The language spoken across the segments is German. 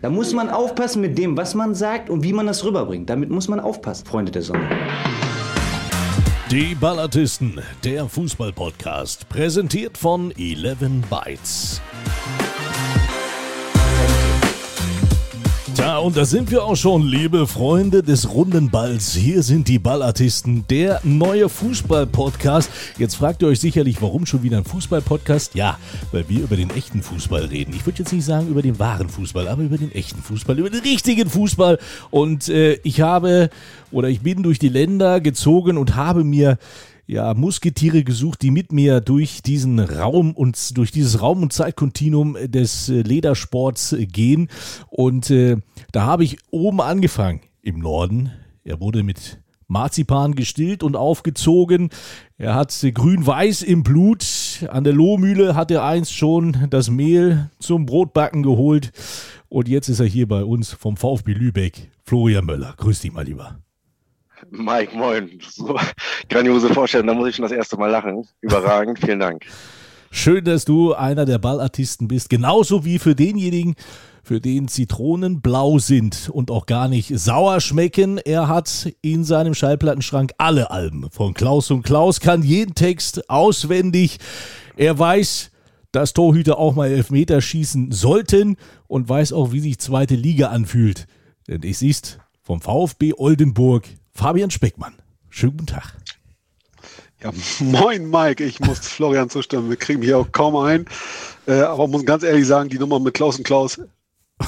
Da muss man aufpassen mit dem, was man sagt und wie man das rüberbringt. Damit muss man aufpassen, Freunde der Sonne. Die Ballatisten, der Fußball-Podcast, präsentiert von 11 Bytes. Tja, und da sind wir auch schon, liebe Freunde des runden Balls. Hier sind die Ballartisten, der neue Fußball-Podcast. Jetzt fragt ihr euch sicherlich, warum schon wieder ein Fußball-Podcast? Ja, weil wir über den echten Fußball reden. Ich würde jetzt nicht sagen über den wahren Fußball, aber über den echten Fußball, über den richtigen Fußball. Und äh, ich habe oder ich bin durch die Länder gezogen und habe mir ja, Musketiere gesucht, die mit mir durch diesen Raum und durch dieses Raum- und Zeitkontinuum des äh, Ledersports äh, gehen. Und äh, da habe ich oben angefangen, im Norden. Er wurde mit Marzipan gestillt und aufgezogen. Er hat grün-weiß im Blut. An der Lohmühle hat er einst schon das Mehl zum Brotbacken geholt. Und jetzt ist er hier bei uns vom VfB Lübeck. Florian Möller. Grüß dich mal lieber. Mike, moin. So grandiose Vorstellung, da muss ich schon das erste Mal lachen. Überragend, vielen Dank. Schön, dass du einer der Ballartisten bist, genauso wie für denjenigen, für den Zitronen blau sind und auch gar nicht sauer schmecken. Er hat in seinem Schallplattenschrank alle Alben von Klaus und Klaus, kann jeden Text auswendig. Er weiß, dass Torhüter auch mal Elfmeter schießen sollten und weiß auch, wie sich zweite Liga anfühlt. Denn es ist vom VfB Oldenburg Fabian Speckmann. Schönen guten Tag. Ja, moin Mike, ich muss Florian zustimmen. Wir kriegen hier auch kaum ein. Äh, aber muss ganz ehrlich sagen, die Nummer mit Klaus und Klaus,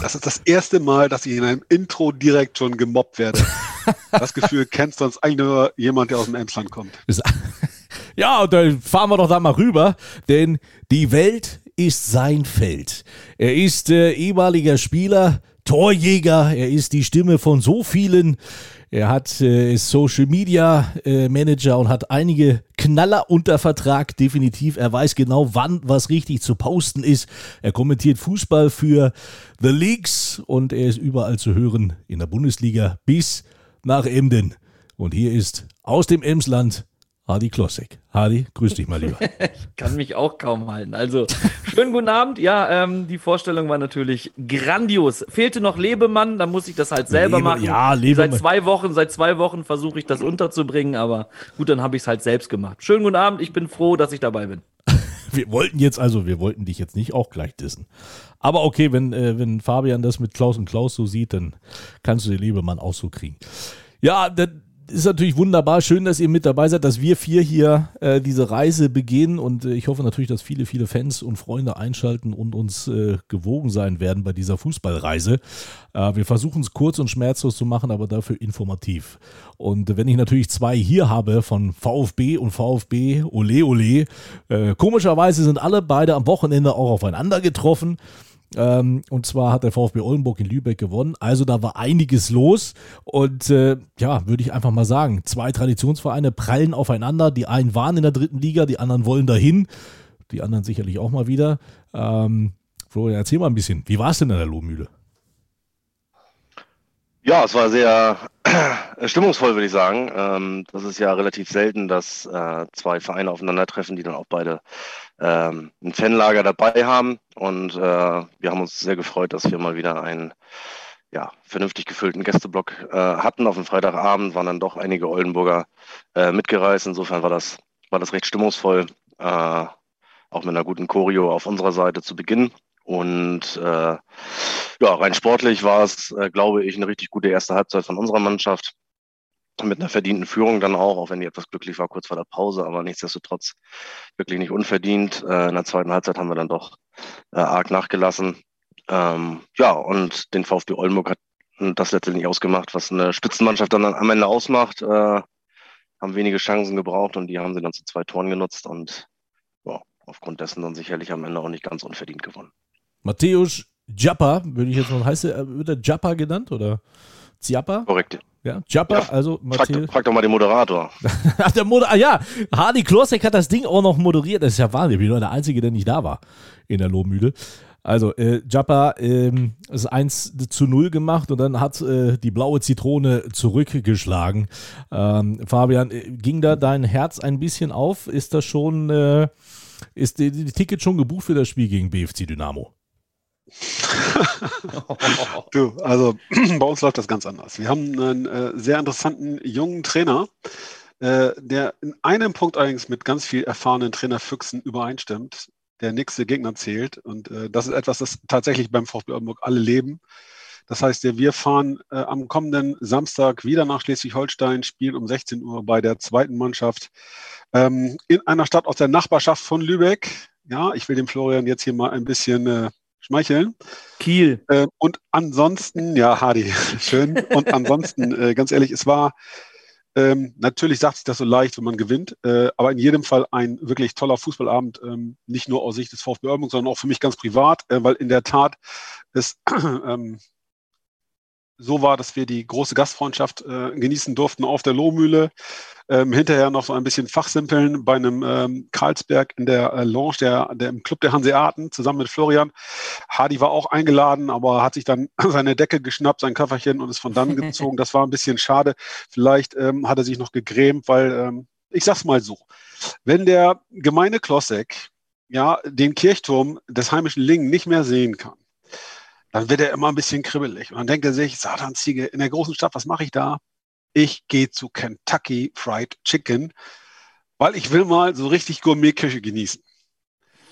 das ist das erste Mal, dass ich in einem Intro direkt schon gemobbt werde. Das Gefühl kennt sonst eigentlich nur jemand, der aus dem Emsland kommt. Ja, und dann fahren wir doch da mal rüber, denn die Welt ist sein Feld. Er ist äh, ehemaliger Spieler, Torjäger, er ist die Stimme von so vielen er hat äh, Social Media äh, Manager und hat einige Knaller unter Vertrag, definitiv. Er weiß genau, wann was richtig zu posten ist. Er kommentiert Fußball für The Leagues und er ist überall zu hören in der Bundesliga bis nach Emden. Und hier ist aus dem Emsland Hardy Klossek. Hardy, grüß dich mal lieber. ich kann mich auch kaum halten. Also, schönen guten Abend. Ja, ähm, die Vorstellung war natürlich grandios. Fehlte noch Lebemann, da muss ich das halt selber Lebe, machen. Ja, Lebemann. Seit zwei Wochen, seit zwei Wochen versuche ich das unterzubringen, aber gut, dann habe ich es halt selbst gemacht. Schönen guten Abend, ich bin froh, dass ich dabei bin. wir wollten jetzt, also wir wollten dich jetzt nicht auch gleich dissen. Aber okay, wenn, äh, wenn Fabian das mit Klaus und Klaus so sieht, dann kannst du den Lebemann auch so kriegen. Ja, dann ist natürlich wunderbar. Schön, dass ihr mit dabei seid, dass wir vier hier äh, diese Reise beginnen. Und äh, ich hoffe natürlich, dass viele, viele Fans und Freunde einschalten und uns äh, gewogen sein werden bei dieser Fußballreise. Äh, wir versuchen es kurz und schmerzlos zu machen, aber dafür informativ. Und wenn ich natürlich zwei hier habe von VfB und VfB, ole ole, äh, komischerweise sind alle beide am Wochenende auch aufeinander getroffen. Ähm, und zwar hat der VfB Oldenburg in Lübeck gewonnen. Also da war einiges los. Und äh, ja, würde ich einfach mal sagen, zwei Traditionsvereine prallen aufeinander. Die einen waren in der dritten Liga, die anderen wollen dahin. Die anderen sicherlich auch mal wieder. Ähm, Florian, erzähl mal ein bisschen. Wie war es denn in der Lohmühle? Ja, es war sehr stimmungsvoll, würde ich sagen. Ähm, das ist ja relativ selten, dass äh, zwei Vereine aufeinandertreffen, die dann auch beide ähm, ein Fanlager dabei haben. Und äh, wir haben uns sehr gefreut, dass wir mal wieder einen ja, vernünftig gefüllten Gästeblock äh, hatten. Auf dem Freitagabend waren dann doch einige Oldenburger äh, mitgereist. Insofern war das, war das recht stimmungsvoll, äh, auch mit einer guten Choreo auf unserer Seite zu Beginn. Und äh, ja, rein sportlich war es, äh, glaube ich, eine richtig gute erste Halbzeit von unserer Mannschaft mit einer verdienten Führung dann auch, auch wenn die etwas glücklich war kurz vor der Pause, aber nichtsdestotrotz wirklich nicht unverdient. Äh, in der zweiten Halbzeit haben wir dann doch äh, arg nachgelassen. Ähm, ja, und den VfB Oldenburg hat das letztendlich ausgemacht, was eine Spitzenmannschaft dann am Ende ausmacht. Äh, haben wenige Chancen gebraucht und die haben sie dann zu zwei Toren genutzt und ja, aufgrund dessen dann sicherlich am Ende auch nicht ganz unverdient gewonnen. Matthäus Jappa, würde ich jetzt mal heißen, wird er Jappa genannt oder Ziappa? Korrekt. Ja, Jappa, ja, also Matthäus. Frag, frag, doch mal den Moderator. Ach, der Moder ah, ja, Hardy Klosek hat das Ding auch noch moderiert. Das ist ja Wahnsinn. Ich bin nur der Einzige, der nicht da war in der Lohmühle. Also, äh, Jappa ähm, ist 1 zu 0 gemacht und dann hat äh, die blaue Zitrone zurückgeschlagen. Ähm, Fabian, äh, ging da dein Herz ein bisschen auf? Ist das schon, äh, ist die, die Ticket schon gebucht für das Spiel gegen BFC Dynamo? Du, also bei uns läuft das ganz anders. Wir haben einen äh, sehr interessanten jungen Trainer, äh, der in einem Punkt allerdings mit ganz viel erfahrenen Trainerfüchsen übereinstimmt, der nächste Gegner zählt. Und äh, das ist etwas, das tatsächlich beim VfB Oldenburg alle leben. Das heißt, wir fahren äh, am kommenden Samstag wieder nach Schleswig-Holstein, spielen um 16 Uhr bei der zweiten Mannschaft ähm, in einer Stadt aus der Nachbarschaft von Lübeck. Ja, ich will dem Florian jetzt hier mal ein bisschen äh, schmeicheln. Kiel. Äh, und ansonsten, ja, Hardy, schön. Und ansonsten, äh, ganz ehrlich, es war ähm, natürlich sagt sich das so leicht, wenn man gewinnt, äh, aber in jedem Fall ein wirklich toller Fußballabend, ähm, nicht nur aus Sicht des VfB Oldenburg, sondern auch für mich ganz privat, äh, weil in der Tat es ähm, so war, dass wir die große Gastfreundschaft äh, genießen durften auf der Lohmühle. Ähm, hinterher noch so ein bisschen Fachsimpeln bei einem ähm, Karlsberg in der äh, Lounge, der, der im Club der Hanseaten, zusammen mit Florian. Hardy war auch eingeladen, aber hat sich dann seine Decke geschnappt, sein Köfferchen und ist von dann gezogen. Das war ein bisschen schade. Vielleicht ähm, hat er sich noch gegrämt, weil, ähm, ich sag's mal so, wenn der gemeine Klossek ja, den Kirchturm des heimischen Lingen nicht mehr sehen kann, dann wird er immer ein bisschen kribbelig. Und dann denkt er sich, Satansziege, in der großen Stadt, was mache ich da? Ich gehe zu Kentucky Fried Chicken, weil ich will mal so richtig Gourmet-Küche genießen.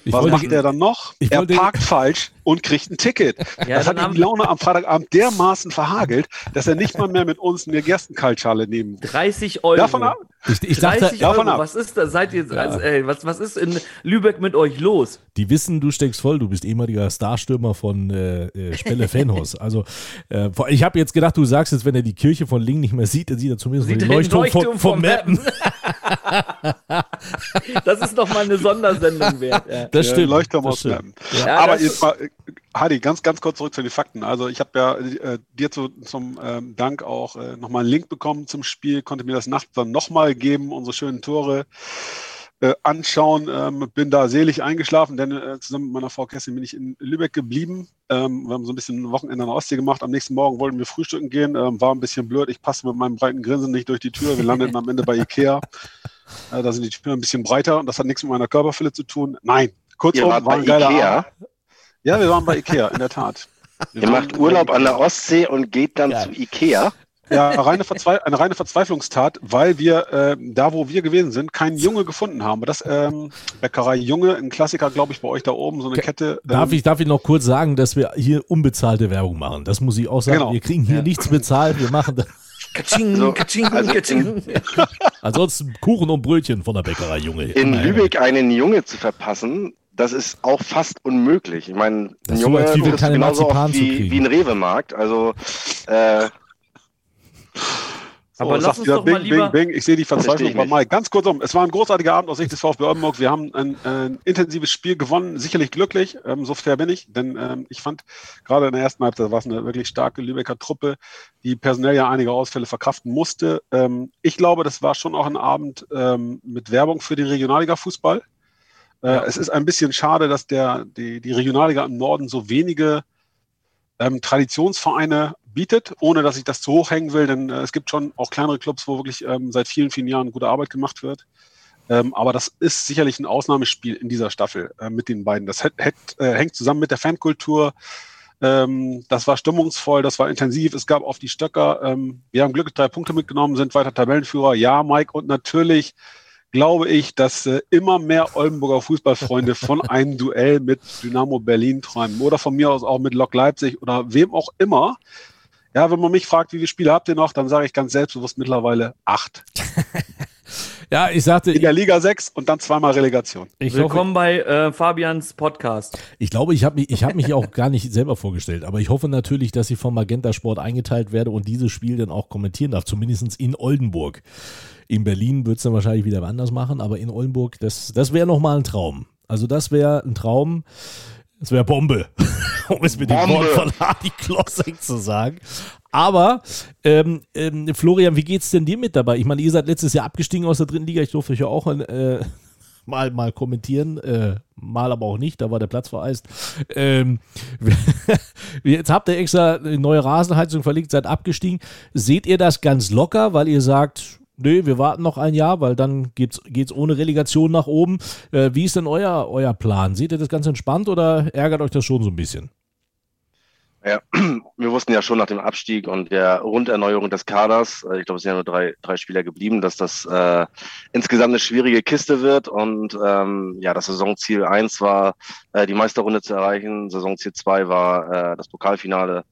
Ich Was wollte- macht er dann noch? ich Er wollte- parkt falsch und kriegt ein Ticket. Ja, das hat dann ihm die Laune am Freitagabend dermaßen verhagelt, dass er nicht mal mehr mit uns eine Gerstenkaltschale nehmen muss. 30 Euro. Davon ab, Ich, ich dachte, 30 davon Euro. ab. Was ist da? Seid ihr, also, ey, was, was ist in Lübeck mit euch los? die wissen, du steckst voll, du bist ehemaliger Starstürmer von äh, äh, Spelle Fanhaus. Also äh, ich habe jetzt gedacht, du sagst jetzt, wenn er die Kirche von Ling nicht mehr sieht, dann sieht er zumindest Sieht den den Leuchtturm, Leuchtturm von, von vom Mappen. Das ist doch mal eine Sondersendung wert. Ja. Das stimmt. Leuchtturm das stimmt. Ja, Aber jetzt mal, Hadi, ganz, ganz kurz zurück zu den Fakten. Also ich habe ja äh, dir zu, zum ähm, Dank auch äh, nochmal einen Link bekommen zum Spiel, konnte mir das nachts dann nochmal geben, unsere schönen Tore äh, anschauen. Ähm, bin da selig eingeschlafen, denn äh, zusammen mit meiner Frau Kerstin bin ich in Lübeck geblieben. Ähm, wir haben so ein bisschen ein Wochenende an der Ostsee gemacht. Am nächsten Morgen wollten wir frühstücken gehen. Ähm, war ein bisschen blöd. Ich passte mit meinem breiten Grinsen nicht durch die Tür. Wir landeten am Ende bei Ikea. Äh, da sind die Türen ein bisschen breiter und das hat nichts mit meiner Körperfülle zu tun. Nein, Ihr kurzum, wart war bei ein geiler Ikea, Abend. Ja, wir waren bei Ikea, in der Tat. Wir ihr macht Urlaub an der. Ostsee und geht dann Ja. zu Ikea. Ja, reine eine reine Verzweiflungstat, weil wir äh, da, wo wir gewesen sind, keinen Junge gefunden haben. Aber das ähm, Bäckerei Junge, ein Klassiker, glaube ich, bei euch da oben, so eine Kette. Darf ähm, ich, darf ich noch kurz sagen, dass wir hier unbezahlte Werbung machen? Das muss ich auch sagen. Genau. Wir kriegen hier Ja. nichts bezahlt. Wir machen da, Katsching, So, katsching, also katsching. ansonsten Kuchen und Brötchen von der Bäckerei Junge. In Immerhin. Lübeck einen Junge zu verpassen, das ist auch fast unmöglich. Ich meine, Das ein ist so, Junge als wie wir kriegst du keine genauso oft wie, kriegen. wie ein Rewe-Markt. Also äh, Aber lass sagt uns wieder doch mal Bing, lieber- Bing, Bing. Ich sehe die Verzweiflung bei. Mike. Ganz kurz um, es war ein großartiger Abend aus Sicht des VfB Oldenburg. Wir haben ein, ein intensives Spiel gewonnen, sicherlich glücklich, ähm, so fair bin ich, denn ähm, ich fand gerade in der ersten Halbzeit war es eine wirklich starke Lübecker Truppe, die personell ja einige Ausfälle verkraften musste. Ähm, ich glaube, das war schon auch ein Abend ähm, mit Werbung für den Regionalliga-Fußball. Äh, Ja. Es ist ein bisschen schade, dass der, die, die Regionalliga im Norden so wenige ähm, Traditionsvereine bietet, ohne dass ich das zu hoch hängen will, denn äh, es gibt schon auch kleinere Clubs, wo wirklich ähm, seit vielen, vielen Jahren gute Arbeit gemacht wird. Ähm, aber das ist sicherlich ein Ausnahmespiel in dieser Staffel äh, mit den beiden. Das hätt, hätt, äh, hängt zusammen mit der Fankultur. Ähm, das war stimmungsvoll, das war intensiv. Es gab auf die Stöcker. Ähm, wir haben glücklich drei Punkte mitgenommen, sind weiter Tabellenführer. Ja, Mike. Und natürlich glaube ich, dass äh, immer mehr Oldenburger Fußballfreunde von einem Duell mit Dynamo Berlin träumen oder von mir aus auch mit Lok Leipzig oder wem auch immer. Ja, wenn man mich fragt, wie viele Spiele habt ihr noch, dann sage ich ganz selbstbewusst mittlerweile acht. Ja, ich sagte, In der Liga sechs und dann zweimal Relegation. ich, hoffe, Willkommen bei äh, Fabians Podcast. ich glaube, ich habe mich, ich hab mich auch gar nicht selber vorgestellt, aber ich hoffe natürlich, dass ich vom Magenta Sport eingeteilt werde und dieses Spiel dann auch kommentieren darf, zumindest in Oldenburg. In Berlin wird es dann wahrscheinlich wieder anders machen, aber in Oldenburg, das, das wäre nochmal ein Traum. Also das wäre ein Traum, das wäre Bombe, um es mit dem Bombe. Wort von Hardy Klossek zu sagen. Aber ähm, ähm, Florian, wie geht's denn dir mit dabei? Ich meine, ihr seid letztes Jahr abgestiegen aus der dritten Liga. Ich durfte euch ja auch äh, mal, mal kommentieren, äh, mal aber auch nicht, da war der Platz vereist. Ähm, jetzt habt ihr extra eine neue Rasenheizung verlegt, seid abgestiegen. Seht ihr das ganz locker, weil ihr sagt, nee, wir warten noch ein Jahr, weil dann geht's, geht's ohne Relegation nach oben. Äh, wie ist denn euer, euer Plan? Seht ihr das ganz entspannt oder ärgert euch das schon so ein bisschen? Ja, wir wussten ja schon nach dem Abstieg und der Runderneuerung des Kaders, äh, ich glaube, es sind ja nur drei, drei Spieler geblieben, dass das äh, insgesamt eine schwierige Kiste wird. Und ähm, ja, das Saisonziel eins war, äh, die Meisterrunde zu erreichen. Saisonziel zwei war äh, das Pokalfinale,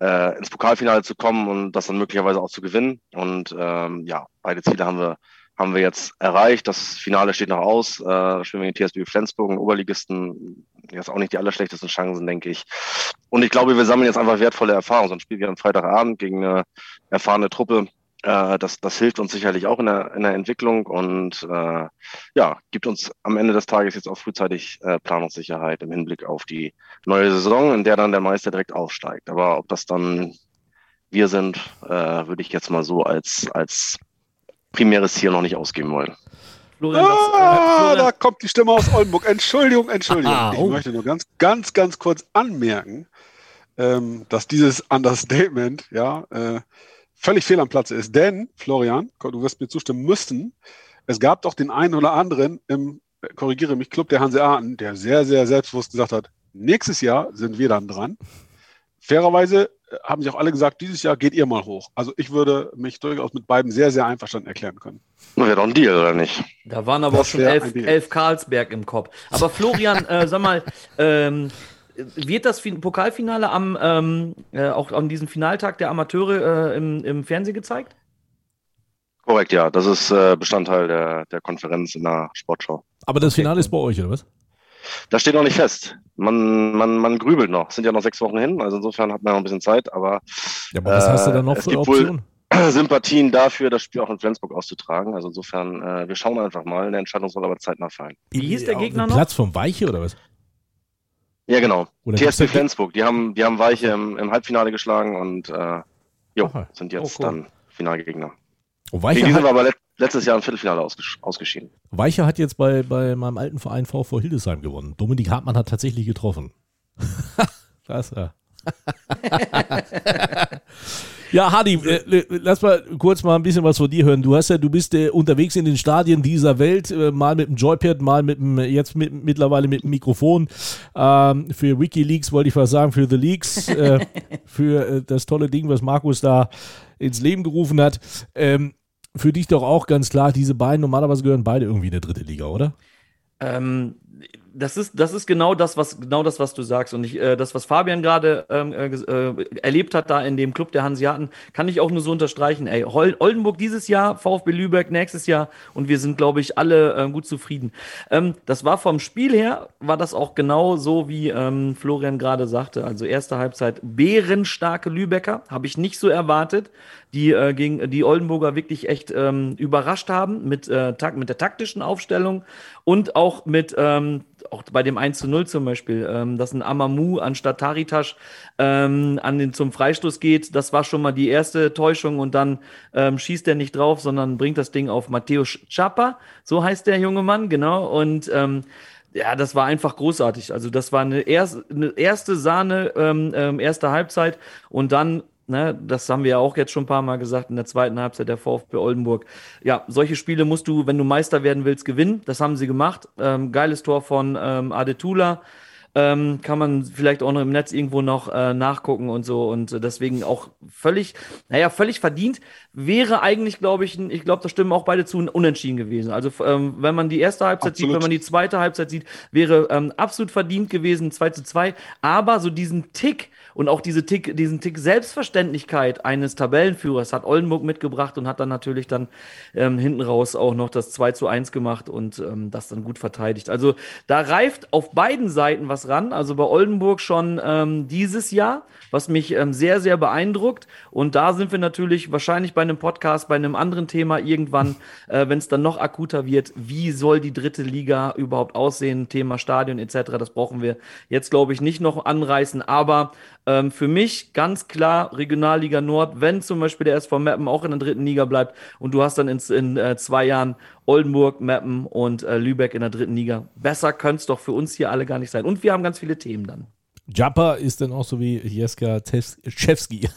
äh, ins Pokalfinale zu kommen und das dann möglicherweise auch zu gewinnen. Und ähm, ja, beide Ziele haben wir haben wir jetzt erreicht. Das Finale steht noch aus. Äh, spielen wir gegen TSB Flensburg, Oberligisten. Jetzt auch nicht die allerschlechtesten Chancen, denke ich. Und ich glaube, wir sammeln jetzt einfach wertvolle Erfahrungen. So ein Spiel wie am Freitagabend gegen eine erfahrene Truppe. Äh, das, das hilft uns sicherlich auch in der, in der Entwicklung und äh, ja, gibt uns am Ende des Tages jetzt auch frühzeitig äh, Planungssicherheit im Hinblick auf die neue Saison, in der dann der Meister direkt aufsteigt. Aber ob das dann wir sind, äh, würde ich jetzt mal so als, als primäres Ziel noch nicht ausgeben wollen. Florian, äh, ah, Florian. da kommt die Stimme aus Oldenburg. Entschuldigung, Entschuldigung. Ah, ich oh. möchte nur ganz, ganz, ganz kurz anmerken, ähm, dass dieses Understatement ja äh, völlig fehl am Platze ist. Denn, Florian, du wirst mir zustimmen müssen, es gab doch den einen oder anderen im, korrigiere mich, Club der Hanseaten, der sehr, sehr selbstbewusst gesagt hat, nächstes Jahr sind wir dann dran. Fairerweise haben sich auch alle gesagt, dieses Jahr geht ihr mal hoch. Also ich würde mich durchaus mit beiden sehr, sehr einverstanden erklären können. Wäre doch ein Deal, oder nicht? Da waren aber Das auch schon elf, elf Karlsberg im Kopf. Aber Florian, äh, sag mal, ähm, wird das fin Pokalfinale am ähm, äh, auch an diesem Finaltag der Amateure äh, im, im Fernsehen gezeigt? Korrekt, ja. Das ist äh, Bestandteil der, der Konferenz in der Sportschau. Aber das Finale ist bei euch, oder was? Das steht noch nicht fest. Man, man, man grübelt noch. Es sind ja noch sechs Wochen hin, also insofern hat man noch ein bisschen Zeit, aber Ja, aber was hast du da noch es für Optionen? Sympathien dafür, das Spiel auch in Flensburg auszutragen. Also insofern, äh, wir schauen einfach mal. Eine Entscheidung soll aber zeitnah fallen. Wie hieß der Gegner noch? Platz vom Weiche oder was? Ja, genau. Oder da- Flensburg, die haben, die haben Weiche im, im Halbfinale geschlagen und äh, jo, Aha. sind jetzt Oh, cool. dann Finalgegner. Gegen Weiche die sind aber let letztes Jahr im Viertelfinale ausges ausgeschieden. Weiche hat jetzt bei, bei meinem alten Verein VV Hildesheim gewonnen. Dominik Hartmann hat tatsächlich getroffen. da ist er. Ja, Hadi, äh, lass mal kurz mal ein bisschen was von dir hören. Du hast ja, du bist äh, unterwegs in den Stadien dieser Welt, äh, mal mit dem Joypad, mal mit dem, jetzt mit, mittlerweile mit dem Mikrofon. Ähm, für WikiLeaks wollte ich was sagen, für The Leaks, äh, für äh, das tolle Ding, was Markus da ins Leben gerufen hat. Ähm, für dich doch auch ganz klar, diese beiden, normalerweise gehören beide irgendwie in der dritte Liga, oder? Ähm, das ist, das ist genau das, was genau das, was du sagst. Und ich, äh, das, was Fabian gerade ähm, äh, äh, erlebt hat da in dem Club der Hanseaten, kann ich auch nur so unterstreichen. Ey, Oldenburg dieses Jahr, VfB Lübeck nächstes Jahr und wir sind, glaube ich, alle äh, gut zufrieden. Ähm, das war vom Spiel her, war das auch genau so, wie ähm, Florian gerade sagte. Also erste Halbzeit bärenstarke Lübecker, habe ich nicht so erwartet, die äh, gegen die Oldenburger wirklich echt ähm, überrascht haben mit, äh, tak mit der taktischen Aufstellung und auch mit, ähm, auch bei dem 1 zu 0 zum Beispiel, ähm, dass ein Amamu anstatt Taritasch ähm, an den, zum Freistoß geht. Das war schon mal die erste Täuschung und dann ähm, schießt er nicht drauf, sondern bringt das Ding auf Matthäus Chapa, so heißt der junge Mann, genau. Und ähm, ja, das war einfach großartig. Also das war eine, erst, eine erste Sahne, ähm, ähm, erste Halbzeit und dann Ne, das haben wir ja auch jetzt schon ein paar Mal gesagt in der zweiten Halbzeit der VfB Oldenburg. Ja, solche Spiele musst du, wenn du Meister werden willst, gewinnen. Das haben sie gemacht. Ähm, geiles Tor von ähm, Adetula. Ähm, kann man vielleicht auch noch im Netz irgendwo noch äh, nachgucken und so. Und äh, deswegen auch völlig, naja, völlig verdient. Wäre eigentlich, glaube ich, ich glaube, da stimmen auch beide zu, ein Unentschieden gewesen. Also, ähm, wenn man die erste Halbzeit sieht, Absolut. wenn man die zweite Halbzeit sieht, wäre ähm, absolut verdient gewesen, 2 zu 2. Aber so diesen Tick und auch diese Tick, diesen Tick Selbstverständlichkeit eines Tabellenführers hat Oldenburg mitgebracht und hat dann natürlich dann ähm, hinten raus auch noch das 2 zu 1 gemacht und ähm, das dann gut verteidigt. Also da reift auf beiden Seiten was ran. Also bei Oldenburg schon ähm, dieses Jahr, was mich ähm, sehr, sehr beeindruckt. Und da sind wir natürlich wahrscheinlich bei einem Podcast, bei einem anderen Thema irgendwann, äh, wenn es dann noch akuter wird, wie soll die dritte Liga überhaupt aussehen, Thema Stadion etc. Das brauchen wir jetzt, glaube ich, nicht noch anreißen. Aber ähm, für mich ganz klar Regionalliga Nord, wenn zum Beispiel der SV Meppen auch in der dritten Liga bleibt und du hast dann ins, in äh, zwei Jahren Oldenburg, Meppen und äh, Lübeck in der dritten Liga. Besser könnte es doch für uns hier alle gar nicht sein. Und wir haben ganz viele Themen dann. Jumper ist dann auch so wie Jeska Tschewski.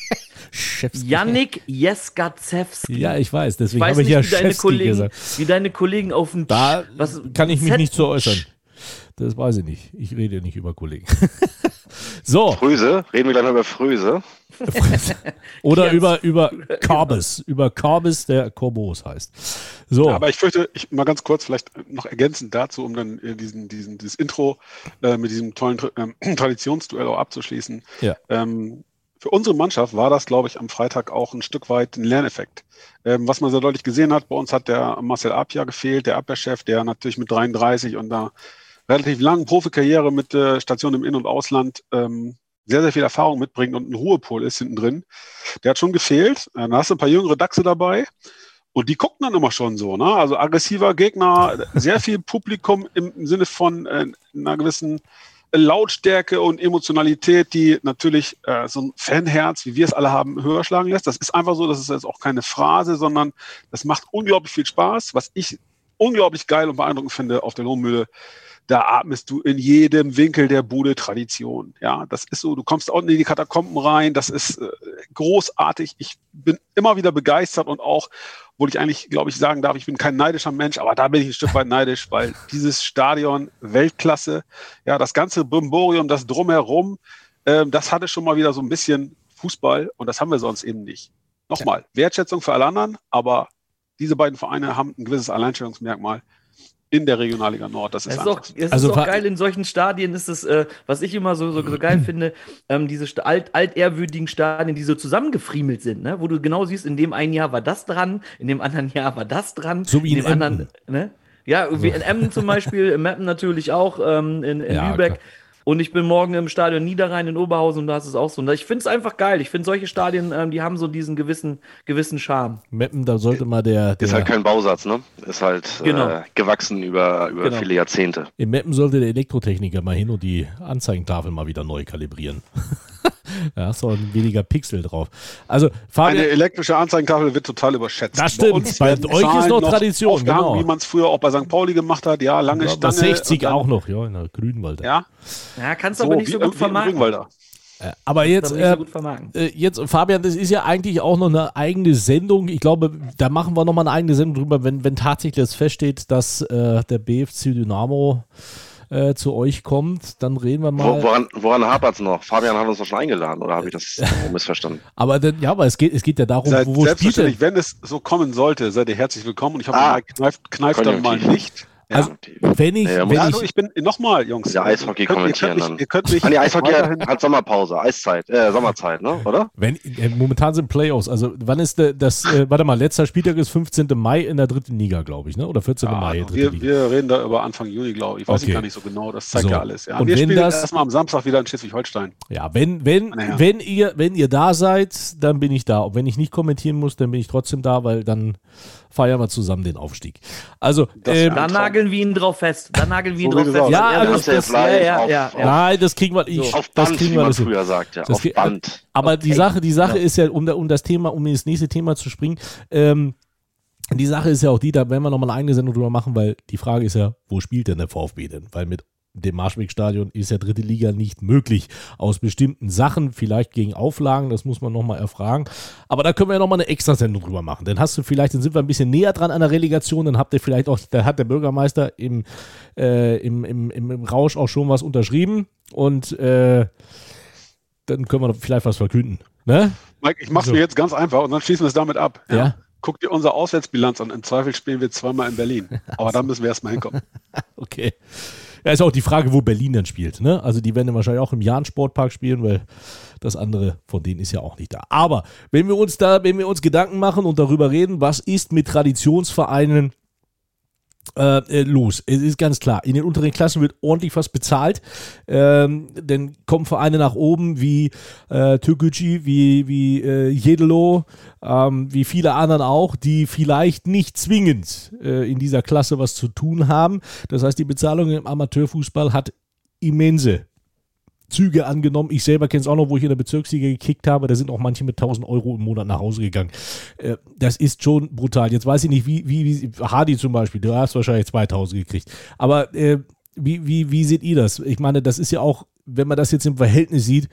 Schewski. Yannick Jeskazewski. Ja, ich weiß, deswegen habe ich ja wie, deine Kollegen, gesagt. wie deine Kollegen auf dem Da was- kann ich mich Z- nicht zu äußern. Das weiß ich nicht. Ich rede nicht über Kollegen. So, Fröse, reden wir gleich mal über Fröse. oder über, über Corbis, über Corbis, der Corbos heißt. So, Aber ich fürchte, ich mal ganz kurz vielleicht noch ergänzend dazu, um dann äh, diesen, diesen, dieses Intro äh, mit diesem tollen ähm, Traditionsduell auch abzuschließen. Ja. Ähm, für unsere Mannschaft war das, glaube ich, am Freitag auch ein Stück weit ein Lerneffekt. Ähm, was man sehr deutlich gesehen hat, bei uns hat der Marcel Apia gefehlt, der Abwehrchef, der natürlich mit 33 und da relativ langen Profikarriere mit äh, Station im In- und Ausland ähm, sehr, sehr viel Erfahrung mitbringt und ein Ruhepol ist hinten drin. Der hat schon gefehlt. Äh, Da hast du ein paar jüngere Dachse dabei. Und die gucken dann immer schon so, ne? Also aggressiver Gegner, sehr viel Publikum im Sinne von äh, einer gewissen Lautstärke und Emotionalität, die natürlich äh, so ein Fanherz, wie wir es alle haben, höher schlagen lässt. Das ist einfach so, das ist jetzt auch keine Phrase, sondern das macht unglaublich viel Spaß. Was ich unglaublich geil und beeindruckend finde auf der Lohnmühle, da atmest du in jedem Winkel der Bude Tradition. Ja, das ist so, du kommst unten in die Katakomben rein, das ist äh, großartig. Ich bin immer wieder begeistert und auch, obwohl ich eigentlich, glaube ich, sagen darf, ich bin kein neidischer Mensch, aber da bin ich ein Stück weit neidisch, weil dieses Stadion Weltklasse, ja, das ganze Brimborium, das drumherum, ähm, das hatte schon mal wieder so ein bisschen Fußball und das haben wir sonst eben nicht. Nochmal, Wertschätzung für alle anderen, aber diese beiden Vereine haben ein gewisses Alleinstellungsmerkmal in der Regionalliga Nord. Das ist Es ist auch, es Also ist auch geil, in solchen Stadien ist es, äh, was ich immer so, so, so geil finde, ähm, diese alt, altehrwürdigen Stadien, die so zusammengefriemelt sind, ne? wo du genau siehst, in dem einen Jahr war das dran, in dem anderen Jahr war das dran, So wie in in dem anderen, Emden. ne? Ja, wie in Emden zum Beispiel, in Meppen natürlich auch, ähm, in, in Ja, Lübeck. klar. Und ich bin morgen im Stadion Niederrhein in Oberhausen und da ist es auch so. Und ich finde es einfach geil. Ich finde solche Stadien, ähm, die haben so diesen gewissen, gewissen Charme. Meppen, da sollte mal der, der Ist halt kein Bausatz, ne? Ist halt Genau. äh, gewachsen über, über Genau. viele Jahrzehnte. in Meppen sollte der Elektrotechniker mal hin und die Anzeigentafel mal wieder neu kalibrieren. da hast du auch weniger Pixel drauf. Also, Eine Fabian, elektrische Anzeigentafel wird total überschätzt. Das stimmt. Bei werden euch ist noch Tradition, genau. Wie man es früher auch bei St. Pauli gemacht hat. Ja, lange bei Stange. 60 und dann- auch noch, ja, in der Grünwalder. Ja, Ja, kannst du so aber nicht so gut wie im vermarkten. Äh, Aber jetzt, äh, gut äh, jetzt, Fabian, das ist ja eigentlich auch noch eine eigene Sendung. Ich glaube, da machen wir nochmal eine eigene Sendung drüber, wenn, wenn tatsächlich das feststeht, dass äh, der BFC Dynamo äh, zu euch kommt, dann reden wir mal. woran woran hapert es noch? Fabian hat uns doch schon eingeladen, oder habe ich das irgendwo missverstanden? Aber dann, ja, aber es geht, es geht ja darum, Seid wo, wo spielt selbstverständlich, wenn es so kommen sollte, seid ihr herzlich willkommen. Und ich hoffe, Ah. Kneift, kneift dann mal nicht. Ja. Also, wenn ich, Ja, wenn also ich, ich bin nochmal, Jungs. Ja, Eishockey ihr könnt, ihr kommentieren könnt dann. mich, ihr könnt mich Ah, nee, Eishockey weiterhin- hat, hat Sommerpause, Eiszeit, äh, Sommerzeit, ne? Oder? wenn, äh, momentan sind Playoffs. Also, wann ist der, das, äh, warte mal, letzter Spieltag ist 15. Mai in der dritten Liga, glaube ich, ne? Oder 14. Ja, Mai, also dritte wir, Liga. wir reden da über Anfang Juni, glaube ich. Ich weiß Okay. ich gar nicht so genau. Das zeigt So. ja alles. Ja, Und wir wenn spielen das- erstmal am Samstag wieder in Schleswig-Holstein. Ja, wenn, wenn, Naja. wenn ihr, wenn ihr da seid, dann bin ich da. Und wenn ich nicht kommentieren muss, dann bin ich trotzdem da, weil dann feiern wir zusammen den Aufstieg. Also, Das ähm, wär- Da nageln wir ihn drauf fest. Da nageln wir ihn So wie drauf fest. Ja, Ja, alles- das, das, ja, ja, auf- ja, auf- nein, das kriegen wir, ich, Auf das Band, kriegen wie wir man alles hin. früher sagt, ja. Das Auf geht- Band. Aber die Okay. Sache, die Sache Ja. ist ja, um, um das Thema, um ins nächste Thema zu springen, ähm, die Sache ist ja auch die, da werden wir nochmal eine eigene Sendung drüber machen, weil die Frage ist ja, wo spielt denn der VfB denn? Weil mit dem Marschwegstadion ist ja dritte Liga nicht möglich. Aus bestimmten Sachen, vielleicht gegen Auflagen, das muss man nochmal erfragen. Aber da können wir ja nochmal eine Extra-Sendung drüber machen. Dann hast du vielleicht, dann sind wir ein bisschen näher dran an der Relegation, dann habt ihr vielleicht auch, da hat der Bürgermeister im, äh, im, im, im, Rausch auch schon was unterschrieben und äh, dann können wir vielleicht was verkünden. Ne? Mike, ich mach's So. mir jetzt ganz einfach und dann schließen wir es damit ab. Ja. Guck dir unsere Auswärtsbilanz an. Im Zweifel spielen wir zweimal in Berlin. Aber da müssen wir erstmal hinkommen. Okay. Ja, ist auch die Frage, wo Berlin dann spielt. Ne? Also die werden wahrscheinlich auch im Jahn-Sportpark spielen, weil das andere von denen ist ja auch nicht da. Aber wenn wir uns da, wenn wir uns Gedanken machen und darüber reden, was ist mit Traditionsvereinen äh, äh, los. Es ist ganz klar, in den unteren Klassen wird ordentlich was bezahlt. Ähm, dann kommen Vereine nach oben wie äh, Türkgücü, wie, wie äh, Jedelo, ähm, wie viele anderen auch, die vielleicht nicht zwingend äh, in dieser Klasse was zu tun haben. Das heißt, die Bezahlung im Amateurfußball hat immense Züge angenommen. Ich selber kenne es auch noch, wo ich in der Bezirksliga gekickt habe. Da sind auch manche mit 1000 Euro im Monat nach Hause gegangen. Äh, das ist schon brutal. Jetzt weiß ich nicht, wie, wie, wie Hardy zum Beispiel, du hast wahrscheinlich 2000 gekriegt. Aber äh, wie, wie, wie seht ihr das? Ich meine, das ist ja auch, wenn man das jetzt im Verhältnis sieht,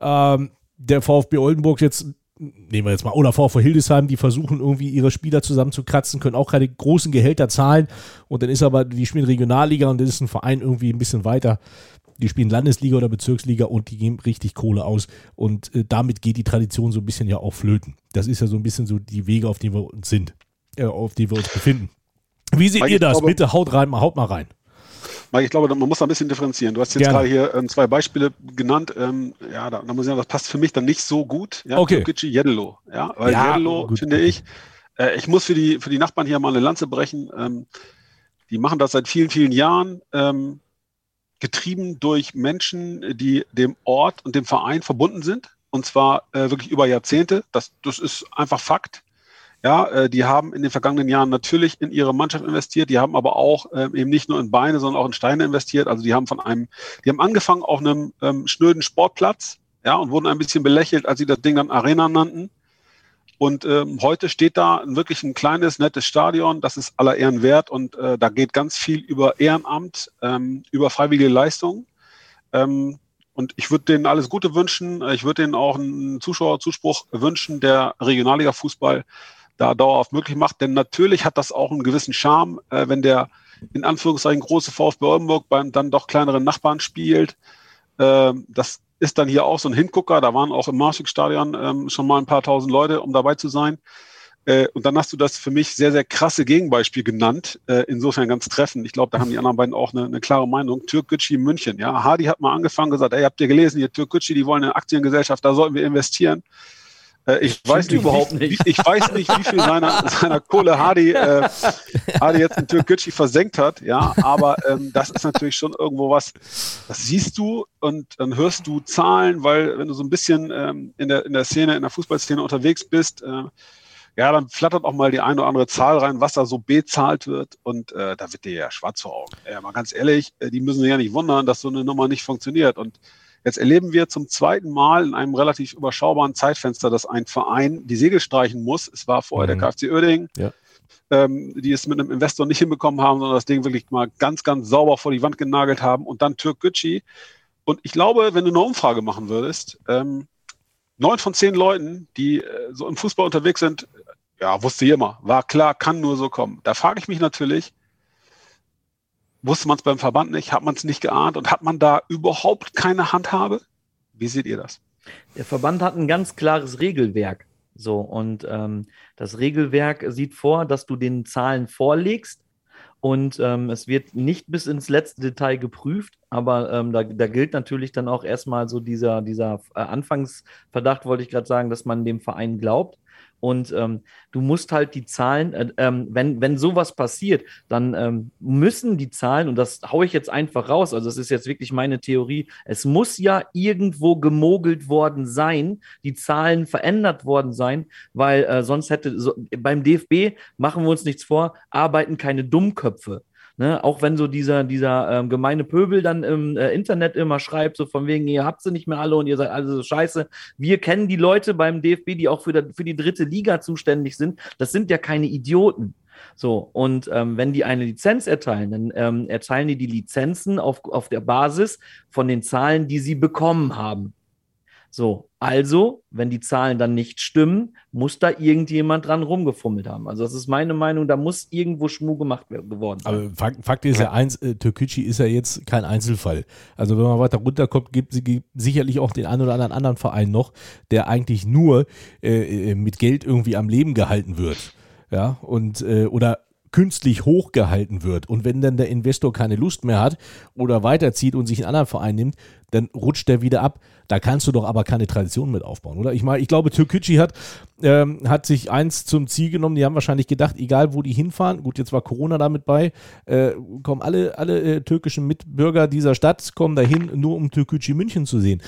ähm, der VfB Oldenburg jetzt nehmen wir jetzt mal, oder VfL Hildesheim, die versuchen irgendwie ihre Spieler zusammenzukratzen, können auch keine großen Gehälter zahlen und dann ist aber, die spielen Regionalliga und dann ist ein Verein irgendwie ein bisschen weiter. Die spielen Landesliga oder Bezirksliga und die geben richtig Kohle aus und äh, damit geht die Tradition so ein bisschen ja auch flöten. Das ist ja so ein bisschen so die Wege, auf denen wir uns sind, äh, auf die wir uns befinden. Wie seht Mike, ihr das? glaube- Bitte haut rein, haut mal rein. Mike, ich glaube, man muss da ein bisschen differenzieren. Du hast jetzt Gerne. gerade hier ähm, zwei Beispiele genannt. Ähm, ja, da, da muss ich sagen, das passt für mich dann nicht so gut. Ja, Okay. Jeddelo. Ja, weil Ja, Jeddelo, gut, finde ich, äh, ich muss für die, für die Nachbarn hier mal eine Lanze brechen. Ähm, die machen das seit vielen, vielen Jahren. Ähm, getrieben durch Menschen, die dem Ort und dem Verein verbunden sind. Und zwar äh, wirklich über Jahrzehnte. Das, das ist einfach Fakt. Ja, äh, die haben in den vergangenen Jahren natürlich in ihre Mannschaft investiert. Die haben aber auch ähm, eben nicht nur in Beine, sondern auch in Steine investiert. Also die haben von einem, die haben angefangen auf einem ähm, schnöden Sportplatz, ja, und wurden ein bisschen belächelt, als sie das Ding dann Arena nannten. Und ähm, heute steht da wirklich ein kleines, nettes Stadion. Das ist aller Ehren wert und äh, da geht ganz viel über Ehrenamt, ähm, über freiwillige Leistungen. Ähm, und ich würde denen alles Gute wünschen. Äh, Ich würde denen auch einen Zuschauerzuspruch wünschen, der Regionalliga-Fußball da dauerhaft möglich macht. Denn natürlich hat das auch einen gewissen Charme, äh, wenn der in Anführungszeichen große VfB Oldenburg beim dann doch kleineren Nachbarn spielt. Ähm, das ist dann hier auch so ein Hingucker. Da waren auch im Marschig-Stadion ähm, schon mal ein paar tausend Leute, um dabei zu sein. Äh, und dann hast du das für mich sehr, sehr krasse Gegenbeispiel genannt. Äh, insofern ganz treffend. Ich glaube, da haben die anderen beiden auch eine, eine klare Meinung. Türkgücü in München. Ja, Hardy hat mal angefangen gesagt, ey, habt ihr gelesen, hier Türkgücü, die wollen eine Aktiengesellschaft, da sollten wir investieren. Äh, ich weiß nicht, überhaupt wie, nicht. Wie, ich weiß nicht, wie viel seiner, seiner Kohle Hardy, äh, Hardy jetzt in Türkgücü versenkt hat. Ja, aber ähm, das ist natürlich schon irgendwo was, das siehst du und dann hörst du Zahlen, weil wenn du so ein bisschen ähm, in, der, in der Szene, in der Fußballszene unterwegs bist, äh, ja, dann flattert auch mal die eine oder andere Zahl rein, was da so bezahlt wird und äh, da wird dir ja schwarz vor Augen. Ja, mal ganz ehrlich, äh, die müssen sich ja nicht wundern, dass so eine Nummer nicht funktioniert und Jetzt erleben wir zum zweiten Mal in einem relativ überschaubaren Zeitfenster, dass ein Verein die Segel streichen muss. Es war vorher Mhm. der KfC Oerding, Ja. ähm, die es mit einem Investor nicht hinbekommen haben, sondern das Ding wirklich mal ganz, ganz sauber vor die Wand genagelt haben und dann Türkgücü. Und ich glaube, wenn du eine Umfrage machen würdest, ähm, neun von zehn Leuten, die äh, so im Fußball unterwegs sind, ja, wusste jemand, war klar, kann nur so kommen. Da frage ich mich natürlich, wusste man es beim Verband nicht, hat man es nicht geahnt und hat man da überhaupt keine Handhabe? Wie seht ihr das? Der Verband hat ein ganz klares Regelwerk. So, und ähm, das Regelwerk sieht vor, dass du den Zahlen vorlegst und ähm, es wird nicht bis ins letzte Detail geprüft, aber ähm, da, da gilt natürlich dann auch erstmal so dieser, dieser äh, Anfangsverdacht, wollte ich gerade sagen, dass man dem Verein glaubt. Und ähm, du musst halt die Zahlen, äh, ähm, wenn, wenn sowas passiert, dann ähm, müssen die Zahlen, und das haue ich jetzt einfach raus, also das ist jetzt wirklich meine Theorie, es muss ja irgendwo gemogelt worden sein, die Zahlen verändert worden sein, weil äh, sonst hätte so, beim DFB, machen wir uns nichts vor, arbeiten keine Dummköpfe. Ne, auch wenn so dieser, dieser ähm, gemeine Pöbel dann im äh, Internet immer schreibt, so von wegen, ihr habt sie nicht mehr alle und ihr seid alle so scheiße. Wir kennen die Leute beim DFB, die auch für, der, für die dritte Liga zuständig sind. Das sind ja keine Idioten. So, und ähm, wenn die eine Lizenz erteilen, dann ähm, erteilen die die Lizenzen auf, auf der Basis von den Zahlen, die sie bekommen haben. So, also, wenn die Zahlen dann nicht stimmen, muss da irgendjemand dran rumgefummelt haben. Also, das ist meine Meinung, da muss irgendwo Schmuh gemacht geworden sein. Aber Fakt, Fakt ist ja eins, äh, Türkgücü ist ja jetzt kein Einzelfall. Also wenn man weiter runterkommt, gibt es sicherlich auch den einen oder anderen anderen Verein noch, der eigentlich nur äh, äh, mit Geld irgendwie am Leben gehalten wird. Ja, und äh, oder künstlich hochgehalten wird. Und wenn dann der Investor keine Lust mehr hat oder weiterzieht und sich einen anderen Verein nimmt, dann rutscht der wieder ab. Da kannst du doch aber keine Tradition mit aufbauen, oder? Ich meine, ich glaube, Türkgücü hat, ähm, hat sich eins zum Ziel genommen. Die haben wahrscheinlich gedacht, egal wo die hinfahren, gut, jetzt war Corona damit bei, äh, kommen alle, alle äh, türkischen Mitbürger dieser Stadt, kommen dahin, nur um Türkgücü München zu sehen.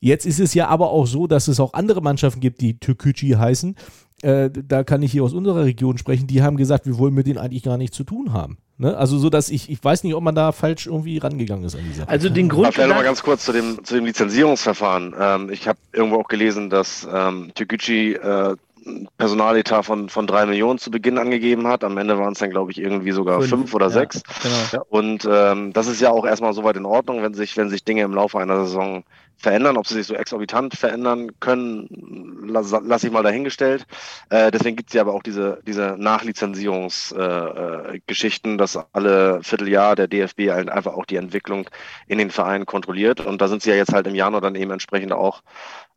Jetzt ist es ja aber auch so, dass es auch andere Mannschaften gibt, die Türkgücü heißen. Äh, da kann ich hier aus unserer Region sprechen. Die haben gesagt, wir wollen mit denen eigentlich gar nichts zu tun haben. Ne? Also so, dass ich, ich weiß nicht, ob man da falsch irgendwie rangegangen ist an die Sache. Also den Aber vielleicht noch mal Grund. ganz kurz zu dem, zu dem Lizenzierungsverfahren. Ähm, ich habe irgendwo auch gelesen, dass ähm, Türkgücü äh, ein Personaletat von, von drei Millionen zu Beginn angegeben hat. Am Ende waren es dann, glaube ich, irgendwie sogar fünf, oder ja, sechs. Genau. Und ähm, das ist ja auch erstmal soweit in Ordnung, wenn sich, wenn sich Dinge im Laufe einer Saison verändern. Ob sie sich so exorbitant verändern können, lasse lass ich mal dahingestellt. Äh, deswegen gibt es ja aber auch diese, diese Nachlizenzierungsgeschichten, äh, dass alle Vierteljahr der DFB halt einfach auch die Entwicklung in den Vereinen kontrolliert. Und da sind sie ja jetzt halt im Januar dann eben entsprechend auch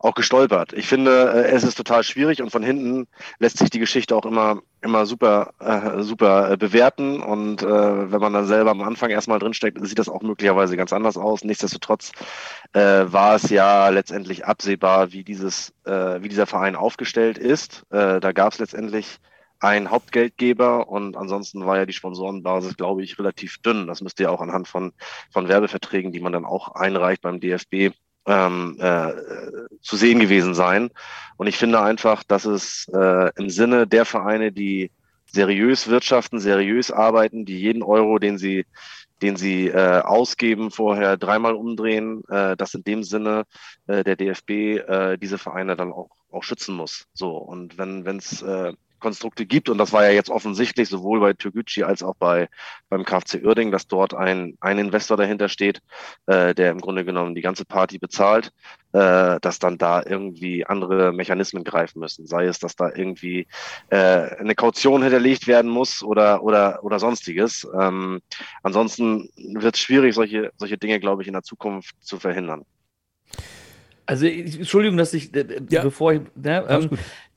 auch gestolpert. Ich finde, äh, es ist total schwierig und von hinten lässt sich die Geschichte auch immer, immer super, äh, super äh, bewerten. Und äh, wenn man dann selber am Anfang erstmal drinsteckt, sieht das auch möglicherweise ganz anders aus. Nichtsdestotrotz äh, war es ja letztendlich absehbar, wie dieses, äh, wie dieser Verein aufgestellt ist. Äh, da gab es letztendlich einen Hauptgeldgeber und ansonsten war ja die Sponsorenbasis, glaube ich, relativ dünn. Das müsste ja auch anhand von, von Werbeverträgen, die man dann auch einreicht beim DFB, ähm, äh, zu sehen gewesen sein. Und ich finde einfach, dass es äh, im Sinne der Vereine, die seriös wirtschaften, seriös arbeiten, die jeden Euro, den sie den sie äh, ausgeben, vorher dreimal umdrehen, äh, dass in dem Sinne äh, der DFB äh, diese Vereine dann auch, auch schützen muss. So und wenn wenn es äh, Konstrukte gibt. Und das war ja jetzt offensichtlich sowohl bei Türgücü als auch bei, beim KfC Uerding, dass dort ein, ein Investor dahinter steht, äh, der im Grunde genommen die ganze Party bezahlt, äh, dass dann da irgendwie andere Mechanismen greifen müssen. Sei es, dass da irgendwie äh, eine Kaution hinterlegt werden muss oder, oder, oder sonstiges. Ähm, ansonsten wird es schwierig, solche, solche Dinge, glaube ich, in der Zukunft zu verhindern. Also, Entschuldigung, dass ich, äh, ja. bevor ich, ne, ähm,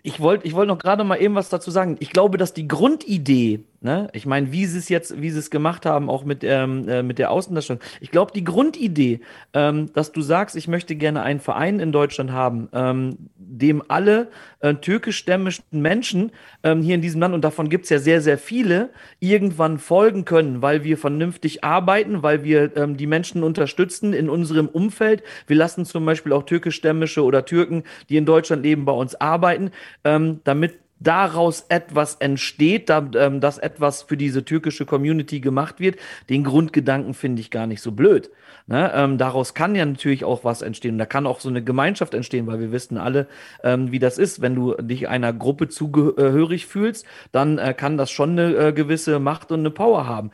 ich wollte ich wollt noch gerade mal eben was dazu sagen. Ich glaube, dass die Grundidee Ne? Ich meine, wie sie es jetzt, wie sie es gemacht haben, auch mit, ähm, äh, mit der Außendarstellung. Ich glaube, die Grundidee, ähm, dass du sagst, ich möchte gerne einen Verein in Deutschland haben, ähm, dem alle äh, türkischstämmigen Menschen ähm, hier in diesem Land, und davon gibt es ja sehr, sehr viele, irgendwann folgen können, weil wir vernünftig arbeiten, weil wir ähm, die Menschen unterstützen in unserem Umfeld. Wir lassen zum Beispiel auch türkischstämmische oder Türken, die in Deutschland leben, bei uns arbeiten, ähm, damit daraus etwas entsteht, ähm, dass etwas für diese türkische Community gemacht wird, den Grundgedanken finde ich gar nicht so blöd. Ne? Ähm, daraus kann ja natürlich auch was entstehen. da kann auch so eine Gemeinschaft entstehen, weil wir wissen alle, ähm, wie das ist. Wenn du dich einer Gruppe zugehörig fühlst, dann äh, kann das schon eine äh, gewisse Macht und eine Power haben.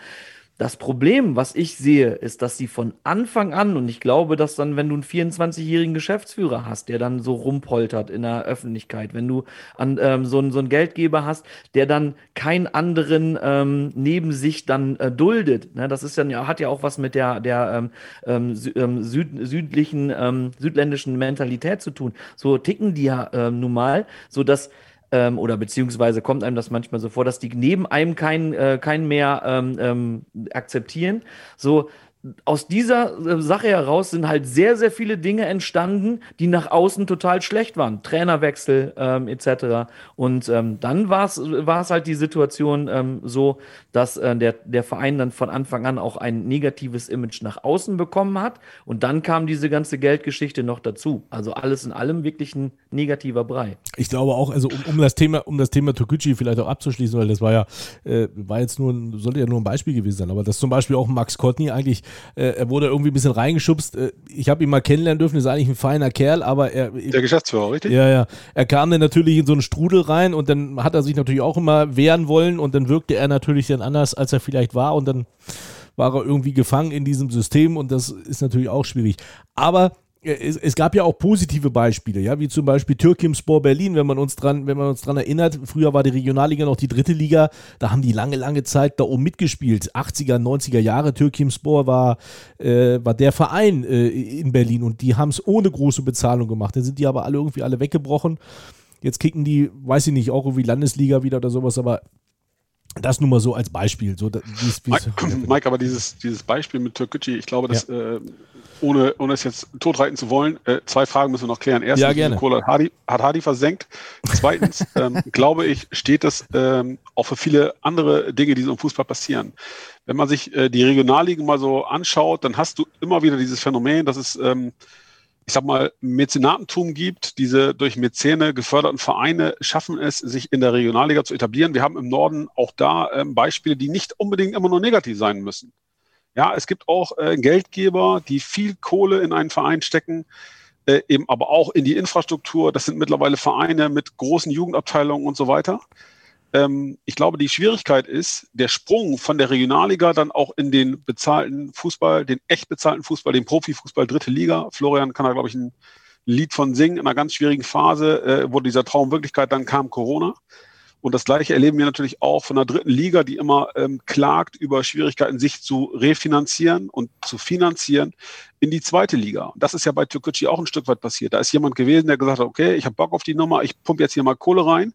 Das Problem, was ich sehe, ist, dass sie von Anfang an, und ich glaube, dass dann, wenn du einen 24-jährigen Geschäftsführer hast, der dann so rumpoltert in der Öffentlichkeit, wenn du an, ähm, so, so einen Geldgeber hast, der dann keinen anderen ähm, neben sich dann äh, duldet, ne? das ist dann ja, hat ja auch was mit der, der ähm, ähm ähm, süd, südlichen, ähm, südländischen Mentalität zu tun. So ticken die ja ähm, nun mal, so dass ähm, oder beziehungsweise kommt einem das manchmal so vor, dass die neben einem keinen äh, kein mehr ähm, ähm, akzeptieren. So, aus dieser äh, Sache heraus sind halt sehr, sehr viele Dinge entstanden, die nach außen total schlecht waren. Trainerwechsel ähm, etc. Und ähm, dann war es halt die Situation ähm, so, dass äh, der, der Verein dann von Anfang an auch ein negatives Image nach außen bekommen hat. Und dann kam diese ganze Geldgeschichte noch dazu. Also alles in allem wirklich ein negativer Brei. Ich glaube auch, also um, um das Thema, um das Thema Tokuchi vielleicht auch abzuschließen, weil das war ja, äh, war jetzt nur, sollte ja nur ein Beispiel gewesen sein, aber dass zum Beispiel auch Max Kotny eigentlich er wurde irgendwie ein bisschen reingeschubst. Äh, ich habe ihn mal kennenlernen dürfen, ist eigentlich ein feiner Kerl, aber er. Der Geschäftsführer, richtig? Ja, ja. Er kam dann natürlich in so einen Strudel rein und dann hat er sich natürlich auch immer wehren wollen und dann wirkte er natürlich dann anders, als er vielleicht war und dann war er irgendwie gefangen in diesem System und das ist natürlich auch schwierig. Aber es, es, gab ja auch positive Beispiele, ja, wie zum Beispiel Türkimspor Berlin, wenn man uns dran, wenn man uns dran erinnert. Früher war die Regionalliga noch die dritte Liga, da haben die lange, lange Zeit da oben mitgespielt. 80er, 90er Jahre, Türkimspor war, äh, war der Verein äh, in Berlin und die haben es ohne große Bezahlung gemacht. Dann sind die aber alle irgendwie alle weggebrochen. Jetzt kicken die, weiß ich nicht, auch irgendwie Landesliga wieder oder sowas, aber das nur mal so als Beispiel. So, wie's, wie's Mike, Mike, aber dieses, dieses Beispiel mit Türkgücü, ich glaube, das ja. äh, ohne, ohne es jetzt totreiten zu wollen, äh, zwei Fragen müssen wir noch klären. Erstens, ja, gerne. Kohle hat Hardy, hat Hardy versenkt. Zweitens, ähm, glaube ich, steht das ähm, auch für viele andere Dinge, die so im Fußball passieren. Wenn man sich äh, die Regionalligen mal so anschaut, dann hast du immer wieder dieses Phänomen, dass es, ähm, ich sag mal, Mäzenatentum gibt. Diese durch Mäzene geförderten Vereine schaffen es, sich in der Regionalliga zu etablieren. Wir haben im Norden auch da ähm, Beispiele, die nicht unbedingt immer nur negativ sein müssen. Ja, es gibt auch äh, Geldgeber, die viel Kohle in einen Verein stecken, äh, eben aber auch in die Infrastruktur. Das sind mittlerweile Vereine mit großen Jugendabteilungen und so weiter. Ähm, ich glaube, die Schwierigkeit ist, der Sprung von der Regionalliga dann auch in den bezahlten Fußball, den echt bezahlten Fußball, den Profifußball, dritte Liga. Florian kann da, glaube ich, ein Lied von singen. In einer ganz schwierigen Phase äh, wurde dieser Traum Wirklichkeit, dann kam Corona. Und das Gleiche erleben wir natürlich auch von der dritten Liga, die immer ähm, klagt über Schwierigkeiten, sich zu refinanzieren und zu finanzieren in die zweite Liga. Und das ist ja bei Türkgücü auch ein Stück weit passiert. Da ist jemand gewesen, der gesagt hat, okay, ich habe Bock auf die Nummer, ich pumpe jetzt hier mal Kohle rein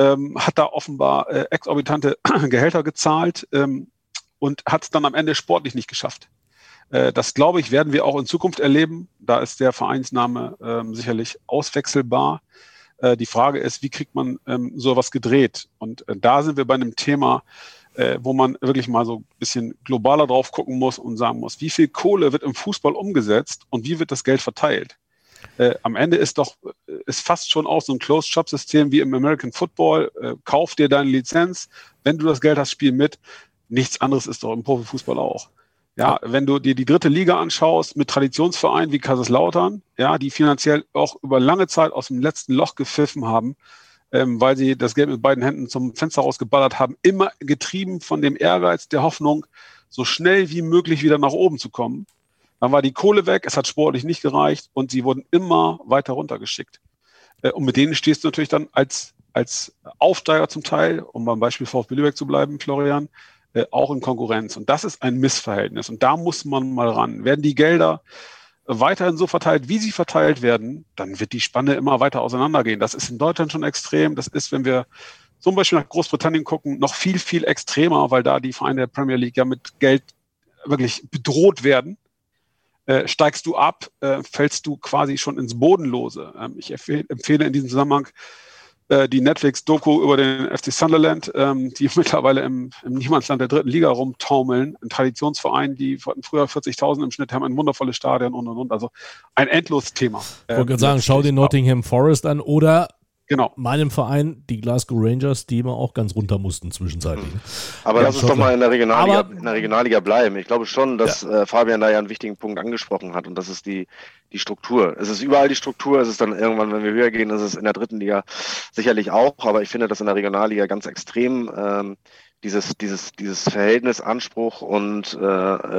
ähm, hat da offenbar äh, exorbitante Gehälter gezahlt ähm, und hat es dann am Ende sportlich nicht geschafft. Äh, das, glaube ich, werden wir auch in Zukunft erleben. Da ist der Vereinsname ähm, sicherlich auswechselbar. Äh, die Frage ist, wie kriegt man ähm, sowas gedreht? Und äh, da sind wir bei einem Thema, äh, wo man wirklich mal so ein bisschen globaler drauf gucken muss und sagen muss, wie viel Kohle wird im Fußball umgesetzt und wie wird das Geld verteilt? Äh, am Ende ist doch ist fast schon auch so ein Closed-Shop-System wie im American Football. Äh, kauf dir deine Lizenz, wenn du das Geld hast, spiel mit. Nichts anderes ist doch im Profifußball auch. Ja, wenn du dir die dritte Liga anschaust mit Traditionsvereinen wie Kaiserslautern, ja, die finanziell auch über lange Zeit aus dem letzten Loch gepfiffen haben, ähm, weil sie das Geld mit beiden Händen zum Fenster rausgeballert haben, immer getrieben von dem Ehrgeiz, der Hoffnung, so schnell wie möglich wieder nach oben zu kommen. Dann war die Kohle weg, es hat sportlich nicht gereicht und sie wurden immer weiter runtergeschickt. Äh, und mit denen stehst du natürlich dann als, als Aufsteiger zum Teil, um beim Beispiel VfB Lübeck zu bleiben, Florian, äh, auch in Konkurrenz. Und das ist ein Missverhältnis. Und da muss man mal ran. Werden die Gelder weiterhin so verteilt, wie sie verteilt werden, dann wird die Spanne immer weiter auseinandergehen. Das ist in Deutschland schon extrem. Das ist, wenn wir zum Beispiel nach Großbritannien gucken, noch viel, viel extremer, weil da die Vereine der Premier League ja mit Geld wirklich bedroht werden. Äh, steigst du ab, äh, fällst du quasi schon ins Bodenlose. Ähm, ich empfehle in diesem Zusammenhang äh, die Netflix-Doku über den FC Sunderland, ähm, die mittlerweile im, im Niemandsland der dritten Liga rumtaumeln. Ein Traditionsverein, die früher 40.000 im Schnitt haben, ein wundervolles Stadion und und und. Also ein endloses Thema. Ich wollte gerade sagen, schau dir Nottingham Forest an oder Genau. Meinem Verein, die Glasgow Rangers, die immer auch ganz runter mussten zwischenzeitlich. Mhm. Aber ja, lass uns doch mal in der, Regionalliga, Aber, in der Regionalliga bleiben. Ich glaube schon, dass ja. äh, Fabian da ja einen wichtigen Punkt angesprochen hat und das ist die, die Struktur. Es ist überall die Struktur, es ist dann irgendwann, wenn wir höher gehen, ist es in der dritten Liga sicherlich auch, aber ich finde das in der Regionalliga ganz extrem. Ähm, dieses, dieses, dieses Verhältnis Anspruch und äh,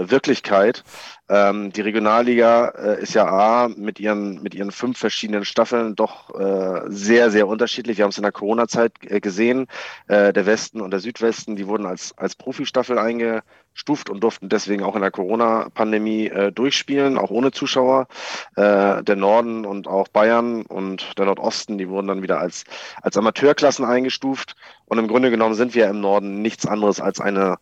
Wirklichkeit. Ähm, die Regionalliga äh, ist ja A mit ihren, mit ihren fünf verschiedenen Staffeln doch äh, sehr, sehr unterschiedlich. Wir haben es in der Corona-Zeit äh, gesehen. Äh, der Westen und der Südwesten, die wurden als, als Profi-Staffel einge, stuft und durften deswegen auch in der Corona-Pandemie äh, durchspielen, auch ohne Zuschauer. Äh, der Norden und auch Bayern und der Nordosten, die wurden dann wieder als, als Amateurklassen eingestuft. Und im Grunde genommen sind wir im Norden nichts anderes als eine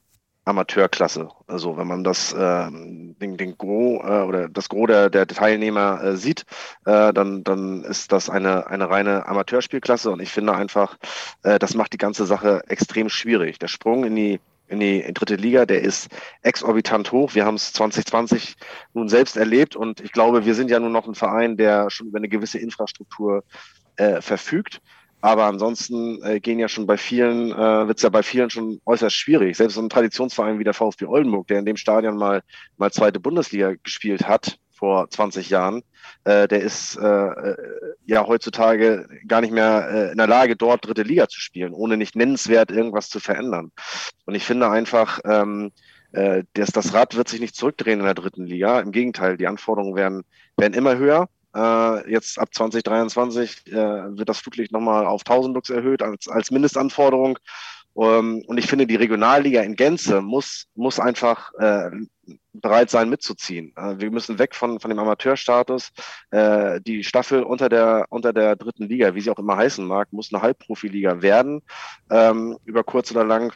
Amateurklasse. Also wenn man das äh, den, den Gros äh, oder das Gros der, der Teilnehmer äh, sieht, äh, dann, dann ist das eine, eine reine Amateurspielklasse und ich finde einfach, äh, das macht die ganze Sache extrem schwierig. Der Sprung in die in die dritte Liga, der ist exorbitant hoch. Wir haben es 2020 nun selbst erlebt und ich glaube, wir sind ja nun noch ein Verein, der schon über eine gewisse Infrastruktur äh, verfügt. Aber ansonsten äh, gehen ja schon bei vielen, äh, wird es ja bei vielen schon äußerst schwierig. Selbst so ein Traditionsverein wie der VfB Oldenburg, der in dem Stadion mal, mal zweite Bundesliga gespielt hat, vor 20 Jahren, äh, der ist äh, äh, ja heutzutage gar nicht mehr äh, in der Lage, dort dritte Liga zu spielen, ohne nicht nennenswert irgendwas zu verändern. Und ich finde einfach, ähm, äh, das, das Rad wird sich nicht zurückdrehen in der dritten Liga. Im Gegenteil, die Anforderungen werden, werden immer höher. Äh, jetzt ab 2023 äh, wird das Flutlicht nochmal auf 1000 Lux erhöht als, als Mindestanforderung. Um, und ich finde, die Regionalliga in Gänze muss, muss einfach äh, bereit sein, mitzuziehen. Äh, wir müssen weg von, von dem Amateurstatus. Äh, die Staffel unter der, unter der dritten Liga, wie sie auch immer heißen mag, muss eine Halbprofiliga werden, ähm, über kurz oder lang.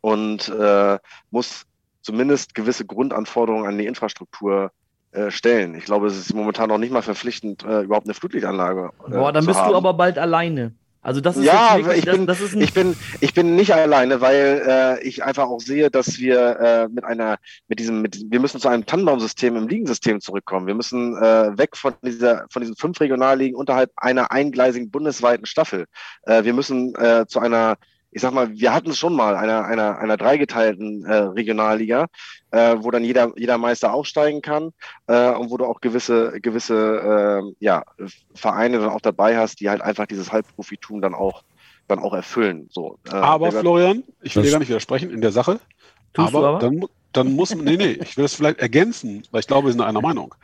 Und äh, muss zumindest gewisse Grundanforderungen an die Infrastruktur äh, stellen. Ich glaube, es ist momentan noch nicht mal verpflichtend, äh, überhaupt eine Flutlichtanlage. Äh, Boah, dann bist haben. du aber bald alleine. Also das ist ja, wirklich, ich, bin, das, das ist ich bin ich bin nicht alleine, weil äh, ich einfach auch sehe, dass wir äh, mit einer mit diesem mit, wir müssen zu einem Tannenbaumsystem im Ligensystem zurückkommen. Wir müssen äh, weg von dieser von diesen fünf Regionalligen unterhalb einer eingleisigen bundesweiten Staffel. Äh, wir müssen äh, zu einer ich sag mal, wir hatten es schon mal, einer, einer, einer dreigeteilten äh, Regionalliga, äh, wo dann jeder, jeder Meister aufsteigen kann äh, und wo du auch gewisse, gewisse äh, ja, Vereine dann auch dabei hast, die halt einfach dieses Halbprofitum dann auch dann auch erfüllen. So, äh, Aber Florian, ich will dir gar nicht widersprechen in der Sache. Tust du aber, aber? Dann, dann muss man, nee, nee, ich will das vielleicht ergänzen, weil ich glaube, wir sind einer Meinung.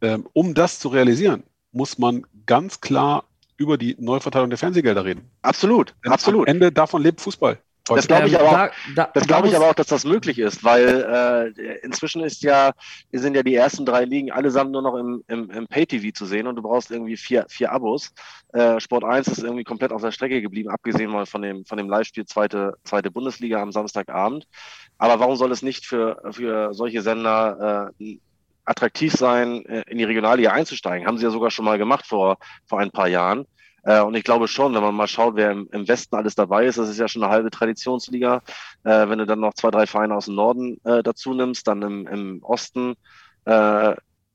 Ähm, um das zu realisieren, muss man ganz klar über die Neuverteilung der Fernsehgelder reden. absolut, Denn absolut. Am Ende davon lebt Fußball. Das glaube ich Ähm, aber auch. da- da- Das da glaube ich aber auch, dass das möglich ist, weil äh, inzwischen ist ja, wir sind ja die ersten drei Ligen allesamt nur noch im, im, im Pay-TV zu sehen und du brauchst irgendwie vier, vier Abos. Äh, Sport 1 ist irgendwie komplett auf der Strecke geblieben, abgesehen mal von dem, von dem Live-Spiel zweite, zweite Bundesliga am Samstagabend. Aber warum soll es nicht für, für solche Sender äh, attraktiv sein, äh, in die Regionalliga einzusteigen? Haben sie ja sogar schon mal gemacht vor, vor ein paar Jahren. Äh, und ich glaube schon, wenn man mal schaut, wer im, Westen alles dabei ist, das ist ja schon eine halbe Traditionsliga. Äh, wenn du dann noch zwei, drei Vereine aus dem Norden dazu nimmst, dann im, im Osten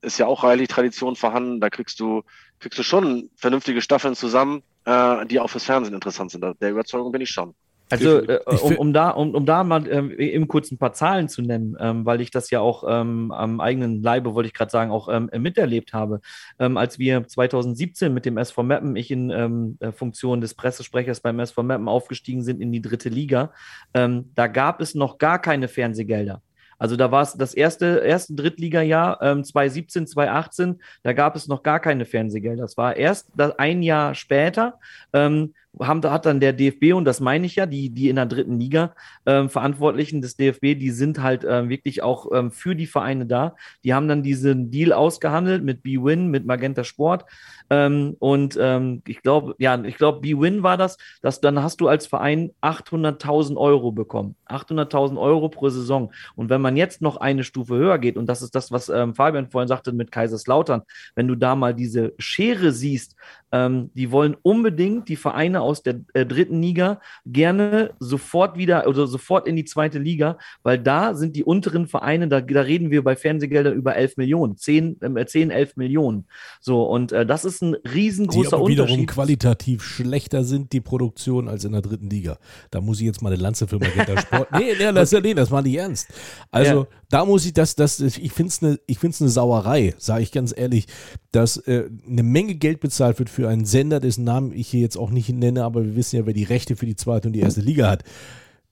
ist ja auch reichlich Tradition vorhanden. Da kriegst du, kriegst du schon vernünftige Staffeln zusammen, die auch fürs Fernsehen interessant sind. Der Überzeugung bin ich schon. Also, äh, um, um, da, um, um da mal ähm, eben kurz ein paar Zahlen zu nennen, ähm, weil ich das ja auch ähm, am eigenen Leibe, wollte ich gerade sagen, auch ähm, miterlebt habe. Ähm, als wir 2017 mit dem SV Meppen, ich in ähm, der Funktion des Pressesprechers beim SV Meppen aufgestiegen sind in die dritte Liga, ähm, da gab es noch gar keine Fernsehgelder. Also da war es das erste, erste Drittliga-Jahr, ähm, 2017, 2018, da gab es noch gar keine Fernsehgelder. Das war erst das, ein Jahr später, ähm, haben, da hat dann der DFB, und das meine ich ja, die, die in der dritten Liga ähm, Verantwortlichen des DFB, die sind halt ähm, wirklich auch ähm, für die Vereine da. Die haben dann diesen Deal ausgehandelt mit B-Win, mit Magenta Sport. Ähm, und ähm, ich glaube, ja, ich glaube, B-Win war das, dass dann hast du als Verein 800.000 Euro bekommen. 800.000 Euro pro Saison. Und wenn man jetzt noch eine Stufe höher geht, und das ist das, was ähm, Fabian vorhin sagte mit Kaiserslautern, wenn du da mal diese Schere siehst, ähm, die wollen unbedingt die Vereine aus der äh, dritten Liga gerne sofort wieder oder sofort in die zweite Liga, weil da sind die unteren Vereine, da, da reden wir bei Fernsehgeldern über 11 Millionen, 10, äh, 10 11 Millionen. So, und äh, das ist ein Die riesengroßer aber wiederum Unterschied. qualitativ schlechter sind, die Produktion, als in der dritten Liga. Da muss ich jetzt mal eine Lanze für Magenta Sport. nee, nee, das, nee, das war nicht ernst. Also, Ja. da muss ich das, das ich finde es eine, eine Sauerei, sage ich ganz ehrlich, dass äh, eine Menge Geld bezahlt wird für einen Sender, dessen Namen ich hier jetzt auch nicht nenne, aber wir wissen ja, wer die Rechte für die zweite und die erste Liga hat.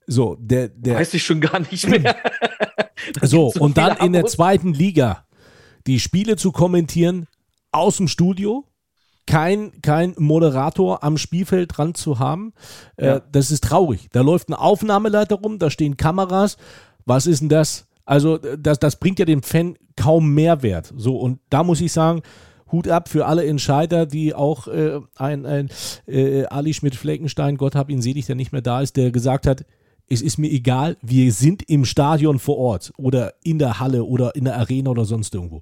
So, der, der, Weiß ich schon gar nicht mehr. so, so und dann in der zweiten Liga die Spiele zu kommentieren aus dem Studio, kein, kein Moderator am Spielfeld dran zu haben, Ja. äh, das ist traurig. Da läuft eine Aufnahmeleiter rum, da stehen Kameras. Was ist denn das? Also, äh, das, das bringt ja dem Fan kaum Mehrwert. So, und da muss ich sagen, Hut ab für alle Entscheider, die auch äh, ein, ein äh, Ali Schmidt-Fleckenstein, Gott hab ihn selig, der nicht mehr da ist, der gesagt hat, es ist mir egal, wir sind im Stadion vor Ort oder in der Halle oder in der Arena oder sonst irgendwo.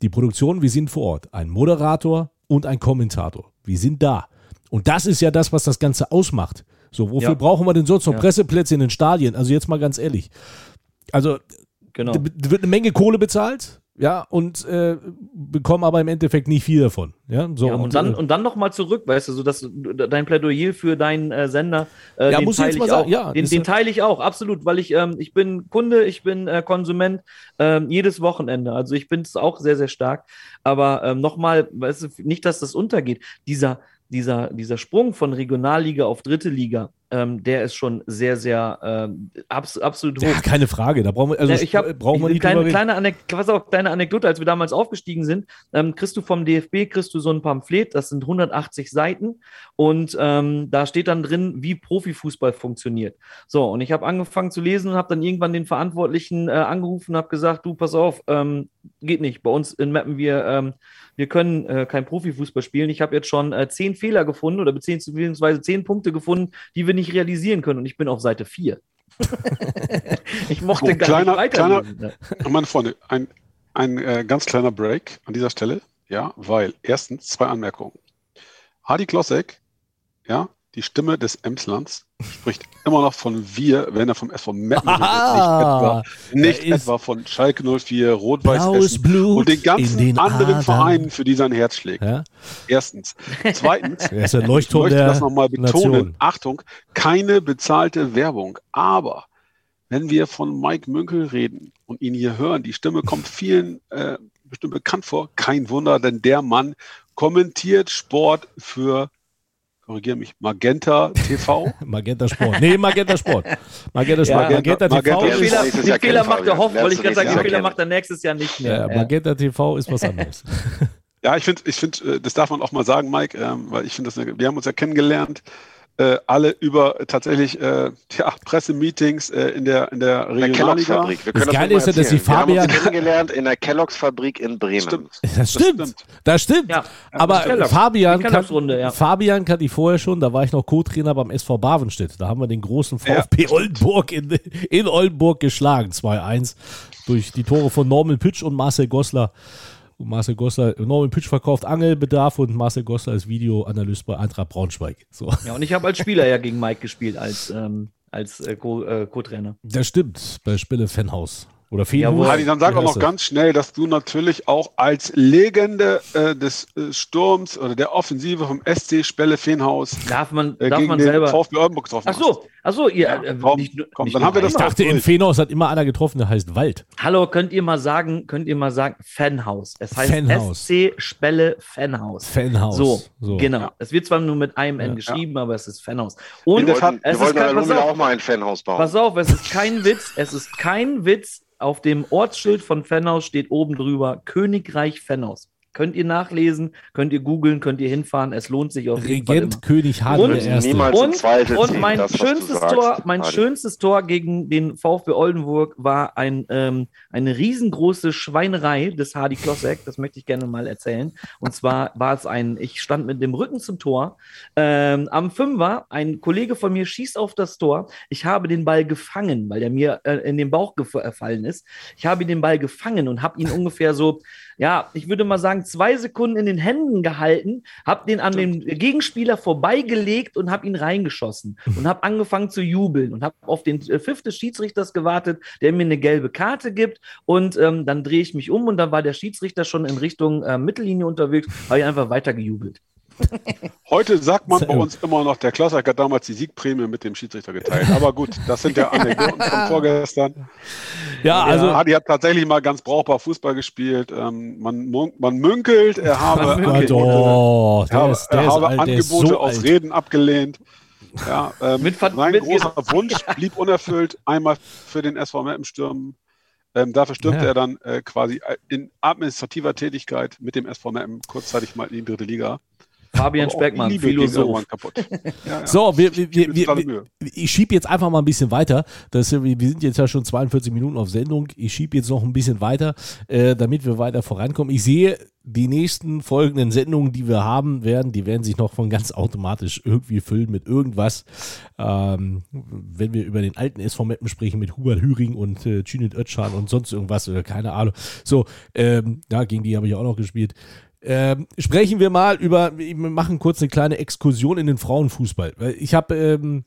Die Produktion, wir sind vor Ort. Ein Moderator und ein Kommentator. Wir sind da. Und das ist ja das, was das Ganze ausmacht. So, wofür Ja. brauchen wir denn sonst noch Ja. Presseplätze in den Stadien? Also jetzt mal ganz ehrlich. Also genau. wird eine Menge Kohle bezahlt, ja, und äh, bekommen aber im Endeffekt nicht viel davon. Ja, so ja, und, dann, äh, und dann nochmal zurück, weißt du, so dass dein Plädoyer für deinen äh, Sender, äh, Ja, den muss ich teile jetzt ich mal auch. sagen, ja, den den teile ich auch, absolut, weil ich, ähm, ich bin Kunde, ich bin äh, Konsument ähm, jedes Wochenende. Also ich bin es auch sehr, sehr stark. Aber ähm, nochmal, weißt du, nicht, dass das untergeht. Dieser, dieser, dieser Sprung von Regionalliga auf dritte Liga, ähm, der ist schon sehr, sehr ähm, abs absolut hoch. ja, keine Frage, da brauchen wir, also Ja, ich habe brauchen wir nicht kleine, kleine, Anek pass auf, kleine Anekdote, als wir damals aufgestiegen sind, ähm, kriegst du vom DFB kriegst du so ein Pamphlet, das sind 180 Seiten und ähm, da steht dann drin, wie Profifußball funktioniert. So, und ich habe angefangen zu lesen und habe dann irgendwann den Verantwortlichen äh, angerufen und habe gesagt, du, pass auf, ähm, geht nicht. Bei uns in Mappen, wir, ähm, wir können äh, kein Profifußball spielen. Ich habe jetzt schon äh, zehn Fehler gefunden oder beziehungsweise zehn Punkte gefunden, die wir nicht realisieren können und ich bin auf Seite 4. ich mochte Oh, gar kleiner- nicht ne? Meine Freunde, ein, ein äh, ganz kleiner Break an dieser Stelle, ja, weil erstens zwei Anmerkungen. Hardy Klossek, ja, die Stimme des Emslands, spricht immer noch von wir, wenn er vom SV Meppen redet, Ah, nicht etwa, nicht er ist- etwa von Schalke 04, Rot-Weiß und den ganzen anderen Adern. Vereinen, für die sein Herz schlägt. Ja, Erstens. Zweitens, er ist der ich Leuchtturm möchte der das nochmal betonen. Nation. Achtung, keine bezahlte Werbung. Aber wenn wir von Mike Münkel reden und ihn hier hören, die Stimme kommt vielen äh, bestimmt bekannt vor. Kein Wunder, denn der Mann kommentiert Sport für korrigiere mich, Magenta TV. Magenta Sport. Nee, Magenta Sport. Magenta Sport. Ja, Magenta, Magenta- TV ist, Fehler, Jahr Fehler macht er Fabian. hoffen, wollte ich gerade sagen, den nächstes Fehler macht er nächstes Jahr nicht mehr. ja, Ja. Magenta TV ist was anderes. Ja, ich finde, ich find, äh, das darf man auch mal sagen, Mike, ähm, weil ich finde, wir haben uns ja kennengelernt, äh, alle über äh, tatsächlich äh, ja, Pressemeetings äh, in der, in der In der Regionalliga. Kelloggs-Fabrik. Wir Das können Geile ruhig ist ja, mal dass die erzählen. Wir haben uns Fabian- kennengelernt in der Kelloggs-Fabrik in Bremen. Stimmt. Das stimmt. stimmt. Das stimmt. Ja. Aber Kelloggs. Fabian, Die kann, ja. Fabian kannte ich vorher schon, da war ich noch Co-Trainer beim SV Bavenstedt. Da haben wir den großen Ja. VfB Oldenburg in, in Oldenburg geschlagen, 2-1, durch die Tore von Norman Pütsch und Marcel Gossler. Und Marcel Gossler, Norman Pütsch verkauft Angelbedarf und Marcel Gossler ist Videoanalyst bei Eintracht Braunschweig. So. Ja, und ich habe als Spieler ja gegen Mike gespielt, als, ähm, als äh, Co- äh, Co-Trainer. Das stimmt, bei Spille Fanhaus. Oder Jawohl. Feenhaus. Hadi, dann sag auch noch ganz schnell, dass du natürlich auch als Legende äh, des äh, Sturms oder der Offensive vom SC Spelle Feenhaus Darf man, äh, darf gegen man den selber. VfB Oldenburg getroffen Ach so, ach so, ihr. Ja, äh, komm, nicht, nur- komm, nicht dann haben wir das Ich dachte, in. Feenhaus hat immer einer getroffen, der heißt Wald. Hallo, könnt ihr mal sagen, könnt ihr mal sagen, Fanhaus. Es heißt Fanhaus. SC Spelle Fanhaus. Fanhaus. So, So. genau. Ja. Es wird zwar nur mit einem N Ja. geschrieben, aber es ist Fanhaus. Und Wir wollten, es wir ist kein, pass auf, auch mal ein Fanhaus bauen. pass auf, es ist kein Witz, es ist kein Witz. Auf dem Ortsschild von Fanhaus steht oben drüber Königreich Fanhaus. Könnt ihr nachlesen, könnt ihr googeln, könnt ihr hinfahren. Es lohnt sich auf jeden Fall immer. Regent König Hardy Und der Erste. Und, und mein das, schönstes Tor, mein Adi. schönstes Tor gegen den VfB Oldenburg war ein, ähm, eine riesengroße Schweinerei des Hardy Klossek. Das möchte ich gerne mal erzählen. Und zwar war es ein, ich stand mit dem Rücken zum Tor. Ähm, am Fünfer, ein Kollege von mir schießt auf das Tor. Ich habe den Ball gefangen, weil der mir äh, in den Bauch gef- gefallen ist. Ich habe den Ball gefangen und habe ihn ungefähr so, ja, ich würde mal sagen, zwei Sekunden in den Händen gehalten, habe den an den Gegenspieler vorbeigelegt und habe ihn reingeschossen und habe angefangen zu jubeln und habe auf den äh, Pfiff des Schiedsrichters gewartet, der mir eine gelbe Karte gibt und ähm, dann drehe ich mich um und dann war der Schiedsrichter schon in Richtung äh, Mittellinie unterwegs, habe ich einfach weiter gejubelt. Heute sagt man bei uns immer noch, der Klossack hat damals die Siegprämie mit dem Schiedsrichter geteilt. Aber gut, das sind ja Anekdoten von vorgestern. Ja, also Hadi hat tatsächlich mal ganz brauchbar Fußball gespielt. Ähm, man, man münkelt, er habe. Angebote, oh, er habe, ist, er alt, Angebote so aus alt. Reden abgelehnt. Ja, ähm, Mit sein mit- großer Wunsch blieb unerfüllt, einmal für den SV Meppen stürmen. Ähm, dafür stürmte Ja. er dann äh, quasi in administrativer Tätigkeit mit dem SV Meppen kurzzeitig mal in die dritte Liga. Fabian Aber auch Speckmann, Philosoph. Ja, ja. So, wir, wir, wir, wir, ich schiebe jetzt einfach mal ein bisschen weiter. Das, wir wir sind jetzt ja schon 42 Minuten auf Sendung. Ich schiebe jetzt noch ein bisschen weiter, äh, damit wir weiter vorankommen. Ich sehe, die nächsten folgenden Sendungen, die wir haben werden, die werden sich noch von ganz automatisch irgendwie füllen mit irgendwas. Ähm, wenn wir über den alten SV Meppen sprechen, mit Hubert Hüring und äh, Cüneyt Özcan und sonst irgendwas oder keine Ahnung. So, ähm, ja, gegen die habe ich auch noch gespielt. Ähm, sprechen wir mal über, wir machen kurz eine kleine Exkursion in den Frauenfußball. Ich habe, ähm,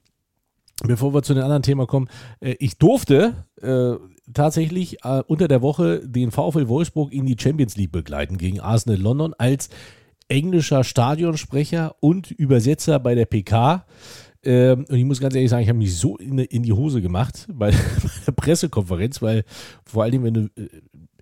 bevor wir zu den anderen Themen kommen, äh, ich durfte äh, tatsächlich äh, unter der Woche den VfL Wolfsburg in die Champions League begleiten gegen Arsenal London als englischer Stadionsprecher und Übersetzer bei der PK. Ähm, und ich muss ganz ehrlich sagen, ich habe mich so in, in die Hose gemacht bei, bei der Pressekonferenz, weil vor allem, wenn du äh,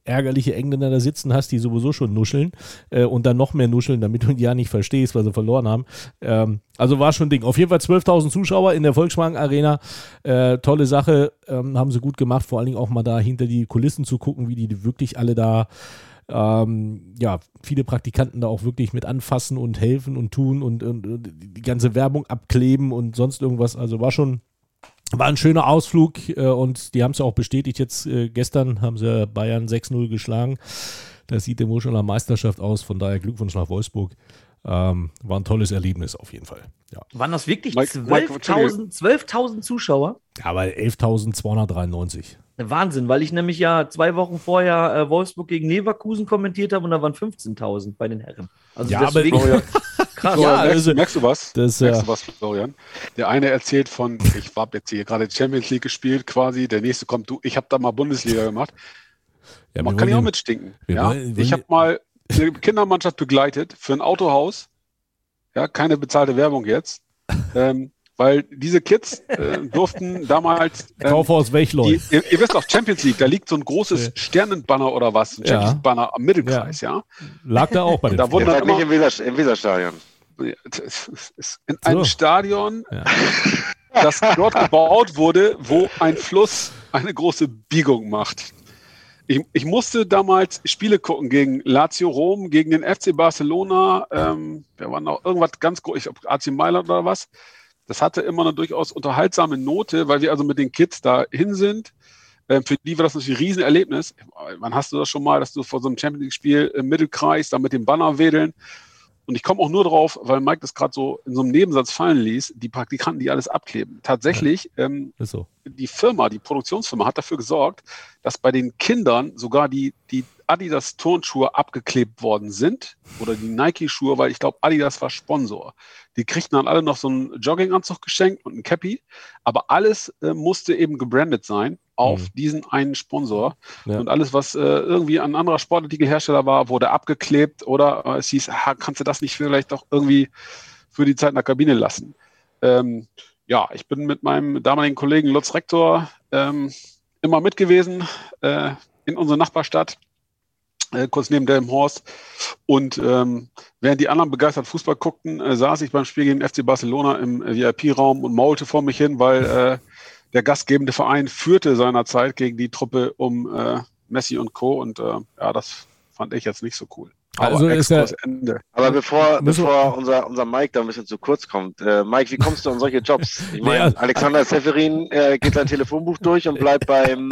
ärgerliche Engländer da sitzen hast, die sowieso schon nuscheln äh, und dann noch mehr nuscheln, damit du ja nicht verstehst, weil sie verloren haben. Ähm, also war schon ein Ding. Auf jeden Fall 12.000 Zuschauer in der Volkswagen Arena. Äh, tolle Sache, ähm, haben sie gut gemacht, vor allen Dingen auch mal da hinter die Kulissen zu gucken, wie die wirklich alle da ähm, ja, viele Praktikanten da auch wirklich mit anfassen und helfen und tun und, und, und die ganze Werbung abkleben und sonst irgendwas. Also war schon, war ein schöner Ausflug äh, und die haben es ja auch bestätigt. Jetzt äh, gestern haben sie Bayern 6-0 geschlagen. Das sieht dem wohl schon nach Meisterschaft aus. Von daher Glückwunsch nach Wolfsburg. Ähm, war ein tolles Erlebnis auf jeden Fall. Ja, Waren das wirklich Mike- Mike, 12.000 12.000 Zuschauer? aber 11.293. Wahnsinn, weil ich nämlich ja zwei Wochen vorher äh, Wolfsburg gegen Leverkusen kommentiert habe und da waren 15.000 bei den Herren. Also Ja, aber- deswegen, Florian, krass. Florian, Ja, merkst, also- merkst du was? Das, merkst äh, du was, Florian? Der eine erzählt von, ich habe jetzt hier gerade Champions League gespielt quasi, der nächste kommt, du, ich habe da mal Bundesliga gemacht. Ja, Man kann ja auch mitstinken. Ja? wollen- ich habe mal eine Kindermannschaft begleitet für ein Autohaus. Ja, keine bezahlte Werbung jetzt. ähm, weil diese Kids äh, durften damals. Ähm, Kaufhaus Wechleu. die, ihr, ihr wisst doch, Champions League, da liegt so ein großes Ja. Sternenbanner oder was, ein Ja. Champions League Banner am Mittelkreis, ja. Lag da auch bei den Da wurden dann nicht im, Weser, im Weserstadion. in einem So. Stadion, Ja. das dort gebaut wurde, wo ein Fluss eine große Biegung macht. Ich, ich musste damals Spiele gucken gegen Lazio Rom, gegen den FC Barcelona, ähm, wer war noch irgendwas ganz groß, ich glaube AC Mailand oder was. Das hatte immer eine durchaus unterhaltsame Note, weil wir also mit den Kids da hin sind. Ähm, für die war das natürlich ein Riesenerlebnis. Wann hast du das schon mal, dass du vor so einem Champions League-Spiel im Mittelkreis da mit dem Banner wedeln? Und ich komme auch nur drauf, weil Mike das gerade so in so einem Nebensatz fallen ließ, die Praktikanten, die alles abkleben. Tatsächlich, ähm, Ist so. die Firma, die Produktionsfirma hat dafür gesorgt, dass bei den Kindern sogar die, die Adidas Turnschuhe abgeklebt worden sind oder die Nike-Schuhe, weil ich glaube, Adidas war Sponsor. Die kriegten dann alle noch so einen Jogginganzug geschenkt und ein Cappy, aber alles äh, musste eben gebrandet sein auf Mhm. diesen einen Sponsor. Ja. Und alles, was äh, irgendwie ein anderer Sportartikelhersteller war, wurde abgeklebt oder äh, es hieß, ah, kannst du das nicht vielleicht doch irgendwie für die Zeit in der Kabine lassen? Ähm, ja, ich bin mit meinem damaligen Kollegen Lutz Rektor ähm, immer mit gewesen äh, in unserer Nachbarstadt, äh, kurz neben Delmenhorst. Und ähm, während die anderen begeistert Fußball guckten, äh, saß ich beim Spiel gegen FC Barcelona im äh, VIP-Raum und maulte vor mich hin, weil der gastgebende Verein führte seinerzeit gegen die Truppe um äh, Messi und Co. Und äh, ja, das fand ich jetzt nicht so cool. Also ist ja- Ende. Aber bevor, bevor unser, unser Mike da ein bisschen zu kurz kommt, äh, Mike, wie kommst du an solche Jobs? Ich meine, Ja. Alexander Severin äh, geht sein Telefonbuch durch und bleibt beim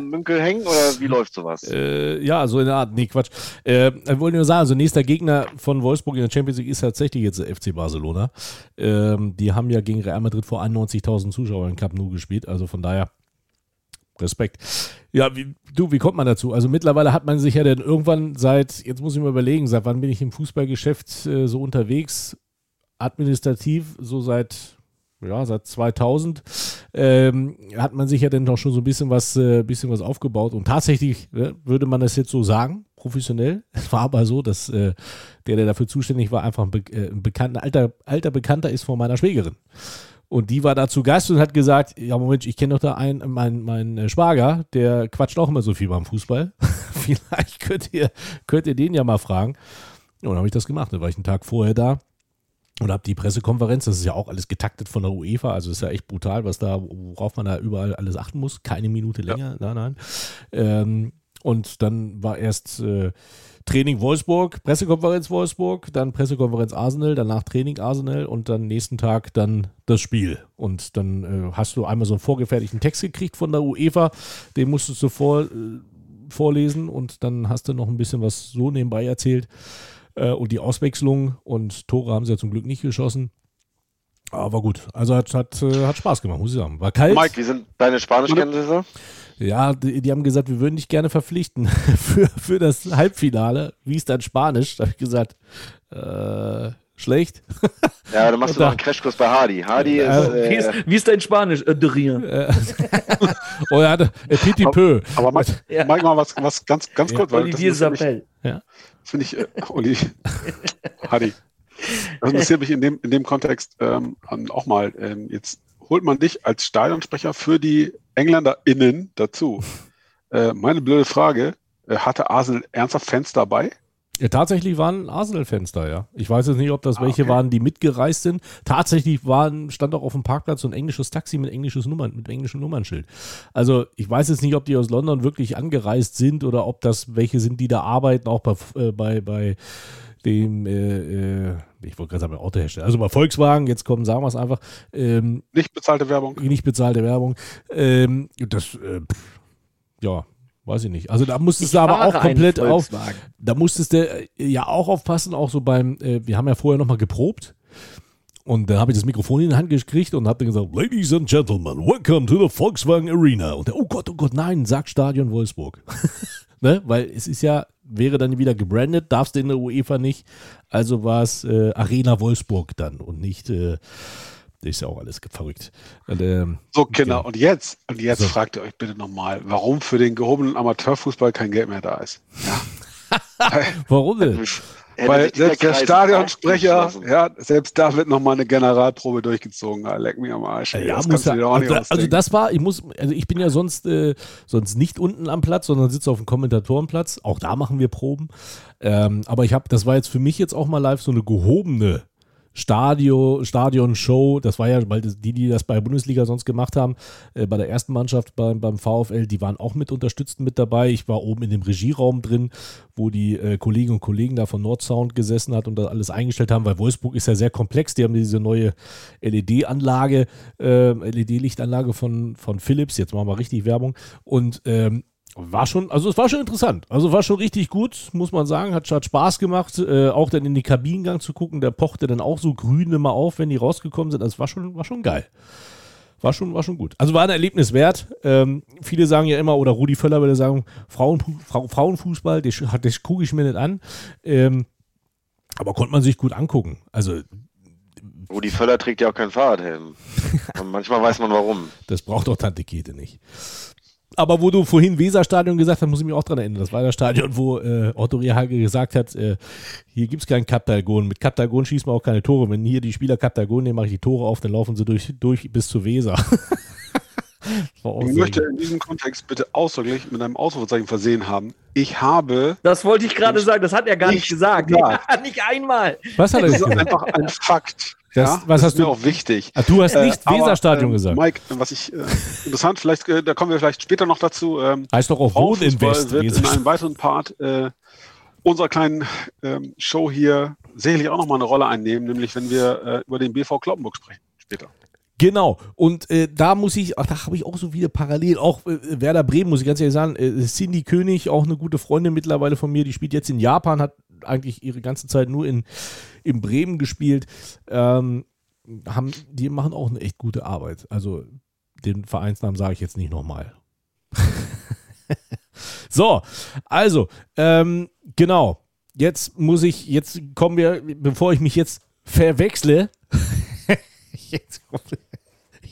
Münkel hängen oder wie läuft sowas? Äh, ja, so in der Art. Nee, Quatsch. Äh, ich wollte nur sagen, also nächster Gegner von Wolfsburg in der Champions League ist tatsächlich jetzt der FC Barcelona. Ähm, die haben ja gegen Real Madrid vor 91.000 Zuschauern im Cup Nou gespielt. Also von daher Respekt. Ja, wie, du, wie kommt man dazu? Also mittlerweile hat man sich ja dann irgendwann seit, jetzt muss ich mal überlegen, seit wann bin ich im Fußballgeschäft äh, so unterwegs? Administrativ, so seit, ja, seit 2000 ähm, hat man sich ja dann doch schon so ein bisschen was, äh, bisschen was aufgebaut. Und tatsächlich äh, würde man das jetzt so sagen, professionell. Es war aber so, dass äh, der, der dafür zuständig war, einfach ein, Be äh, ein bekannter, alter, alter Bekannter ist von meiner Schwägerin. Und die war da zu Gast und hat gesagt, ja Moment, ich kenne doch da einen, meinen mein äh, Schwager, der quatscht auch immer so viel beim Fußball. Vielleicht könnt ihr, könnt ihr den ja mal fragen. Ja, und dann habe ich das gemacht. Da war ich einen Tag vorher da und habe die Pressekonferenz, das ist ja auch alles getaktet von der UEFA, also ist ja echt brutal, was da, worauf man da überall alles achten muss. Keine Minute länger, nein, nein. Ähm, und dann war erst äh, Training Wolfsburg, Pressekonferenz Wolfsburg, dann Pressekonferenz Arsenal, danach Training Arsenal und dann nächsten Tag dann das Spiel. Und dann äh, hast du einmal so einen vorgefertigten Text gekriegt von der UEFA, den musstest du vor, äh, vorlesen und dann hast du noch ein bisschen was so nebenbei erzählt. Äh, und die Auswechslung und Tore haben sie ja zum Glück nicht geschossen. Aber gut, also hat, hat, äh, hat Spaß gemacht, muss ich sagen. War kalt. Mike, Wie sind deine Spanischkenntnisse? Ja, die, die haben gesagt, wir würden dich gerne verpflichten für, für das Halbfinale. Wie ist dann Spanisch? Da habe ich gesagt, äh, schlecht. Ja, dann machst du noch da- einen Crashkurs bei Hardy. Hardy Äh, ist, Wie äh, ist, wie ist dein Spanisch? Äh, Drien. oh, er hatte äh, petit peu. aber Mike, Ja. Mike mal was, was ganz, ganz Ja. kurz, weil Olivier Sapel. Das finde ich, äh, Uli, Hadi. Das interessiert mich in dem, in dem Kontext ähm, auch mal. Ähm, jetzt holt man dich als Stadionsprecher für die EngländerInnen dazu. Äh, meine blöde Frage, äh, hatte Arsenal ernsthaft Fans dabei? Ja, tatsächlich waren Arsenal-Fans da, ja. Ich weiß jetzt nicht, ob das Ah, welche okay. waren, die mitgereist sind. Tatsächlich waren, stand auch auf dem Parkplatz so ein englisches Taxi mit, englisches Nummern, mit englischem Nummernschild. Also ich weiß jetzt nicht, ob die aus London wirklich angereist sind oder ob das welche sind, die da arbeiten, auch bei, äh, bei, bei dem, äh, äh, ich wollte gerade sagen, bei Autohersteller, also bei Volkswagen, jetzt kommen, sagen wir es einfach, ähm, Nicht bezahlte Werbung? nicht bezahlte Werbung. Ähm, das, äh, ja, weiß ich nicht. Also da musstest du aber auch komplett auf, da musstest du äh, ja auch aufpassen, auch so beim, äh, wir haben ja vorher nochmal geprobt. Und dann habe ich das Mikrofon in die Hand gekriegt und habe dann gesagt, Ladies and Gentlemen, welcome to the Volkswagen Arena. Und der, oh Gott, oh Gott, nein, sag Stadion Wolfsburg. ne? Weil es ist ja, wäre dann wieder gebrandet, darfst du in der UEFA nicht. Also war es äh, Arena Wolfsburg dann und nicht, äh, ist ja auch alles verrückt. Und, ähm, So, Kinder, und jetzt, und jetzt So. fragt ihr euch bitte nochmal, warum für den gehobenen Amateurfußball kein Geld mehr da ist. warum denn? Weil selbst der Stadionsprecher, ja, selbst da wird nochmal eine Generalprobe durchgezogen. Ah, Leck mich am Arsch. ey. Ja, das muss ja, nicht also, also das war, ich muss, also ich bin ja sonst, äh, sonst nicht unten am Platz, sondern sitze auf dem Kommentatorenplatz. Auch da machen wir Proben. Ähm, aber ich habe, das war jetzt für mich jetzt auch mal live so eine gehobene Stadio, Stadion-Show, das war ja, weil die, die das bei der Bundesliga sonst gemacht haben, äh, bei der ersten Mannschaft beim, beim VfL, die waren auch mit unterstützend mit dabei. Ich war oben in dem Regieraum drin, wo die äh, Kolleginnen und Kollegen da von Nordsound gesessen hat und das alles eingestellt haben, weil Wolfsburg ist ja sehr komplex. Die haben diese neue LED-Anlage, äh, LED-Lichtanlage von, von Philips, jetzt machen wir richtig Werbung. Und ähm, war schon, also es war schon interessant. Also war schon richtig gut, muss man sagen. Hat, hat Spaß gemacht, äh, auch dann in die Kabinengang zu gucken. Der pochte dann auch so grün immer auf, wenn die rausgekommen sind. Also es war schon, war schon geil. War schon, war schon gut. Also war ein Erlebnis wert. Ähm, viele sagen ja immer, oder Rudi Völler würde sagen, Frauen, Frau, Frauenfußball, das, das gucke ich mir nicht an. Ähm, aber konnte man sich gut angucken. Also Rudi Völler trägt ja auch keinen Fahrradhelm. Und manchmal weiß man warum. Das braucht doch Tante Kete nicht. Aber wo du vorhin Weserstadion gesagt hast, muss ich mich auch dran erinnern. Das war das Stadion, wo äh, Otto Rehage gesagt hat, äh, hier gibt es keinen Kaptalgon. Mit Kaptalgon schießt man auch keine Tore. Wenn hier die Spieler Kaptalgon nehmen, mache ich die Tore auf, dann laufen sie durch, durch bis zu Weser. ich möchte in diesem Kontext bitte ausdrücklich mit einem Ausrufezeichen versehen haben. Ich habe. Das wollte ich gerade sagen, das hat er gar nicht gesagt. gesagt. nicht einmal. Was hat er gesagt? Das ist einfach ein Fakt. Das, ja, was das hast ist mir du auch wichtig. Ach, du hast nicht äh, Weserstadion äh, gesagt. Mike, was ich äh, interessant, vielleicht, äh, da kommen wir vielleicht später noch dazu. Ähm, heißt doch auch Wohninvest. wird in einem weiteren Part äh, unserer kleinen ähm, Show hier sicherlich auch nochmal eine Rolle einnehmen, nämlich wenn wir äh, über den BV Kloppenburg sprechen später. Genau. Und äh, da muss ich, ach, da habe ich auch so wieder parallel, auch äh, Werder Bremen, muss ich ganz ehrlich sagen, äh, Cindy König, auch eine gute Freundin mittlerweile von mir, die spielt jetzt in Japan, hat eigentlich ihre ganze Zeit nur in, in Bremen gespielt. Ähm, haben, die machen auch eine echt gute Arbeit. Also den Vereinsnamen sage ich jetzt nicht nochmal. so, also, ähm, genau. Jetzt muss ich, jetzt kommen wir, bevor ich mich jetzt verwechsle, jetzt kommt,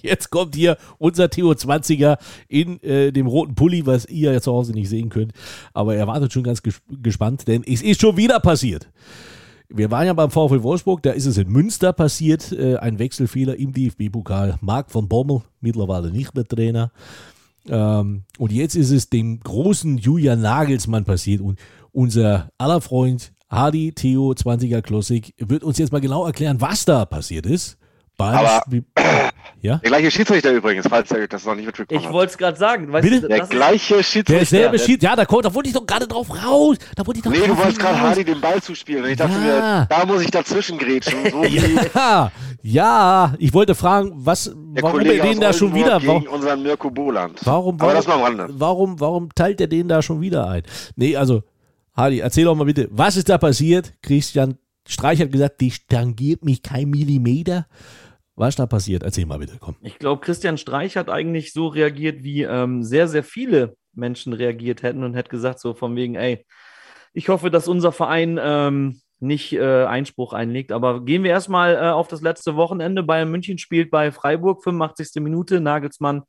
jetzt kommt hier unser TO20er in äh, dem roten Pulli, was ihr ja zu Hause nicht sehen könnt. Aber er wartet schon ganz ges gespannt, denn es ist schon wieder passiert. Wir waren ja beim VfL Wolfsburg, da ist es in Münster passiert, äh, ein Wechselfehler im DFB-Pokal. Marc von Bommel, mittlerweile nicht mehr Trainer. Ähm, und jetzt ist es dem großen Julian Nagelsmann passiert und unser aller Freund Hardy Theo 20er Klassik wird uns jetzt mal genau erklären, was da passiert ist. Aber ja? Der gleiche Schiedsrichter übrigens, falls ihr das noch nicht mitbekommen Ich wollte es gerade sagen. Weißt Bitte? Du, der gleiche Schiedsrichter. Derselbe Schiedsrichter. Ja, da, da wollte ich doch gerade drauf raus. Da wollte ich doch nee, du wolltest gerade Hardy den Ball zuspielen. Und ich dachte ja. mir, da muss ich dazwischen grätschen. So ja, ja, ich wollte fragen, was, warum er den da schon wieder... Gegen unseren Mirko Boland. Warum, Aber das mal am Rande. Warum, warum teilt er den da schon wieder ein? Nee, also, Hardy, erzähl doch mal bitte, was ist da passiert? Christian Streich hat gesagt, die tangiert mich kein Millimeter. Was ist da passiert? Erzähl mal bitte, komm. Ich glaube, Christian Streich hat eigentlich so reagiert, wie ähm, sehr, sehr viele Menschen reagiert hätten und hätte gesagt, so von wegen, ey, ich hoffe, dass unser Verein ähm, nicht äh, Einspruch einlegt. Aber gehen wir erstmal äh, auf das letzte Wochenende. Bayern München spielt bei Freiburg, 85. Minute. Nagelsmann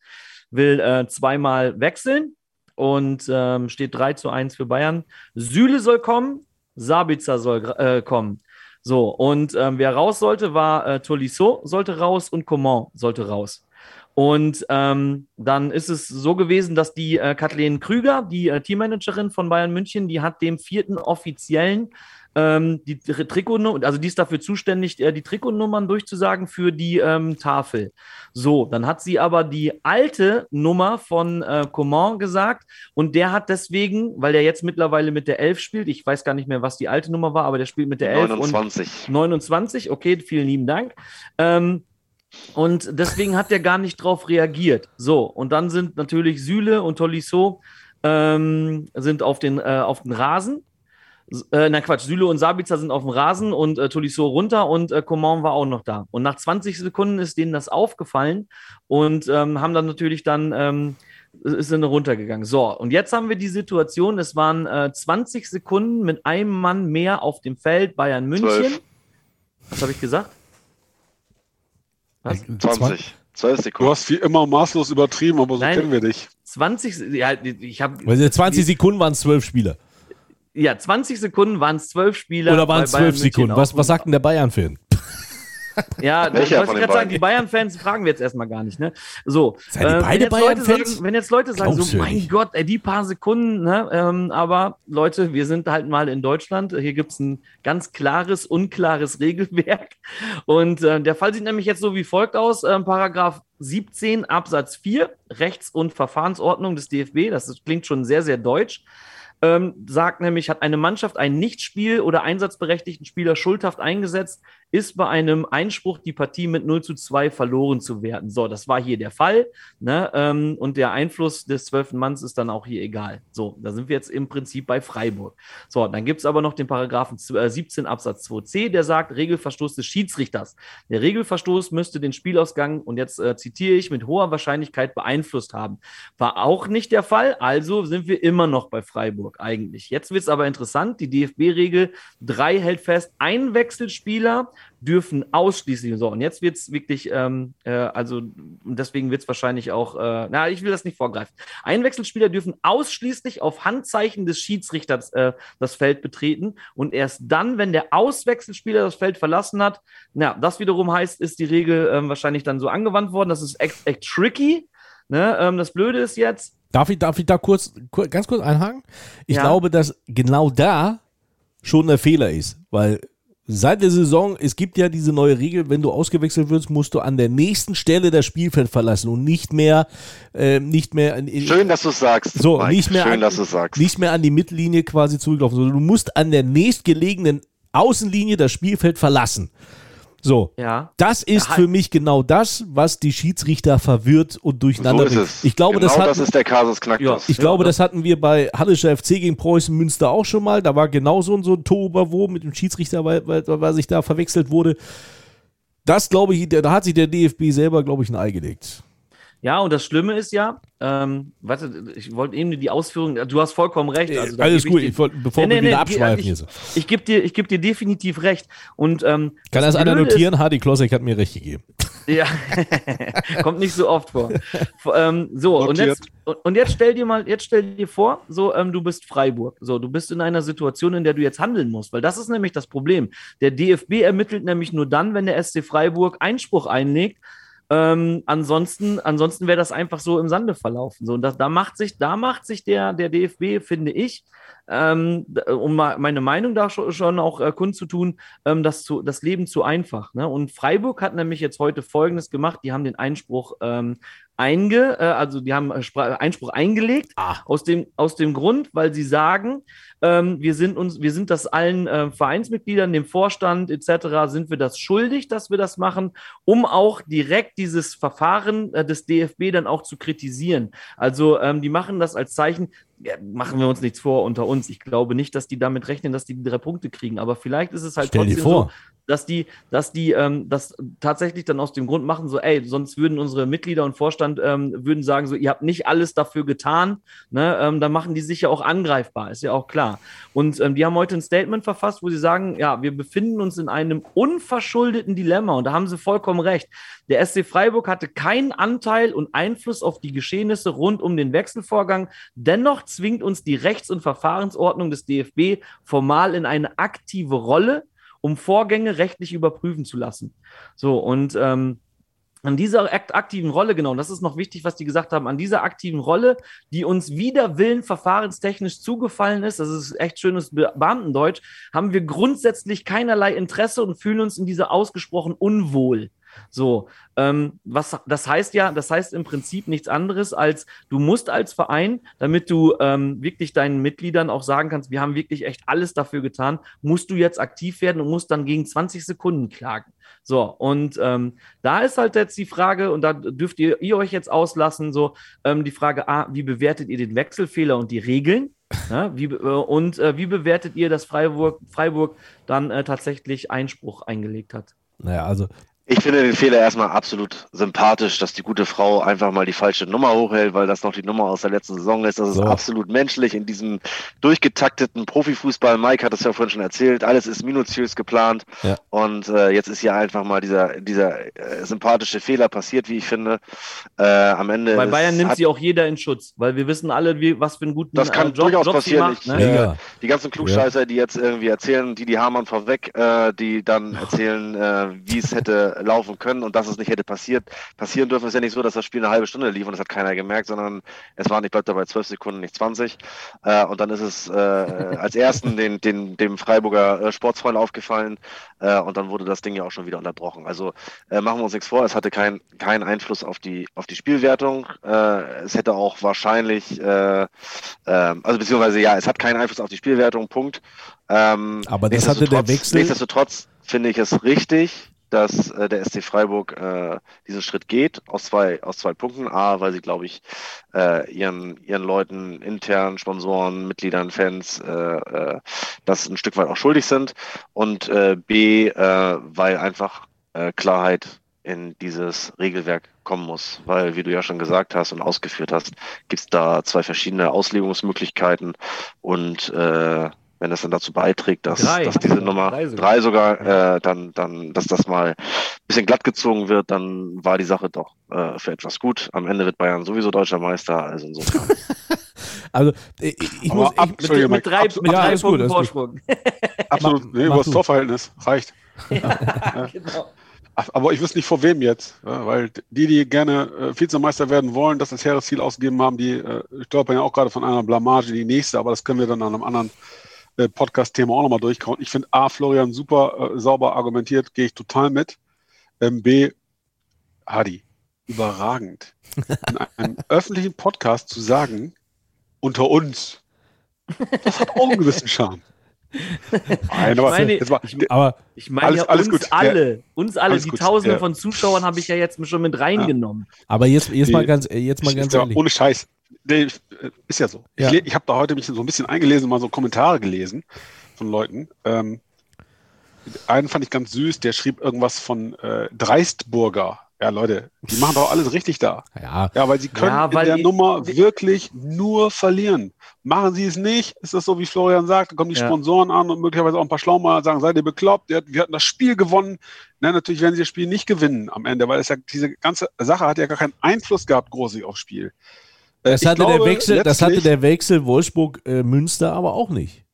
will äh, zweimal wechseln und ähm, steht 3 zu 1 für Bayern. Süle soll kommen, Sabitzer soll äh, kommen. So, und ähm, wer raus sollte, war äh, Tolisso sollte raus und Coman sollte raus. Und ähm, dann ist es so gewesen, dass die äh, Kathleen Krüger, die äh, Teammanagerin von Bayern München, die hat dem vierten offiziellen ähm, die Trikotnummer, also die ist dafür zuständig, äh, die Trikotnummern durchzusagen für die ähm, Tafel. So, dann hat sie aber die alte Nummer von äh, Coman gesagt und der hat deswegen, weil der jetzt mittlerweile mit der 11 spielt, ich weiß gar nicht mehr, was die alte Nummer war, aber der spielt mit der 11 29. und 29, okay, vielen lieben Dank. Ähm, und deswegen hat der gar nicht drauf reagiert. So, und dann sind natürlich Süle und Tolisso ähm, sind auf den, äh, auf den Rasen äh, na Quatsch, Süle und Sabitzer sind auf dem Rasen und äh, Tolisso runter und äh, Coman war auch noch da. Und nach 20 Sekunden ist denen das aufgefallen und ähm, haben dann natürlich dann, ähm, ist dann runtergegangen. So, und jetzt haben wir die Situation, es waren äh, 20 Sekunden mit einem Mann mehr auf dem Feld, Bayern München. 12. Was habe ich gesagt? Was? 20. 12 Sekunden. Du hast wie immer maßlos übertrieben, aber so Nein, kennen wir dich. 20, ja, ich habe. 20 Sekunden waren es 12 Spieler. Ja, 20 Sekunden waren es 12 Spieler. Oder waren es 12 Sekunden? Was, was sagt denn der Bayern-Fan? Ja, das Welcher wollte ich den gerade sagen, die Bayern-Fans fragen wir jetzt erstmal gar nicht, ne? So. Seid ihr äh, beide wenn, jetzt Leute Bayern-Fans? sagen, wenn jetzt Leute sagen, Glaubst so, mein nicht. Gott, ey, die paar Sekunden, ne? Ähm, aber Leute, wir sind halt mal in Deutschland. Hier gibt es ein ganz klares, unklares Regelwerk. Und äh, der Fall sieht nämlich jetzt so wie folgt aus: ähm, Paragraph 17 Absatz 4, Rechts- und Verfahrensordnung des DFB. Das ist, klingt schon sehr, sehr deutsch ähm, sagt nämlich, hat eine Mannschaft einen nicht spiel- oder einsatzberechtigten Spieler schuldhaft eingesetzt, ist bei einem Einspruch die Partie mit 0 zu 2 verloren zu werden. So, das war hier der Fall. Ne? Ähm, und der Einfluss des zwölften Manns ist dann auch hier egal. So, da sind wir jetzt im Prinzip bei Freiburg. So, dann gibt es aber noch den Paragraphen z- äh, 17 Absatz 2c, der sagt, Regelverstoß des Schiedsrichters. Der Regelverstoß müsste den Spielausgang, und jetzt äh, zitiere ich, mit hoher Wahrscheinlichkeit beeinflusst haben. War auch nicht der Fall, also sind wir immer noch bei Freiburg eigentlich. Jetzt wird es aber interessant, die DFB-Regel 3 hält fest, Einwechselspieler dürfen ausschließlich, so, und jetzt wird es wirklich, ähm, äh, also und deswegen wird es wahrscheinlich auch, äh, na, ich will das nicht vorgreifen. Einwechselspieler dürfen ausschließlich auf Handzeichen des Schiedsrichters äh, das Feld betreten und erst dann, wenn der Auswechselspieler das Feld verlassen hat, na, das wiederum heißt, ist die Regel ähm, wahrscheinlich dann so angewandt worden. Das ist echt, echt tricky. Ne? Ähm, das Blöde ist jetzt, Darf ich, darf ich da kurz, kur- ganz kurz einhaken? Ich Ja. glaube, dass genau da schon der Fehler ist, weil seit der Saison, es gibt ja diese neue Regel, wenn du ausgewechselt wirst, musst du an der nächsten Stelle das Spielfeld verlassen und nicht mehr, äh, nicht mehr, in, Schön, dass du es sagst. so, Mike. nicht mehr, Schön, an, dass du sagst. nicht mehr an die Mittellinie quasi zurücklaufen, sondern du musst an der nächstgelegenen Außenlinie das Spielfeld verlassen. So. ja. Das ist Ja, für mich genau das, was die Schiedsrichter verwirrt und durcheinander so ist bringt. es. Ich glaube, genau das hat, das ist der Kasus Knacktus. ich glaube, das hatten wir bei Hallischer FC gegen Preußen Münster auch schon mal. Da war genau so ein, so ein Tohuwabohu mit dem Schiedsrichter, weil, weil, weil sich da verwechselt wurde. Das glaube ich, da hat sich der DFB selber, glaube ich, ein Ei gelegt. Ja, und das Schlimme ist ja, ähm, warte, ich wollte eben die Ausführung, du hast vollkommen recht. Also, da Alles gut, ich wollte, bevor Nee, wir nee, wieder abschweifen ich- hier. So. Ich gebe dir, ich geb dir definitiv recht. Und ähm, Kann das einer Blöde notieren? Hardy Klossek hat mir recht gegeben. Ja, kommt nicht so oft vor. Ähm, so, und jetzt, und, und jetzt stell dir mal, jetzt stell dir vor, so, ähm, du bist Freiburg. So, du bist in einer Situation, in der du jetzt handeln musst, weil das ist nämlich das Problem. Der DFB ermittelt nämlich nur dann, wenn der SC Freiburg Einspruch einlegt. Ähm, ansonsten, ansonsten wäre das einfach so im Sande verlaufen. So, und das, da macht sich, da macht sich der, der DFB, finde ich, ähm, um meine Meinung da schon, schon auch äh, kundzutun, ähm, das, zu, das Leben zu einfach. Ne? Und Freiburg hat nämlich jetzt heute Folgendes gemacht: Die haben den Einspruch ähm, einge, äh, also die haben äh, Einspruch eingelegt Ah. aus dem aus dem Grund, weil sie sagen, ähm, wir sind uns, wir sind das allen äh, Vereinsmitgliedern, dem Vorstand etc. sind wir das schuldig, dass wir das machen, um auch direkt dieses Verfahren äh, des DFB dann auch zu kritisieren. Also ähm, die machen das als Zeichen. Machen wir uns nichts vor unter uns. Ich glaube nicht, dass die damit rechnen, dass die die drei Punkte kriegen. Aber vielleicht ist es halt Stell trotzdem vor. so, dass die, dass die ähm, das tatsächlich dann aus dem Grund machen, so, ey, sonst würden unsere Mitglieder und Vorstand ähm, würden sagen, so, ihr habt nicht alles dafür getan, ne, ähm, dann machen die sich ja auch angreifbar, ist ja auch klar. Und ähm, die haben heute ein Statement verfasst, wo sie sagen, ja, wir befinden uns in einem unverschuldeten Dilemma und da haben sie vollkommen recht. Der SC Freiburg hatte keinen Anteil und Einfluss auf die Geschehnisse rund um den Wechselvorgang. Dennoch zwingt uns die Rechts- und Verfahrensordnung des DFB formal in eine aktive Rolle, um Vorgänge rechtlich überprüfen zu lassen. So, und ähm, an dieser akt aktiven Rolle, genau, das ist noch wichtig, was die gesagt haben, an dieser aktiven Rolle, die uns wider Willen verfahrenstechnisch zugefallen ist, das ist echt schönes Be Beamtendeutsch, haben wir grundsätzlich keinerlei Interesse und fühlen uns in dieser ausgesprochen unwohl. So, ähm, was das heißt ja, das heißt im Prinzip nichts anderes als du musst als Verein, damit du ähm, wirklich deinen Mitgliedern auch sagen kannst, wir haben wirklich echt alles dafür getan, musst du jetzt aktiv werden und musst dann gegen 20 Sekunden klagen. So, und ähm, da ist halt jetzt die Frage, und da dürft ihr, ihr euch jetzt auslassen, so ähm, die Frage, A, wie bewertet ihr den Wechselfehler und die Regeln? Ja, wie, äh, und äh, wie bewertet ihr, dass Freiburg, Freiburg dann äh, tatsächlich Einspruch eingelegt hat? Naja, also Ich finde den Fehler erstmal absolut sympathisch, dass die gute Frau einfach mal die falsche Nummer hochhält, weil das noch die Nummer aus der letzten Saison ist. Das ist So. absolut menschlich in diesem durchgetakteten Profifußball. Mike hat es ja vorhin schon erzählt. Alles ist minutiös geplant. Ja. Und äh, jetzt ist hier einfach mal dieser, dieser äh, sympathische Fehler passiert, wie ich finde. Äh, am Ende. Bei Bayern nimmt hat, sie auch jeder in Schutz, weil wir wissen alle, wie, was für einen guten Das kann äh, Job, durchaus Job sie passieren. macht. Ich- Ne? äh, Ja. Die ganzen Klugscheißer, die jetzt irgendwie erzählen, die die Hamann vorweg, äh, die dann erzählen, äh, wie es hätte laufen können und dass es nicht hätte passiert. Passieren dürfen ist ja nicht so, dass das Spiel eine halbe Stunde lief und das hat keiner gemerkt, sondern es waren, ich bleibe dabei, zwölf Sekunden, nicht 20. Äh, und dann ist es äh, als ersten den, den, dem Freiburger äh, Sportsfreund aufgefallen äh, und dann wurde das Ding ja auch schon wieder unterbrochen. Also äh, machen wir uns nichts vor, es hatte keinen keinen Einfluss auf die, auf die Spielwertung. Äh, es hätte auch wahrscheinlich, äh, ähm, also beziehungsweise ja, es hat keinen Einfluss auf die Spielwertung, Punkt. Ähm, Aber das hatte der Wechsel- Nichtsdestotrotz finde ich es richtig, dass äh, der SC Freiburg äh, diesen Schritt geht, aus zwei, aus zwei Punkten. A, weil sie, glaube ich, äh, ihren, ihren Leuten, intern, Sponsoren, Mitgliedern, Fans, äh, äh, das ein Stück weit auch schuldig sind. Und äh, B, weil einfach Klarheit in dieses Regelwerk kommen muss. Weil, wie du ja schon gesagt hast und ausgeführt hast, gibt es da zwei verschiedene Auslegungsmöglichkeiten und wenn das dann dazu beiträgt, dass, Drei. dass diese Nummer Drei drei sogar. sogar, äh, dann, dann, dass das mal ein bisschen glatt gezogen wird, dann war die Sache doch äh, für etwas gut. Am Ende wird Bayern sowieso deutscher Meister, also insofern. Also, ich, ich Aber muss. ab- Ich, Mit, mit drei, absolut- mit Ja, drei Punkten gut. Vorsprung. Absolut, nee, über das. Torverhältnis reicht. genau. Ach, Aber ich wüsste nicht vor wem jetzt, ja, weil die, die gerne äh, Vizemeister werden wollen, das als hehres Ziel ausgegeben haben, die äh, stolpern ja auch gerade von einer Blamage in die nächste, aber das können wir dann an einem anderen äh, Podcast-Thema auch nochmal durchkauen. Ich finde A, Florian super äh, sauber argumentiert, gehe ich total mit. Ähm, B, Hadi, überragend. In einem öffentlichen Podcast zu sagen, unter uns, das hat auch einen gewissen Charme. Nein, aber meine, jetzt mal, ich- aber Ich meine Alles- ja alles uns gut. alle, uns alle, Alles die gut. Tausende Ja. von Zuschauern habe ich ja jetzt schon mit reingenommen. aber jetzt, jetzt Nee. mal ganz, äh, jetzt mal Ich- ganz ja, ehrlich. Ohne Scheiß. Nee, ist ja so. Ja. Ich, ich habe da heute mich so ein bisschen eingelesen, mal so Kommentare gelesen von Leuten. Ähm, einen fand ich ganz süß, der schrieb irgendwas von äh, Dreistburger. Ja, Leute, die machen doch alles richtig da. Ja, Ja, weil sie können Ja, weil in der die- Nummer die- wirklich nur verlieren. Machen sie es nicht, ist das so, wie Florian sagt, dann kommen die Ja. Sponsoren an und möglicherweise auch ein paar Schlaumeier sagen, seid ihr bekloppt, wir hatten das Spiel gewonnen. Na, natürlich werden sie das Spiel nicht gewinnen am Ende, weil es ja, diese ganze Sache hat ja gar keinen Einfluss gehabt, großig aufs Spiel. Äh, das hatte, der glaube, Wechsel, das hatte der Wechsel Wolfsburg-Münster aber auch nicht.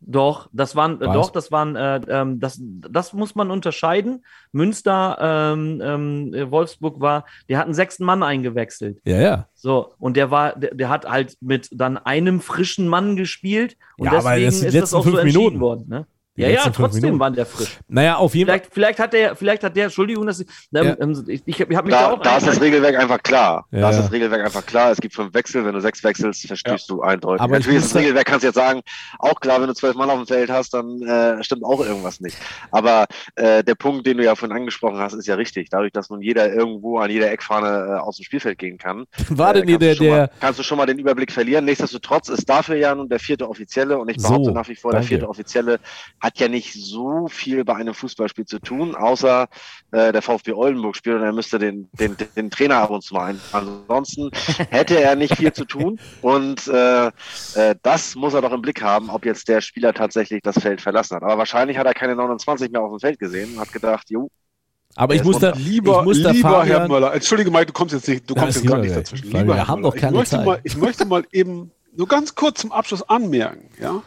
Doch, das waren, äh, Was? doch, das waren, äh, ähm, das, das muss man unterscheiden. Münster, ähm, ähm, äh, Wolfsburg war, die hatten sechsten Mann eingewechselt. Ja, ja. So, und der war, der, der hat halt mit dann einem frischen Mann gespielt und Ja, aber deswegen ist das auch so fünf entschieden Minuten. worden. Ne? Die Ja, ja, trotzdem Minuten. war der frisch. Naja, auf jeden Fall. Vielleicht, vielleicht hat der, vielleicht hat der, Entschuldigung, dass ich, ähm, Ja. ähm, ich, ich habe mich da Da, auch da ist das Regelwerk einfach klar. Ja, da ist ja. das Regelwerk einfach klar. Es gibt fünf Wechsel. Wenn du sechs wechselst, verstößt du eindeutig. Aber ich Natürlich ist das da- Regelwerk, kannst du jetzt sagen, auch klar, wenn du zwölf Mann auf dem Feld hast, dann äh, stimmt auch irgendwas nicht. Aber äh, der Punkt, den du ja vorhin angesprochen hast, ist ja richtig. Dadurch, dass nun jeder irgendwo an jeder Eckfahne äh, aus dem Spielfeld gehen kann, War denn äh, hier kannst, der, du schon mal, der, kannst du schon mal den Überblick verlieren. Nichtsdestotrotz ist dafür ja nun der vierte Offizielle und ich So, behaupte nach wie vor, der danke. vierte Offizielle hat ja nicht so viel bei einem Fußballspiel zu tun, außer äh, der VfB Oldenburg spielt und er müsste den, den, den Trainer ab und zu mal ein. Ansonsten hätte er nicht viel zu tun und äh, äh, das muss er doch im Blick haben, ob jetzt der Spieler tatsächlich das Feld verlassen hat. Aber wahrscheinlich hat er keine 29 mehr auf dem Feld gesehen und hat gedacht, jo, aber ich muss da, Lieber, ich muss da lieber Herr Fabian, Möller, entschuldige Mike, du kommst jetzt nicht, du kommst jetzt lieber, nicht dazwischen. Lieber wir Herr haben Möller, doch keine ich möchte Zeit. Mal, ich möchte mal eben nur ganz kurz zum Abschluss anmerken, ja.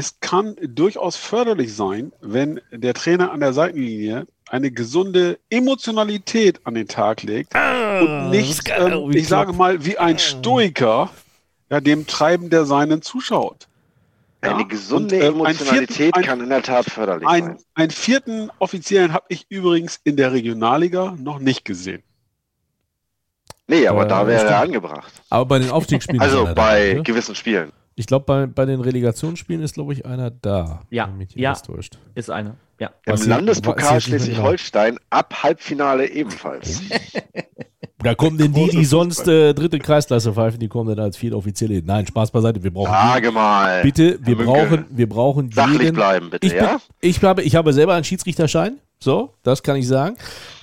Es kann durchaus förderlich sein, wenn der Trainer an der Seitenlinie eine gesunde Emotionalität an den Tag legt und nicht, ähm, ich sage mal, wie ein Stoiker ja, dem Treiben der Seinen zuschaut. Ja? eine gesunde Und, einen Emotionalität vierten- ein- kann in der Tat förderlich Ein, sein. einen vierten Offiziellen habe ich übrigens in der Regionalliga noch nicht gesehen. Nee, aber Äh, da wäre er angebracht. aber bei den Aufstiegsspielen Also bei dabei, ne? gewissen Spielen. Ich glaube, bei, bei den Relegationsspielen ist, glaube ich, einer da. Ja, ja. täuscht. ist einer. Ja. Im Was Landespokal Schleswig-Holstein ab Halbfinale ebenfalls. Da kommen denn die, die sonst äh, dritte Kreisklasse pfeifen, die kommen dann als vier Offizielle hin. Nein, Spaß beiseite. Wir brauchen Sage mal. bitte, wir Herr Münke, brauchen, wir brauchen Sachlich jeden. bleiben, bitte, Ich, bin, ja? ich, habe, ich habe selber einen Schiedsrichterschein. So, das kann ich sagen.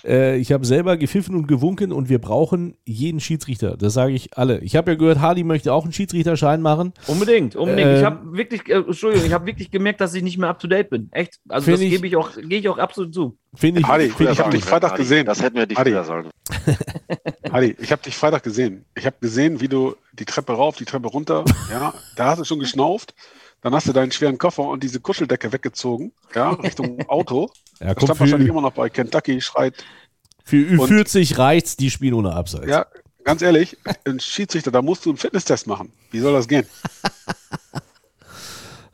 Äh, ich habe selber gepfiffen und gewunken und wir brauchen jeden Schiedsrichter. Das sage ich alle. Ich habe ja gehört, Hardy möchte auch einen Schiedsrichterschein machen. Unbedingt, unbedingt. Ähm, ich habe wirklich, äh, Entschuldigung, ich habe wirklich gemerkt, dass ich nicht mehr up to date bin. Echt. Also das ich- gebe ich auch, gehe ich auch absolut zu. Finde ich, Hardy, find ich habe dich Freitag Adi, gesehen. Das hätten wir dich Adi. früher sagen. Adi, ich habe dich Freitag gesehen. Ich habe gesehen, wie du die Treppe rauf, die Treppe runter, ja, da hast du schon geschnauft. Dann hast du deinen schweren Koffer und diese Kuscheldecke weggezogen, ja, Richtung Auto. Ja, Da komm, stand wahrscheinlich immer noch bei Kentucky, schreit. für Ü40 reicht's, die spielen ohne Abseits. Ja, ganz ehrlich, ein Schiedsrichter, da musst du einen Fitnesstest machen. Wie soll das gehen?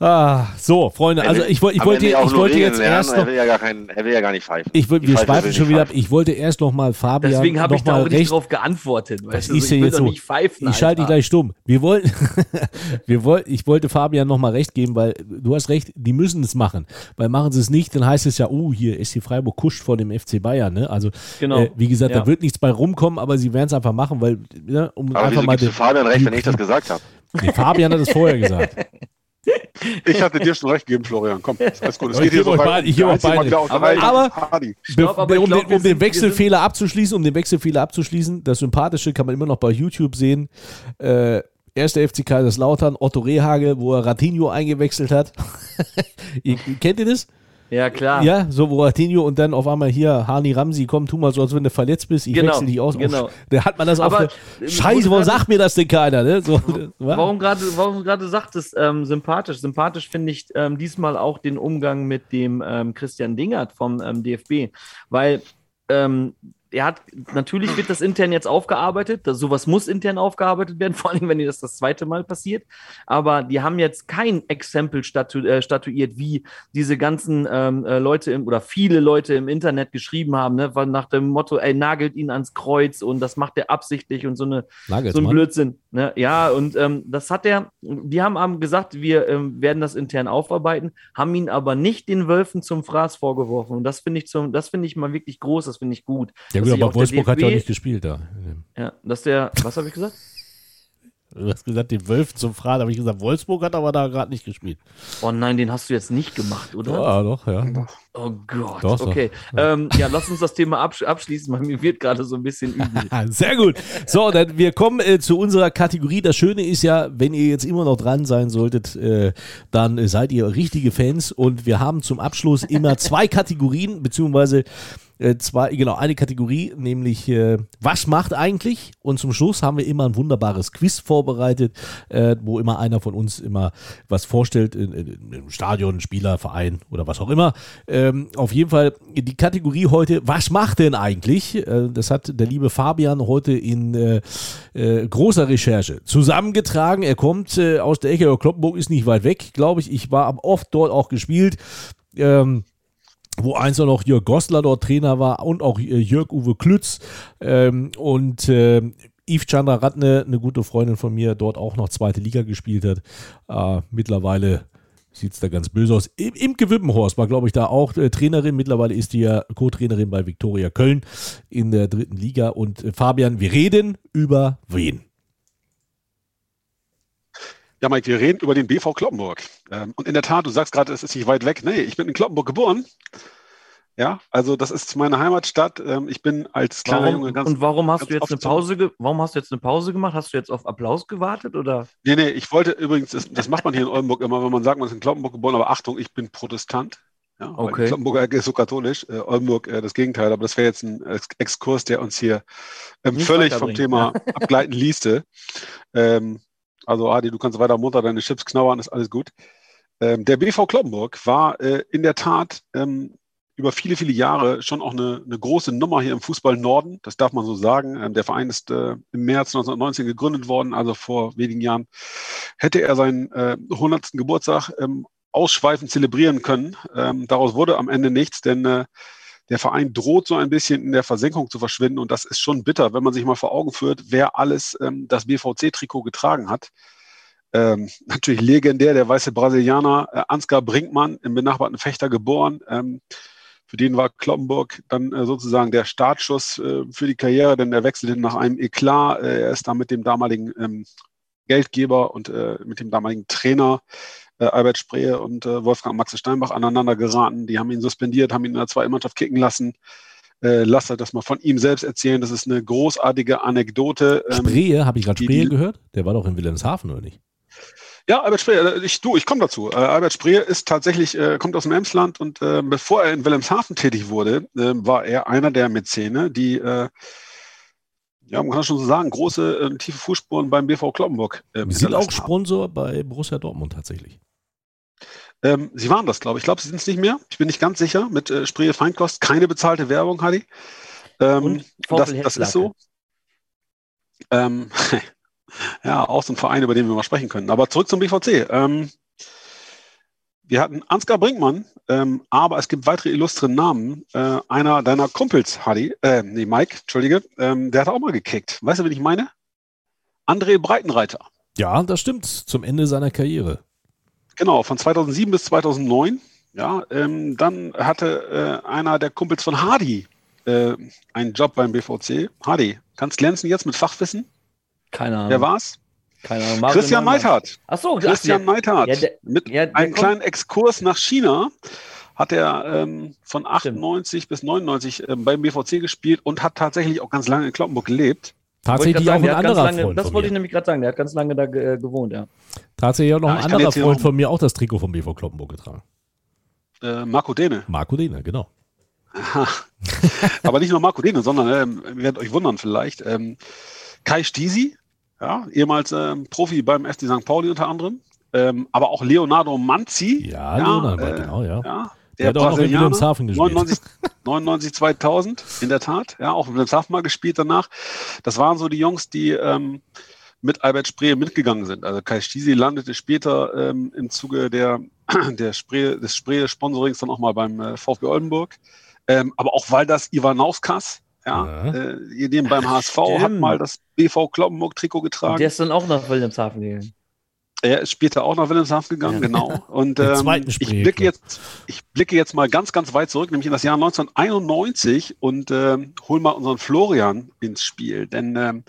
Ah, so, Freunde, also ich, woll- ich wollte, ich wollte jetzt lernen, erst Er noch, will ja gar, kein, er will ja gar nicht pfeifen. ich, wir Pfeife schweifen schon nicht wieder ab. pfeifen. Ich wollte erst noch mal Fabian Deswegen habe noch ich da mal auch nicht recht. drauf geantwortet. Du, ist ich denn will jetzt doch so? nicht pfeifen. Ich schalte dich gleich stumm. Wir wollten, wir wollten, ich wollte Fabian noch mal recht geben, weil du hast recht, die müssen es machen. Weil machen sie es nicht, dann heißt es ja, oh, hier ist die Freiburg kuscht vor dem FC Bayern. Ne? Also, Genau. äh, wie gesagt, Ja. da wird nichts bei rumkommen, aber sie werden es einfach machen, weil, ne, um Aber einfach wieso mal den, Fabian recht, wenn ich das gesagt habe? nee, Fabian hat es vorher gesagt. Ich hatte dir schon recht gegeben, Florian. Komm, alles gut. Es euch rein beide- um ich Mal beide Aber- glaub, aber um, glaub, den, um den Wechselfehler abzuschließen, um den Wechselfehler abzuschließen, das Sympathische kann man immer noch bei YouTube sehen. Äh, erster FC Kaiserslautern, Otto Rehage, wo er Ratinho eingewechselt hat. ihr, kennt ihr das? Ja, klar. Ja, so wo Ratinho und dann auf einmal hier Hani Ramsi, komm, tu mal so, als wenn du verletzt bist, ich Genau, wechsel dich aus. genau. Oh, da hat man das Aber, auch. äh, Scheiße, warum sagt mir das denn keiner? Ne? So, wa? Warum gerade, warum du gerade sagtest, ähm, sympathisch. Sympathisch finde ich ähm, diesmal auch den Umgang mit dem ähm, Christian Dingert vom ähm, DFB, weil ähm, er hat, natürlich wird das intern jetzt aufgearbeitet, das, sowas muss intern aufgearbeitet werden, vor allem wenn dir das das zweite Mal passiert, aber die haben jetzt kein Exempel statu äh, statuiert, wie diese ganzen ähm, äh, Leute im, oder viele Leute im Internet geschrieben haben, ne, nach dem Motto, ey, nagelt ihn ans Kreuz und das macht er absichtlich und so eine so ein. Blödsinn. Ne? Ja, und ähm, das hat er, die haben am gesagt, wir ähm, werden das intern aufarbeiten, haben ihn aber nicht den Wölfen zum Fraß vorgeworfen. Und das finde ich zum, das finde ich mal wirklich groß, das finde ich gut. Ja gut, aber Wolfsburg hat ja auch nicht gespielt da. Ja, dass der, was habe ich gesagt? Du hast gesagt, den Wölfen zum Fragen, habe ich gesagt, Wolfsburg hat aber da gerade nicht gespielt. Oh nein, den hast du jetzt nicht gemacht, oder? Ja, doch, ja. Oh Gott, Doch, okay. Ähm, ja, lass uns das Thema absch abschließen, weil mir wird gerade so ein bisschen übel. Sehr gut. So, dann wir kommen äh, zu unserer Kategorie. Das Schöne ist ja, wenn ihr jetzt immer noch dran sein solltet, äh, dann äh, seid ihr richtige Fans und wir haben zum Abschluss immer zwei Kategorien, beziehungsweise äh, zwei, genau, eine Kategorie, nämlich äh, was macht eigentlich? Und zum Schluss haben wir immer ein wunderbares Quiz vorbereitet, äh, wo immer einer von uns immer was vorstellt, in, in, im Stadion, Spieler, Verein oder was auch immer. Ähm, auf jeden Fall die Kategorie heute, was macht denn eigentlich? Äh, das hat der liebe Fabian heute in äh, äh, großer Recherche zusammengetragen. Er kommt äh, aus der Ecke, Kloppenburg ist nicht weit weg, glaube ich. Ich war oft dort auch gespielt. Ähm, wo eins auch noch Jörg Goslar dort Trainer war und auch äh, Jörg-Uwe Klütz ähm, und äh, Yves Chandra Ratne, eine gute Freundin von mir, dort auch noch zweite Liga gespielt hat. Äh, mittlerweile sieht es da ganz böse aus. Im, Imke Wippenhorst war, glaube ich, da auch äh, Trainerin. Mittlerweile ist die ja Co-Trainerin bei Viktoria Köln in der dritten Liga. Und äh, Fabian, wir reden über wen? Ja, Mike, wir reden über den BV Kloppenburg. Ähm, und in der Tat, du sagst gerade, es ist nicht weit weg. Nee, ich bin in Kloppenburg geboren. Ja, also das ist meine Heimatstadt. Ähm, ich bin als kleiner Warum, Junge ganz. und warum hast du jetzt eine Pause, warum hast du jetzt eine Pause gemacht? Hast du jetzt auf Applaus gewartet oder? Nee, nee, ich wollte übrigens, das, das macht man hier in Oldenburg immer, wenn man sagt, man ist in Kloppenburg geboren, aber Achtung, ich bin Protestant. Ja, Okay. Ecke ist so katholisch, äh, Oldenburg äh, das Gegenteil, aber das wäre jetzt ein Ex Exkurs, der uns hier ähm, völlig vom Thema abgleiten ließe. Ähm, also Adi, du kannst weiter munter deine Chips knabbern, ist alles gut. Ähm, der BV Kloppenburg war äh, in der Tat ähm, über viele, viele Jahre schon auch eine, eine große Nummer hier im Fußball Norden. Das darf man so sagen. Ähm, der Verein ist äh, im März 1919 gegründet worden, also vor wenigen Jahren. Hätte er seinen äh, 100. Geburtstag ähm, ausschweifend zelebrieren können. Ähm, daraus wurde am Ende nichts, denn äh, der Verein droht so ein bisschen in der Versenkung zu verschwinden. Und das ist schon bitter, wenn man sich mal vor Augen führt, wer alles ähm, das BVC-Trikot getragen hat. Ähm, natürlich legendär, der weiße Brasilianer äh, Ansgar Brinkmann im benachbarten Fechter geboren. Ähm, für den war Kloppenburg dann äh, sozusagen der Startschuss äh, für die Karriere, denn er wechselte nach einem Eklat. Äh, er ist da mit dem damaligen ähm, Geldgeber und mit dem damaligen Trainer Albert Spree und Wolfgang Maxe Steinbach aneinander geraten. Die haben ihn suspendiert, haben ihn in der zweiten Mannschaft kicken lassen. Äh, lasst euch das mal von ihm selbst erzählen. Das ist eine großartige Anekdote. Ähm, Spree, habe ich gerade Spree gehört? Der war doch in Wilhelmshaven, oder nicht? Ja, Albert Spree, äh, ich, du, ich komme dazu. Äh, Albert Spree ist tatsächlich, äh, kommt aus dem Emsland und äh, bevor er in Wilhelmshaven tätig wurde, äh, war er einer der Mäzene, die, äh, ja, man kann schon so sagen, große, tiefe Fußspuren beim BV Kloppenburg. Äh, sind auch Sponsor haben. bei Borussia Dortmund tatsächlich. Ähm, sie waren das, glaube ich. Ich glaube, sie sind es nicht mehr. Ich bin nicht ganz sicher. Mit äh, Spree Feinkost keine bezahlte Werbung, Hadi. Ähm, das, das ist so. Ähm, ja, auch so ein Verein, über den wir mal sprechen können. Aber zurück zum BVC. Ähm, wir hatten Ansgar Brinkmann, ähm, aber es gibt weitere illustre Namen. Äh, einer deiner Kumpels, Hadi, äh, nee, Mike, Entschuldige, ähm, der hat auch mal gekickt. Weißt du, wen ich meine? André Breitenreiter. Ja, das stimmt. Zum Ende seiner Karriere. Genau, von 2007 bis 2009. Ja, ähm, dann hatte äh, einer der Kumpels von Hardy äh, einen Job beim BVC. Hardy, kannst glänzen jetzt mit Fachwissen? Keine Ahnung. Wer war's? Keine Ahnung. Christian Neithardt. Ach so, Christian ja, Neithardt. Ja, mit ja, einem kleinen Exkurs nach China hat er ähm, von 98 Stimmt. bis 99 ähm, beim BVC gespielt und hat tatsächlich auch ganz lange in Kloppenburg gelebt. Tatsächlich auch ein anderer lange, Freund. Das wollte ich nämlich gerade sagen, der hat ganz lange da äh, gewohnt, ja. Tatsächlich auch noch ja, ein anderer Freund von mir auch das Trikot vom BV Kloppenburg getragen. Äh, Marco Dene. Marco Dene, genau. Aber nicht nur Marco Dene, sondern, ähm, ihr werdet euch wundern vielleicht, ähm, Kai Stisi, ja, ehemals ähm, Profi beim FC St. Pauli unter anderem, ähm, aber auch Leonardo Manzi. Ja, ja Leonardo, äh, genau, ja. ja der, der hat auch noch in Wilhelmshaven gespielt. 99, 99, 2000, in der Tat. Ja, auch in Wilhelmshaven mal gespielt danach. Das waren so die Jungs, die ähm, mit Albert Spree mitgegangen sind. Also Kai Stisi landete später ähm, im Zuge der, der Spree, des Spree-Sponsorings dann auch mal beim äh, VfB Oldenburg. Ähm, aber auch weil das Ivanauskas, ja, ja. Äh, beim HSV Stimmt. hat mal das BV Kloppenburg-Trikot getragen. Der ist dann auch nach Wilhelmshaven gegangen. Er ist später auch nach Wilhelmshaven gegangen, ja. genau. Und ähm, ich, blicke jetzt, ich blicke jetzt mal ganz, ganz weit zurück, nämlich in das Jahr 1991 und äh, hol mal unseren Florian ins Spiel. Denn ähm,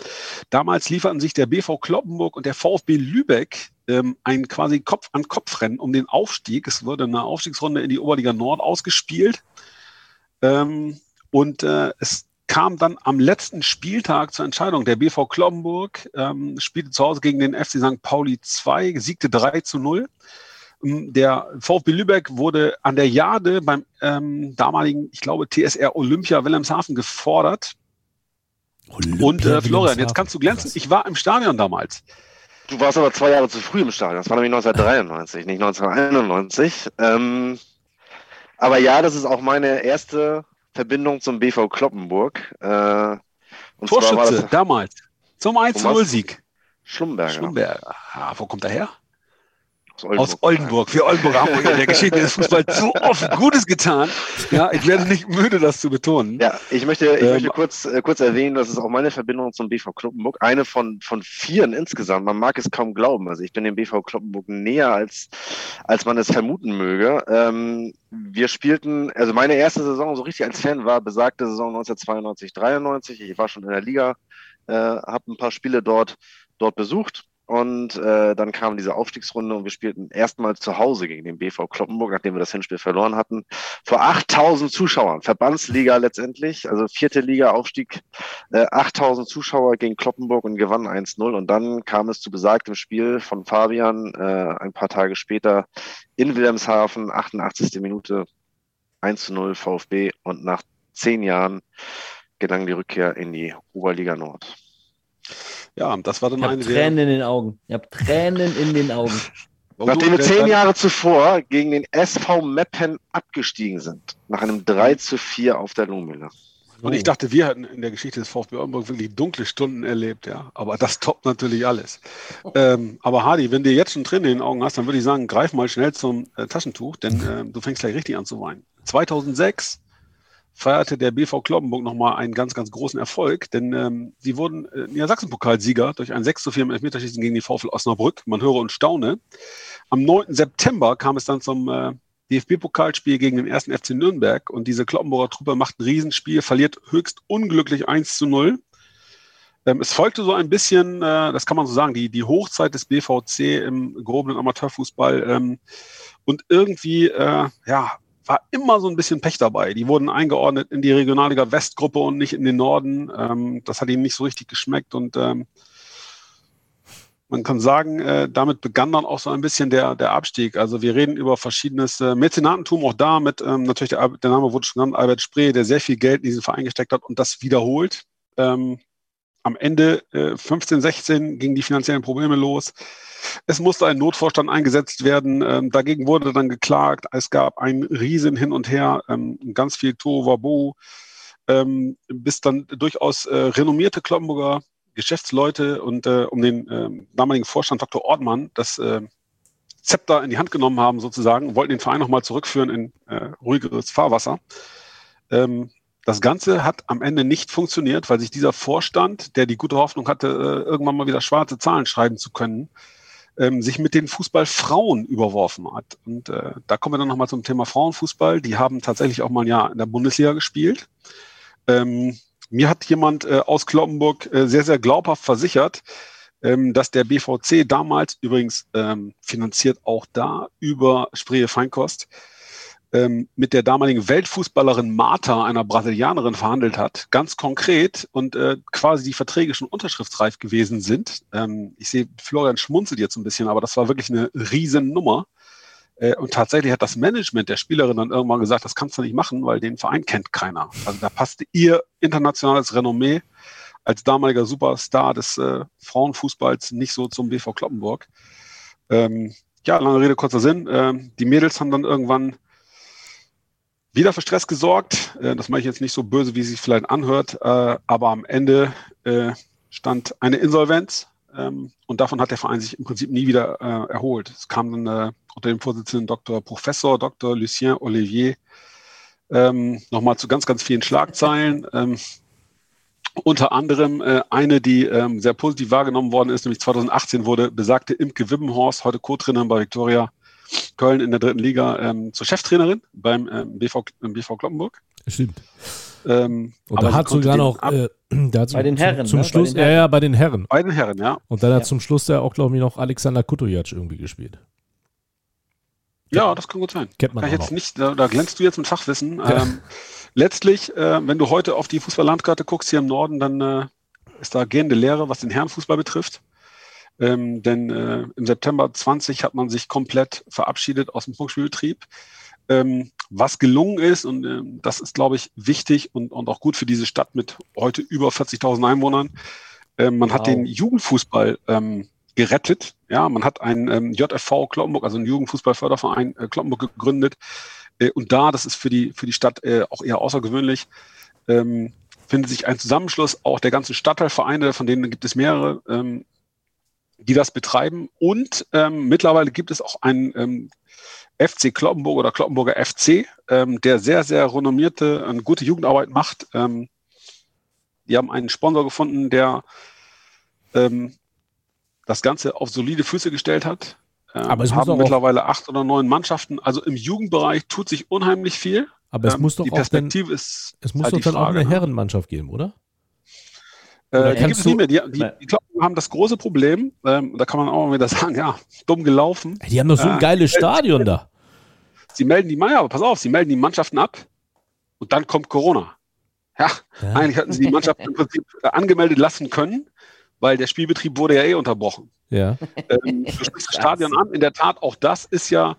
damals lieferten sich der BV Kloppenburg und der VfB Lübeck ähm, ein quasi Kopf-an-Kopf-Rennen um den Aufstieg. Es wurde eine Aufstiegsrunde in die Oberliga Nord ausgespielt. Ähm, und äh, es kam dann am letzten Spieltag zur Entscheidung. Der BV Kloppenburg ähm, spielte zu Hause gegen den FC St. Pauli 2, siegte 3 zu 0. Ähm, der VfB Lübeck wurde an der Jade beim ähm, damaligen, ich glaube, TSR Olympia Wilhelmshaven gefordert. Olympia Und äh, Florian, jetzt kannst du glänzen. Ich war im Stadion damals. Du warst aber zwei Jahre zu früh im Stadion. Das war nämlich 1993, nicht 1991. Ähm, aber ja, das ist auch meine erste Verbindung zum BV Kloppenburg. Äh, und Torschütze, damals. Zum 1-0-Sieg. Schlumberger. Schlumberger. Ah, wo kommt er her? Aus Oldenburg. Aus Oldenburg. Wir Oldenburger haben in der Geschichte des Fußballs so oft Gutes getan. Ja, ich werde nicht müde, das zu betonen. Ja, ich möchte, ich ähm, möchte kurz, äh, kurz erwähnen, das ist auch meine Verbindung zum BV Kloppenburg. Eine von, von vieren insgesamt. Man mag es kaum glauben. Also ich bin dem BV Kloppenburg näher, als, als man es vermuten möge. Ähm, wir spielten, also meine erste Saison so richtig als Fan war besagte Saison 1992, 93. Ich war schon in der Liga, äh, habe ein paar Spiele dort, dort besucht und äh, dann kam diese Aufstiegsrunde und wir spielten erstmal zu Hause gegen den BV Kloppenburg, nachdem wir das Hinspiel verloren hatten, vor 8000 Zuschauern. Verbandsliga letztendlich, also vierte Liga Aufstieg, äh, 8000 Zuschauer gegen Kloppenburg und gewannen 1-0. Und dann kam es zu besagtem Spiel von Fabian äh, ein paar Tage später in Wilhelmshaven, 88. Minute 1-0 VfB und nach zehn Jahren gelang die Rückkehr in die Oberliga Nord. Ja, das war dann ich eine Tränen in den Augen. Ich habe Tränen in den Augen. Nachdem wir zehn Jahre zuvor gegen den SV Meppen abgestiegen sind, nach einem 3 zu 4 auf der Lohmühle. Und ich dachte, wir hatten in der Geschichte des VfB Oldenburg wirklich dunkle Stunden erlebt, ja. Aber das toppt natürlich alles. ähm, aber Hardy, wenn du jetzt schon Tränen in den Augen hast, dann würde ich sagen, greif mal schnell zum äh, Taschentuch, denn äh, du fängst gleich richtig an zu weinen. 2006 feierte der BV Kloppenburg nochmal einen ganz, ganz großen Erfolg, denn ähm, sie wurden äh, Niedersachsen-Pokalsieger durch ein 6 zu 4 im Elfmeterschießen gegen die VfL Osnabrück. Man höre und staune. Am 9. September kam es dann zum äh, DFB-Pokalspiel gegen den ersten FC Nürnberg und diese Kloppenburger Truppe macht ein Riesenspiel, verliert höchst unglücklich 1 zu 0. Ähm, es folgte so ein bisschen, äh, das kann man so sagen, die, die Hochzeit des BVC im gehobenen Amateurfußball. Ähm, und irgendwie, äh, ja, war immer so ein bisschen Pech dabei. Die wurden eingeordnet in die Regionalliga Westgruppe und nicht in den Norden. Ähm, das hat ihnen nicht so richtig geschmeckt und ähm, man kann sagen, äh, damit begann dann auch so ein bisschen der, der Abstieg. Also wir reden über verschiedenes äh, Mäzenatentum, auch da mit ähm, natürlich der, der, Name wurde schon genannt, Albert Spree, der sehr viel Geld in diesen Verein gesteckt hat und das wiederholt. Ähm, am Ende äh, 15, 16 gingen die finanziellen Probleme los. Es musste ein Notvorstand eingesetzt werden. Ähm, dagegen wurde dann geklagt. Es gab ein Riesen hin und her, ähm, ganz viel Tohuwabohu, ähm, bis dann durchaus äh, renommierte Kloppenburger Geschäftsleute und äh, um den äh, damaligen Vorstand Dr. Ortmann das äh, Zepter in die Hand genommen haben sozusagen, wollten den Verein nochmal zurückführen in äh, ruhigeres Fahrwasser. Ähm, das Ganze hat am Ende nicht funktioniert, weil sich dieser Vorstand, der die gute Hoffnung hatte, äh, irgendwann mal wieder schwarze Zahlen schreiben zu können, ähm, sich mit den Fußballfrauen überworfen hat. Und äh, da kommen wir dann nochmal zum Thema Frauenfußball. Die haben tatsächlich auch mal ein Jahr in der Bundesliga gespielt. Ähm, mir hat jemand äh, aus Kloppenburg äh, sehr, sehr glaubhaft versichert, ähm, dass der BVC damals, übrigens ähm, finanziert auch da über Spree Feinkost, ähm, mit der damaligen Weltfußballerin Marta, einer Brasilianerin, verhandelt hat, ganz konkret und äh, quasi die Verträge schon unterschriftsreif gewesen sind. Ähm, ich sehe, Florian schmunzelt jetzt ein bisschen, aber das war wirklich eine Riesennummer. Äh, und tatsächlich hat das Management der Spielerin dann irgendwann gesagt, das kannst du nicht machen, weil den Verein kennt keiner. Also da passte ihr internationales Renommee als damaliger Superstar des äh, Frauenfußballs nicht so zum BV Kloppenburg. Ähm, ja, lange Rede, kurzer Sinn. Ähm, die Mädels haben dann irgendwann wieder für Stress gesorgt. Äh, das mache ich jetzt nicht so böse, wie es sich vielleicht anhört, äh, aber am Ende äh, stand eine Insolvenz ähm, und davon hat der Verein sich im Prinzip nie wieder erholt. Es kam dann unter dem Vorsitzenden Dr. Professor Dr. Lucien Olivier ähm, nochmal zu ganz, ganz vielen Schlagzeilen. Ähm, unter anderem eine, die sehr positiv wahrgenommen worden ist, nämlich 2018 wurde besagte Imke Wibbenhorst, heute Co-Trainerin bei Viktoria Köln in der dritten Liga ähm, zur Cheftrainerin beim ähm, BV, BV Kloppenburg. Stimmt. Ähm, und da hat sogar noch äh, da bei den Herren. Zum, zum ne? Schluss, ja, ja, bei den Herren. Bei den Herren, ja. Und dann hat ja. zum Schluss ja auch, glaube ich, noch Alexander Kutojac irgendwie gespielt. Ja, das kann gut sein. Kennt man kann ich jetzt nicht, da, da, glänzt du jetzt mit Fachwissen. Ja. Ähm, letztlich, äh, wenn du heute auf die Fußballlandkarte guckst hier im Norden, dann äh, ist da gehende Lehre, was den Herrenfußball betrifft. Ähm, denn äh, im September 20 hat man sich komplett verabschiedet aus dem Funkspielbetrieb. Ähm, was gelungen ist, und äh, das ist, glaube ich, wichtig und, und auch gut für diese Stadt mit heute über 40.000 Einwohnern. Äh, man wow. hat den Jugendfußball ähm, gerettet. Ja, man hat einen ähm, JFV Kloppenburg, also einen Jugendfußballförderverein äh, Kloppenburg gegründet. Äh, und da, das ist für die, für die Stadt äh, auch eher außergewöhnlich, ähm, findet sich ein Zusammenschluss auch der ganzen Stadtteilvereine, von denen gibt es mehrere, ähm, die das betreiben. Und ähm, mittlerweile gibt es auch einen ähm, FC Kloppenburg oder Kloppenburger FC, ähm, der sehr, sehr renommierte und gute Jugendarbeit macht. Ähm, die haben einen Sponsor gefunden, der ähm, das Ganze auf solide Füße gestellt hat. Ähm, aber es haben mittlerweile acht oder neun Mannschaften. Also im Jugendbereich tut sich unheimlich viel. Aber es muss doch die Perspektive auch denn, ist es muss halt doch dann Frage, auch eine ne? Herrenmannschaft geben, oder? Äh, die gibt es nicht mehr. Die, die, die Kloppen haben das große Problem, ähm, da kann man auch mal wieder sagen, ja, dumm gelaufen. Die haben doch so ein äh, geiles Stadion da. Sie melden die, ja, aber pass auf, sie melden die Mannschaften ab und dann kommt Corona. Ja, ja. eigentlich hatten sie die Mannschaft im Prinzip äh, angemeldet lassen können, weil der Spielbetrieb wurde ja eh unterbrochen. Ja. Ähm, du sprichst das Stadion an. In der Tat, auch das ist ja,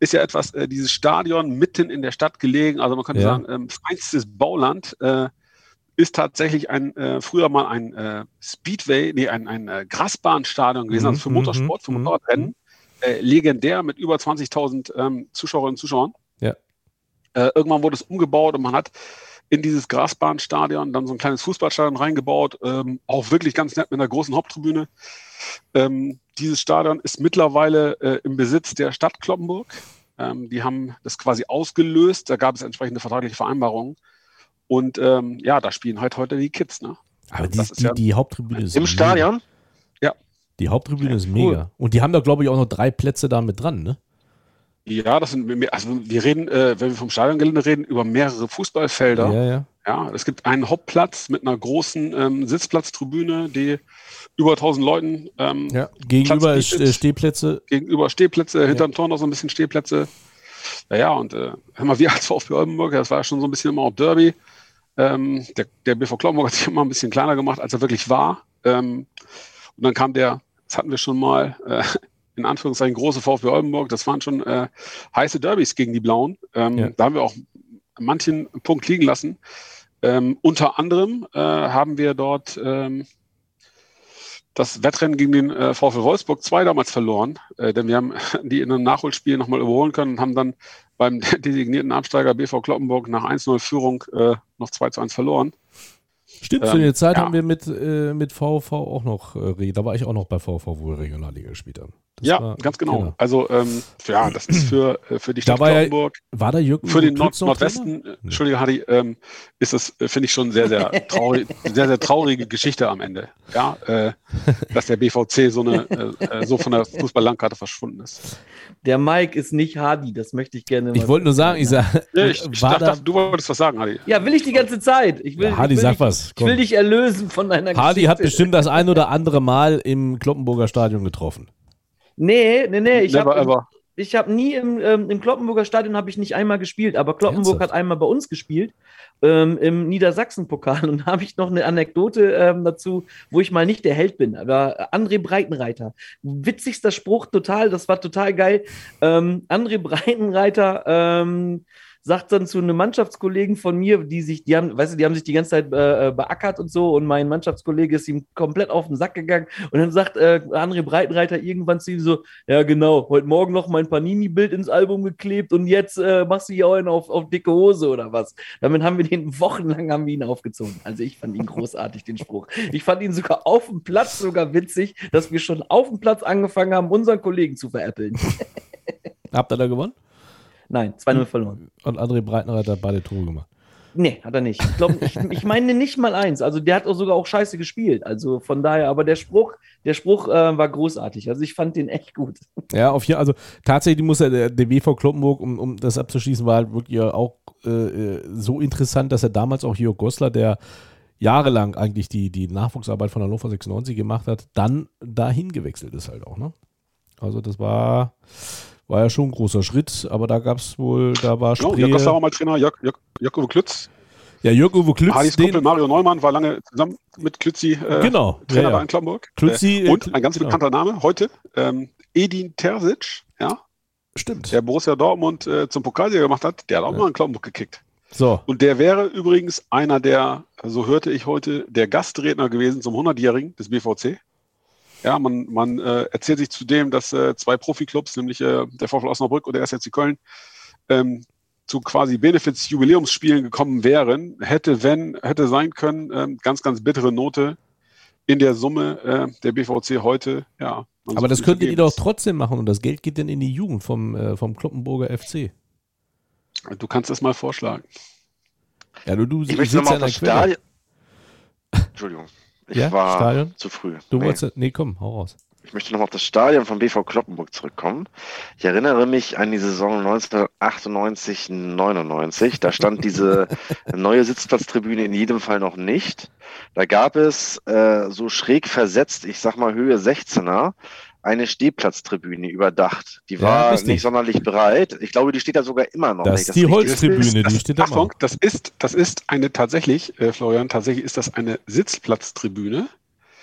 ist ja etwas, äh, dieses Stadion mitten in der Stadt gelegen, also man könnte ja. sagen, ähm, feinstes Bauland. Äh, ist tatsächlich ein äh, früher mal ein äh, Speedway, nee, ein, ein äh, Grasbahnstadion gewesen, also für mhm, Motorsport, für mhm, Motorradrennen. Mhm. Äh, legendär mit über 20.000 ähm, Zuschauerinnen und Zuschauern. Ja. Äh, irgendwann wurde es umgebaut und man hat in dieses Grasbahnstadion dann so ein kleines Fußballstadion reingebaut, ähm, auch wirklich ganz nett mit einer großen Haupttribüne. Ähm, dieses Stadion ist mittlerweile äh, im Besitz der Stadt Kloppenburg. Ähm, die haben das quasi ausgelöst, da gab es entsprechende vertragliche Vereinbarungen. Und ähm, ja, da spielen halt heute die Kids. Ne? Aber die, die, ja die, Haupttribüne ist im Stadion? Ja. Die Haupttribüne ja, ist mega. Cool. Und die haben da, glaube ich, auch noch drei Plätze da mit dran, ne? Ja, das sind, also wir reden, äh, wenn wir vom Stadiongelände reden, über mehrere Fußballfelder. Ja, ja. Ja, es gibt einen Hauptplatz mit einer großen ähm, Sitzplatztribüne, die über 1000 Leuten ähm, ja. Gegenüber ist bietet. äh, Stehplätze. gegenüber Stehplätze, hinterm Tor noch so ein bisschen Stehplätze. Ja, ja, und äh, hör mal, wir als VfB Oldenburg, das war ja schon so ein bisschen immer auch Derby. Ähm, der, der BV Kloppenburg hat sich immer ein bisschen kleiner gemacht, als er wirklich war. Ähm, und dann kam der, das hatten wir schon mal, äh, in Anführungszeichen große VfB Oldenburg, das waren schon äh, heiße Derbys gegen die Blauen. Ähm, Ja. Da haben wir auch manchen Punkt liegen lassen. Ähm, unter anderem äh, haben wir dort ähm, das Wettrennen gegen den äh, VfL Wolfsburg 2 damals verloren, äh, denn wir haben die in einem Nachholspiel nochmal überholen können und haben dann beim designierten Absteiger BV Kloppenburg nach 1-0 Führung äh, noch 2 zu 1 verloren. Stimmt, Ähm, zu der Zeit ja. haben wir mit, äh, mit VV auch noch, äh, da war ich auch noch bei VV, wo wir Regionalliga gespielt haben. Das ja, war- ganz genau. Also ähm, ja, das ist für, äh, für die Stadt war ja- Kloppenburg, War da Jürgen für den Nord? Nordwesten, äh, Entschuldige Hardy, ähm, ist das, äh, finde ich schon sehr, sehr traurig, sehr, sehr traurige Geschichte am Ende. Ja, äh, dass der BVC so eine, so von der Fußball-Landkarte verschwunden ist. Der Mike ist nicht Hardy, das möchte ich gerne Ich wollte nur sagen, ich sag, Ja, ich, ich war dachte, da, du wolltest was sagen, Hardy. Ja, will ich die ganze Zeit. Ich will, Ja, Hardy, ich will sag dich, was, Ich komm. will dich erlösen von deiner Hardy hat Geschichte. bestimmt das ein oder andere Mal im Kloppenburger Stadion getroffen. Nee, nee, nee. Ich Never habe ever. ich hab nie im, ähm, im Kloppenburger Stadion habe ich nicht einmal gespielt, aber Kloppenburg Ernsthaft? hat einmal bei uns gespielt ähm, im Niedersachsen-Pokal und da habe ich noch eine Anekdote ähm, dazu, wo ich mal nicht der Held bin, aber André Breitenreiter. Witzigster Spruch, total, das war total geil. Ähm, André Breitenreiter ähm, sagt dann zu einem Mannschaftskollegen von mir, die sich, die haben, weißt du, die haben sich die ganze Zeit äh, äh, beackert und so und mein Mannschaftskollege ist ihm komplett auf den Sack gegangen und dann sagt äh, André Breitenreiter irgendwann zu ihm so, ja genau, heute Morgen noch mein Panini-Bild ins Album geklebt und jetzt äh, machst du hier auch einen auf, auf dicke Hose oder was. Damit haben wir den wochenlang haben wir ihn aufgezogen. Also ich fand ihn großartig, den Spruch. Ich fand ihn sogar auf dem Platz sogar witzig, dass wir schon auf dem Platz angefangen haben, unseren Kollegen zu veräppeln. Habt ihr da gewonnen? Nein, 2-0 verloren. Und André Breitenreiter hat beide Tore gemacht. Nee, hat er nicht. Ich, glaub, ich, ich meine nicht mal eins. Also der hat auch sogar auch scheiße gespielt. Also von daher, aber der Spruch, der Spruch äh, war großartig. Also ich fand den echt gut. Ja, auf jeden also tatsächlich muss er, der, der WV Kloppenburg, um, um das abzuschließen, war halt wirklich auch äh, äh, so interessant, dass er damals auch Jörg Goslar, der jahrelang eigentlich die, die Nachwuchsarbeit von Hannover 96 gemacht hat, dann dahin gewechselt ist halt auch, ne? Also das war, war ja schon ein großer Schritt, aber da gab es wohl, da war Genau, Spree, Jörg war mal Trainer, Jörg, Jörg, Jörg Uwe Klütz. ja, Jörg-Uwe Klütz, Hardys Kumpel Mario Neumann war lange zusammen mit Klützi äh, genau, Trainer ja, bei ja. in Kloppenburg. Klützi, Äh, und ein ganz genau. bekannter Name heute, ähm, Edin Terzic, ja, Stimmt. der Borussia Dortmund äh, zum Pokalsieger gemacht hat, der hat auch Ja. mal in Kloppenburg gekickt. So, Und der wäre übrigens einer der, so hörte ich heute, der Gastredner gewesen zum 100-Jährigen des BVC. Ja, man, man äh, erzählt sich zudem, dass äh, zwei Profiklubs, nämlich äh, der VfL Osnabrück und der SFC Köln, ähm, zu quasi Benefits-Jubiläumsspielen gekommen wären, hätte, wenn, hätte sein können, ähm, ganz, ganz bittere Note in der Summe äh, der BVC heute, ja. aber das könntet ihr doch trotzdem machen und das Geld geht dann in die Jugend vom, äh, vom Kloppenburger FC. Du kannst es mal vorschlagen. Ja, du, du Ich möchte nochmal ja auf in der das. Stadion. Entschuldigung. Ich Ja, war Stadion? zu früh. Du Nee. wolltest, nee, komm, hau raus. Ich möchte nochmal auf das Stadion von BV Kloppenburg zurückkommen. Ich erinnere mich an die Saison 1998, 99. Da stand diese neue Sitzplatztribüne in jedem Fall noch nicht. Da gab es äh, so schräg versetzt, ich sag mal Höhe 16er, eine Stehplatztribüne überdacht. Die Ja, war richtig. nicht sonderlich breit. Ich glaube, die steht da sogar immer noch. Das ist die Holztribüne, die Das, steht da Achtung, das ist, das ist eine tatsächlich, äh, Florian, tatsächlich ist das eine Sitzplatztribüne.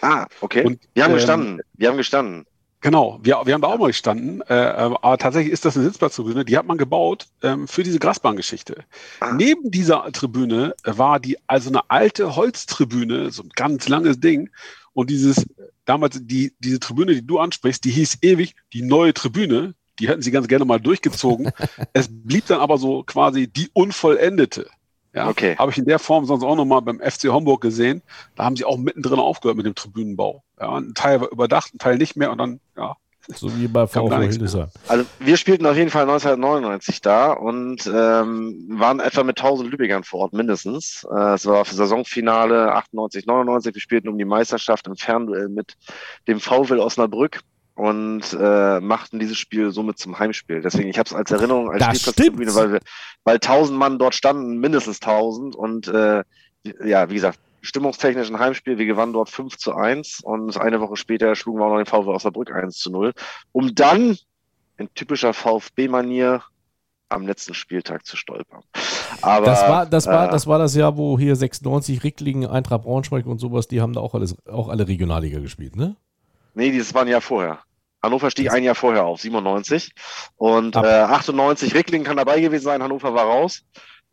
Ah, okay. Und, wir haben ähm, gestanden. Wir haben gestanden. Genau, wir, wir haben da auch mal gestanden, äh, aber tatsächlich ist das eine Sitzplatztribüne, die hat man gebaut ähm, für diese Grasbahngeschichte. Ah. Neben dieser Tribüne war die also eine alte Holztribüne, so ein ganz langes Ding. Und dieses, damals die, diese Tribüne, die du ansprichst, die hieß ewig die neue Tribüne. Die hätten sie ganz gerne mal durchgezogen. es blieb dann aber so quasi die unvollendete. Ja, Okay. Habe ich in der Form sonst auch nochmal beim FC Homburg gesehen. Da haben sie auch mittendrin aufgehört mit dem Tribünenbau. Ja, ein Teil war überdacht, ein Teil nicht mehr und dann, ja, So wie bei VfL. Hildesheim. Also wir spielten auf jeden Fall 1999 da und ähm, waren etwa mit 1000 Lübegern vor Ort mindestens. Äh, es war für Saisonfinale 98, 99. Wir spielten um die Meisterschaft im Fernduell mit dem VfL Osnabrück. und äh, machten dieses Spiel somit zum Heimspiel. Deswegen, ich habe es als Erinnerung als stimmt. weil, wir- weil tausend Mann dort standen, mindestens tausend und äh, ja, wie gesagt, stimmungstechnisch ein Heimspiel. Wir gewannen dort 5 zu 1 und eine Woche später schlugen wir auch noch den VfL Osnabrück 1 zu 0, um dann in typischer VfB-Manier am letzten Spieltag zu stolpern. Aber, Das war, das war, äh, das war das Jahr, wo hier 96 Ricklingen, Eintracht Braunschweig und sowas, die haben da auch alles, auch alle Regionalliga gespielt, ne? Nee, dieses war ein Jahr vorher. Hannover stieg ein Jahr vorher auf, 97. Und äh, 98 Ricklingen kann dabei gewesen sein, Hannover war raus.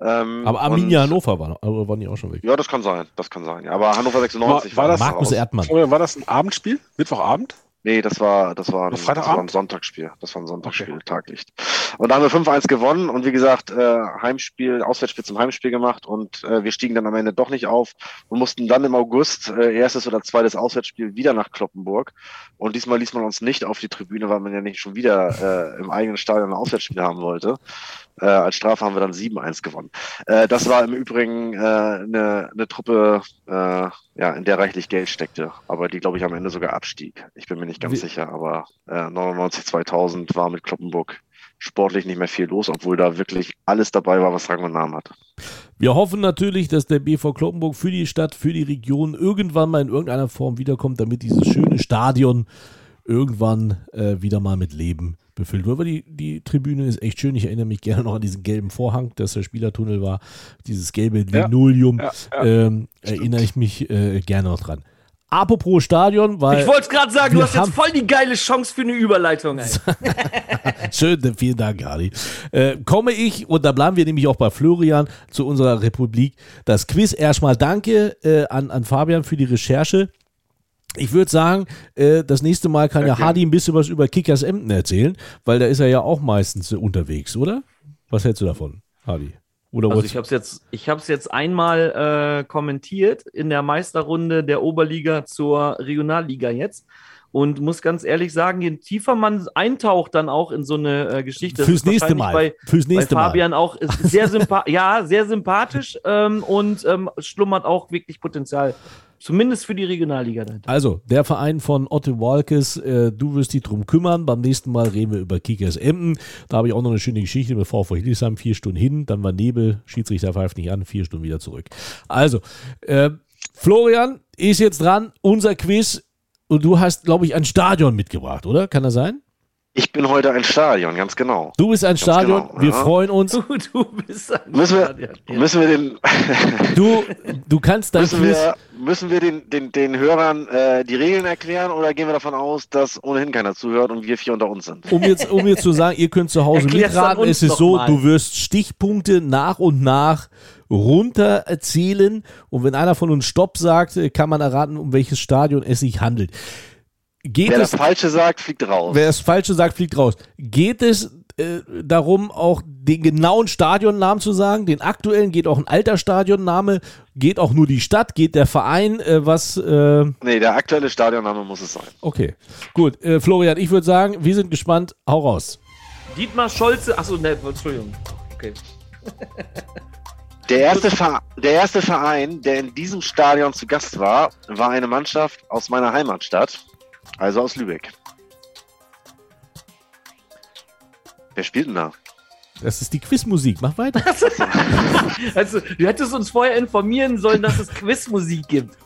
Ähm, Aber Arminia und- Hannover war, aber waren die auch schon weg. Ja, das kann sein, das kann sein. Ja, aber Hannover 96 War- war das- Markus raus. Erdmann. War das ein Abendspiel? Mittwochabend? Nee, das war, das war, ein, das war ein? Sonntagsspiel. Das war ein Sonntagsspiel, Okay. Taglicht. Und da haben wir 5-1 gewonnen und wie gesagt, äh, Heimspiel, Auswärtsspiel zum Heimspiel gemacht und äh, wir stiegen dann am Ende doch nicht auf und mussten dann im August äh, erstes oder zweites Auswärtsspiel wieder nach Kloppenburg. Und diesmal ließ man uns nicht auf die Tribüne, weil man ja nicht schon wieder äh, im eigenen Stadion ein Auswärtsspiel haben wollte. Äh, als Strafe haben wir dann 7-1 gewonnen. Äh, das war im Übrigen äh, eine, eine Truppe, äh, ja, in der reichlich Geld steckte, aber die, glaube ich, am Ende sogar abstieg. Ich bin mir nicht ganz Wie- sicher, aber äh, 99, 2000 war mit Kloppenburg sportlich nicht mehr viel los, obwohl da wirklich alles dabei war, was Rang und Namen hat. Wir hoffen natürlich, dass der BV Kloppenburg für die Stadt, für die Region irgendwann mal in irgendeiner Form wiederkommt, damit dieses schöne Stadion irgendwann äh, wieder mal mit Leben befüllt wird. Aber die, die Tribüne ist echt schön. Ich erinnere mich gerne noch an diesen gelben Vorhang, dass der Spielertunnel war. Dieses gelbe Ja, Linoleum. ja, ja. ähm, erinnere ich mich äh, gerne noch dran. Apropos Stadion, weil. Ich wollte es gerade sagen, du hast jetzt voll die geile Chance für eine Überleitung. Schön, vielen Dank, Hardy. Äh, komme ich, und da bleiben wir nämlich auch bei Florian, zu unserer Republik. Das Quiz erstmal danke äh, an, an Fabian für die Recherche. Ich würde sagen, äh, das nächste Mal kann ja Danke. Hardy ein bisschen was über Kickers Emden erzählen, weil da ist er ja auch meistens äh, unterwegs, oder? Was hältst du davon, Hardy? Oder Also ich habe es jetzt, ich habe es jetzt einmal äh, kommentiert in der Meisterrunde der Oberliga zur Regionalliga jetzt und muss ganz ehrlich sagen, je tiefer man eintaucht dann auch in so eine äh, Geschichte, Fürs nächste Mal. bei, Fürs nächste bei Mal. Fabian auch ist sehr sympathisch, ja, sehr sympathisch ähm, und ähm, schlummert auch wirklich Potenzial, zumindest für die Regionalliga. Also, der Verein von Otto Walkes, äh, du wirst dich drum kümmern. Beim nächsten Mal reden wir über Kickers Emden. Da habe ich auch noch eine schöne Geschichte mit VfL Hildesheim. Vier Stunden hin, dann war Nebel, Schiedsrichter pfeift nicht an, vier Stunden wieder zurück. Also, äh, Florian ist jetzt dran, unser Quiz. Und du hast, glaube ich, ein Stadion mitgebracht, oder? Kann das sein? Ich bin heute ein Stadion, ganz genau. Du bist ein Stadion. genau, wir ja. freuen uns. Du, du bist ein Müssen wir, Stadion. Ja. müssen wir den, Du, du kannst dein müssen Quiz. wir, müssen wir den, den, den Hörern äh, die Regeln erklären oder gehen wir davon aus, dass ohnehin keiner zuhört und wir vier unter uns sind? um jetzt, um jetzt zu sagen, ihr könnt zu Hause Erklär's mitraten. Es ist so, mal. du wirst Stichpunkte nach und nach runter erzählen und wenn einer von uns Stopp sagt, kann man erraten, um welches Stadion es sich handelt. Geht Wer es, das Falsche sagt, fliegt raus. wer das Falsche sagt, fliegt raus. Geht es äh, darum, auch den genauen Stadionnamen zu sagen, den aktuellen, geht auch ein alter Stadionname, geht auch nur die Stadt, geht der Verein, äh, was, äh, Nee, der aktuelle Stadionname muss es sein. okay. Gut, äh, Florian, ich würde sagen, wir sind gespannt, hau raus. Dietmar Scholze, achso, ne, Entschuldigung. Okay. Der erste, der erste Verein, der in diesem Stadion zu Gast war, war eine Mannschaft aus meiner Heimatstadt, also aus Lübeck. Wer spielt denn da? Das ist die Quizmusik, mach weiter. Also, du hättest uns vorher informieren sollen, dass es Quizmusik gibt.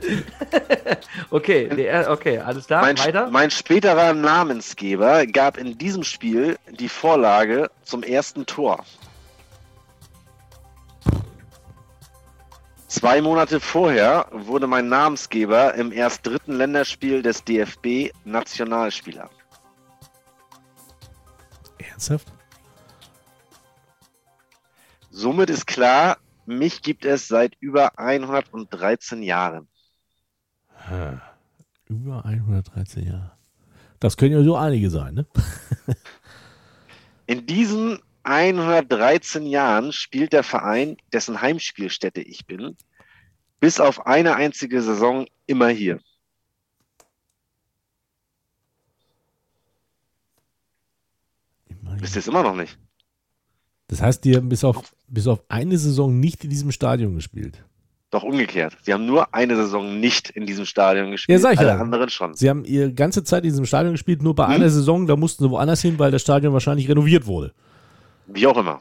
okay, der, okay, alles klar, Mein, weiter. mein späterer Namensgeber gab in diesem Spiel die Vorlage zum ersten Tor. Zwei Monate vorher wurde mein Namensgeber im erst dritten Länderspiel des DFB Nationalspieler. Ernsthaft? Somit ist klar, mich gibt es seit über 113 Jahren. Über 113 Jahre. Das können ja so einige sein, ne? In diesen 113 Jahren spielt der Verein, dessen Heimspielstätte ich bin, bis auf eine einzige Saison immer hier. Wisst ihr es immer noch nicht? Das heißt, die haben bis auf, bis auf eine Saison nicht in diesem Stadion gespielt. Doch umgekehrt. Sie haben nur eine Saison nicht in diesem Stadion gespielt, Ja, sag ich alle ja. anderen schon. Sie haben ihre ganze Zeit in diesem Stadion gespielt, nur bei Mhm. einer Saison, da mussten sie woanders hin, weil das Stadion wahrscheinlich renoviert wurde. Wie auch immer.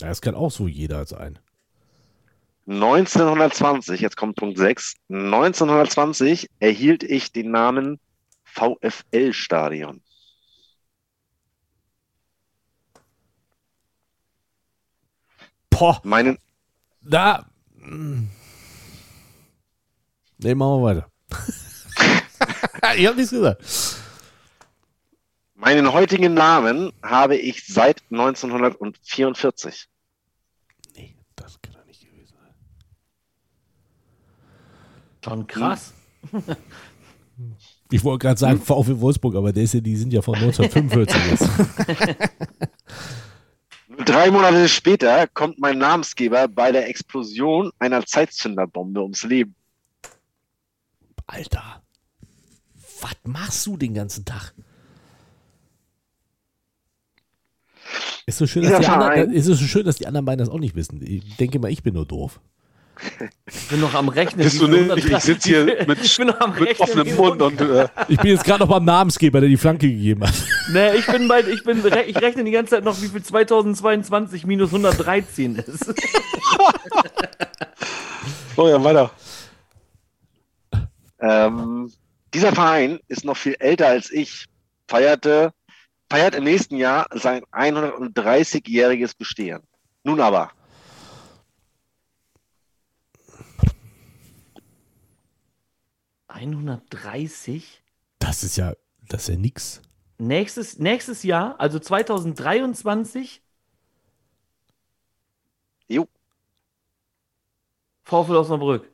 Ja, das kann auch so jeder sein. 1920, jetzt kommt Punkt 6. 1920 erhielt ich den Namen VfL-Stadion. Boah, Meinen, da. Ne, machen wir weiter. ich hab nichts gesagt. Meinen heutigen Namen habe ich seit 1944. Nee, das kann doch nicht gewesen sein. Schon krass. Ich wollte gerade sagen VfL Wolfsburg, aber der ist ja, die sind ja von 1945 jetzt. Drei Monate später kommt mein Namensgeber bei der Explosion einer Zeitzünderbombe ums Leben. Alter, was machst du den ganzen Tag? Ist so schön, dass die anderen, ist es so schön, dass die anderen beiden das auch nicht wissen. Ich denke mal, ich bin nur doof. Ich bin noch am Rechnen. Bist du nicht? Ich 130 sitze hier mit, ich bin noch am mit offenem Mund und äh, Ich bin jetzt gerade noch beim Namensgeber, der die Flanke gegeben hat. Nee, ich bin bei, ich bin, ich rechne die ganze Zeit noch, wie viel 2022 minus 113 ist. Florian, weiter. Ähm, dieser Verein ist noch viel älter als ich, feierte, feiert im nächsten Jahr sein 130-jähriges Bestehen. Nun aber, 130? Das ist ja, das ist ja nix. Nächstes, nächstes Jahr, also 2023, jo, VfL Osnabrück.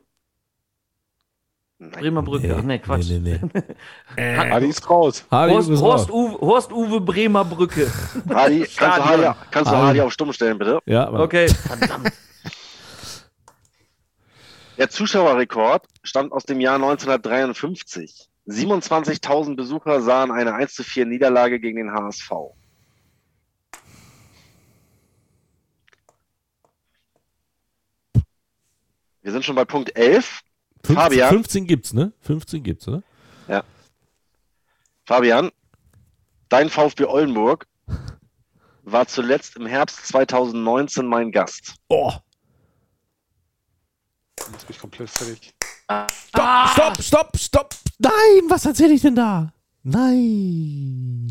Nein, Bremer Brücke. Ach nee, Quatsch. Nee, nee, nee. Adi ist raus. Hardy Horst, ist Horst, raus. Uwe, Horst Uwe Bremer Brücke. Hardy, kannst du. Hardy, kannst du Hardy. Hardy auf Stumm stellen, bitte? Ja, aber Okay, verdammt. Der Zuschauerrekord stammt aus dem Jahr 1953. 27.000 Besucher sahen eine 1 zu 4 Niederlage gegen den HSV. Wir sind schon bei Punkt 11. 15, Fabian? 15 gibt's, ne? 15 gibt's, ne? Fabian, dein VfB Oldenburg war zuletzt im Herbst 2019 mein Gast. Oh, Jetzt bin ich komplett fertig. stopp, stopp, stopp, stopp. Nein, was erzähle ich denn da? Nein.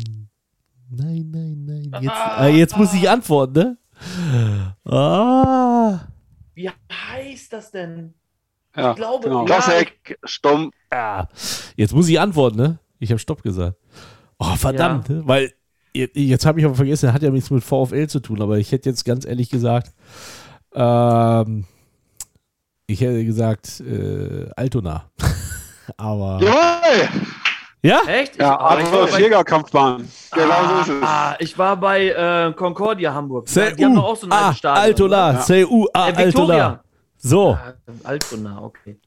Nein, nein, nein. Jetzt, äh, jetzt muss ich antworten, ne? Ah. Wie heißt das denn? Ja, Ich glaube, genau. Ja, Klassik, stumm. Ja. Jetzt muss ich antworten, ne? Ich habe Stopp gesagt. Oh, verdammt, ne? Weil je- jetzt habe ich aber vergessen, hat ja nichts mit VfL zu tun, aber ich hätte jetzt ganz ehrlich gesagt, ähm, ich hätte gesagt, äh, Altona. aber. Jawohl! Ja? Echt? Ich, Ja, war Adolf bei, Jägerkampfbahn. Genau so ist es. ah, ich war bei äh, Concordia Hamburg. CU, Die haben doch auch so ein A, altes Stadion. Altona, Ja. CU, A, Äh, Victoria. Altona. So. Ah, Altona, okay.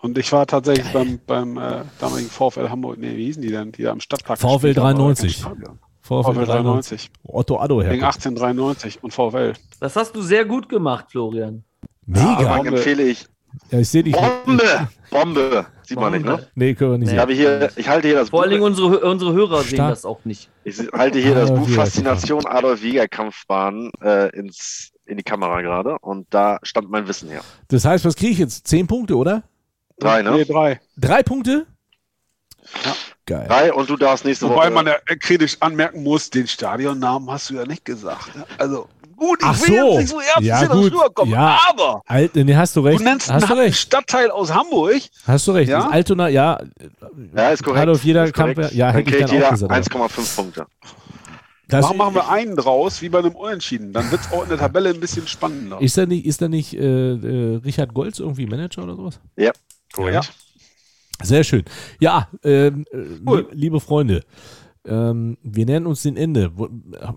Und ich war tatsächlich beim, beim äh, damaligen VfL Hamburg. Nee, wie hießen die denn? Die da am Stadtpark VfL gespielt haben, aber 93. kein Stadion. VfL VfL 93. Otto Addo her. 1893 und VfL. Das hast du sehr gut gemacht, Florian. Mega. Frank empfehle ich. Ja, ich sehe dich. Bombe! Bombe! Sieht man nicht, ne? Nee, können wir nicht Ich, sehen. habe hier, ich halte hier das Vor Buch. allen Dingen unsere, unsere Hörer sehen Stark. das auch nicht. Ich halte hier das Adolf Buch Faszination Adolf Jäger Kampfbahn äh, ins, in die Kamera gerade und da stammt mein Wissen her. Das heißt, was kriege ich jetzt? Zehn Punkte, oder? Drei, Nee, ne? drei. Drei Punkte? Ja. Geil. Drei und du darfst nächste Wobei Woche. man ja kritisch anmerken muss, den Stadionnamen hast du ja nicht gesagt. Ne? Also gut, ich Ach will so. jetzt nicht so Ja, ernst gut. rüberkommen, Ja. aber Alt, nee, hast du recht. du nennst hast du einen recht. Stadtteil aus Hamburg. Hast du recht. Ja? Altona, ja. ja, ist korrekt. Adolf Jeder ist korrekt. Kampf, ja, dann hätte ich kriegt jeder gesagt. 1,5 Punkte. Das, Warum machen wir einen draus, wie bei einem Unentschieden? Dann wird es auch in der Tabelle ein bisschen spannender. ist da nicht, ist da nicht äh, äh, Richard Golz irgendwie Manager oder sowas? Ja, korrekt. Sehr schön. Ja, ähm, äh, Cool. lie- liebe Freunde, ähm, wir nähern uns dem Ende.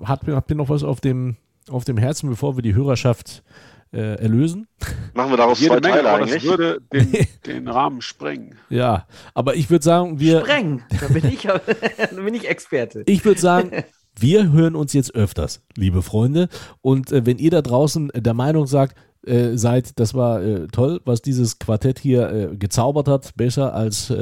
Habt ihr, habt ihr noch was auf dem, auf dem Herzen, bevor wir die Hörerschaft äh, erlösen? Machen wir daraus Jede zwei Menge, Teile aber das eigentlich. würde den, den Rahmen sprengen. Ja, aber ich würde sagen, wir, Spreng. Da bin ich, da bin ich Experte. ich würde sagen, wir hören uns jetzt öfters, liebe Freunde. Und äh, wenn ihr da draußen der Meinung sagt, äh, seid. Das war äh, toll, was dieses Quartett hier äh, gezaubert hat. Besser als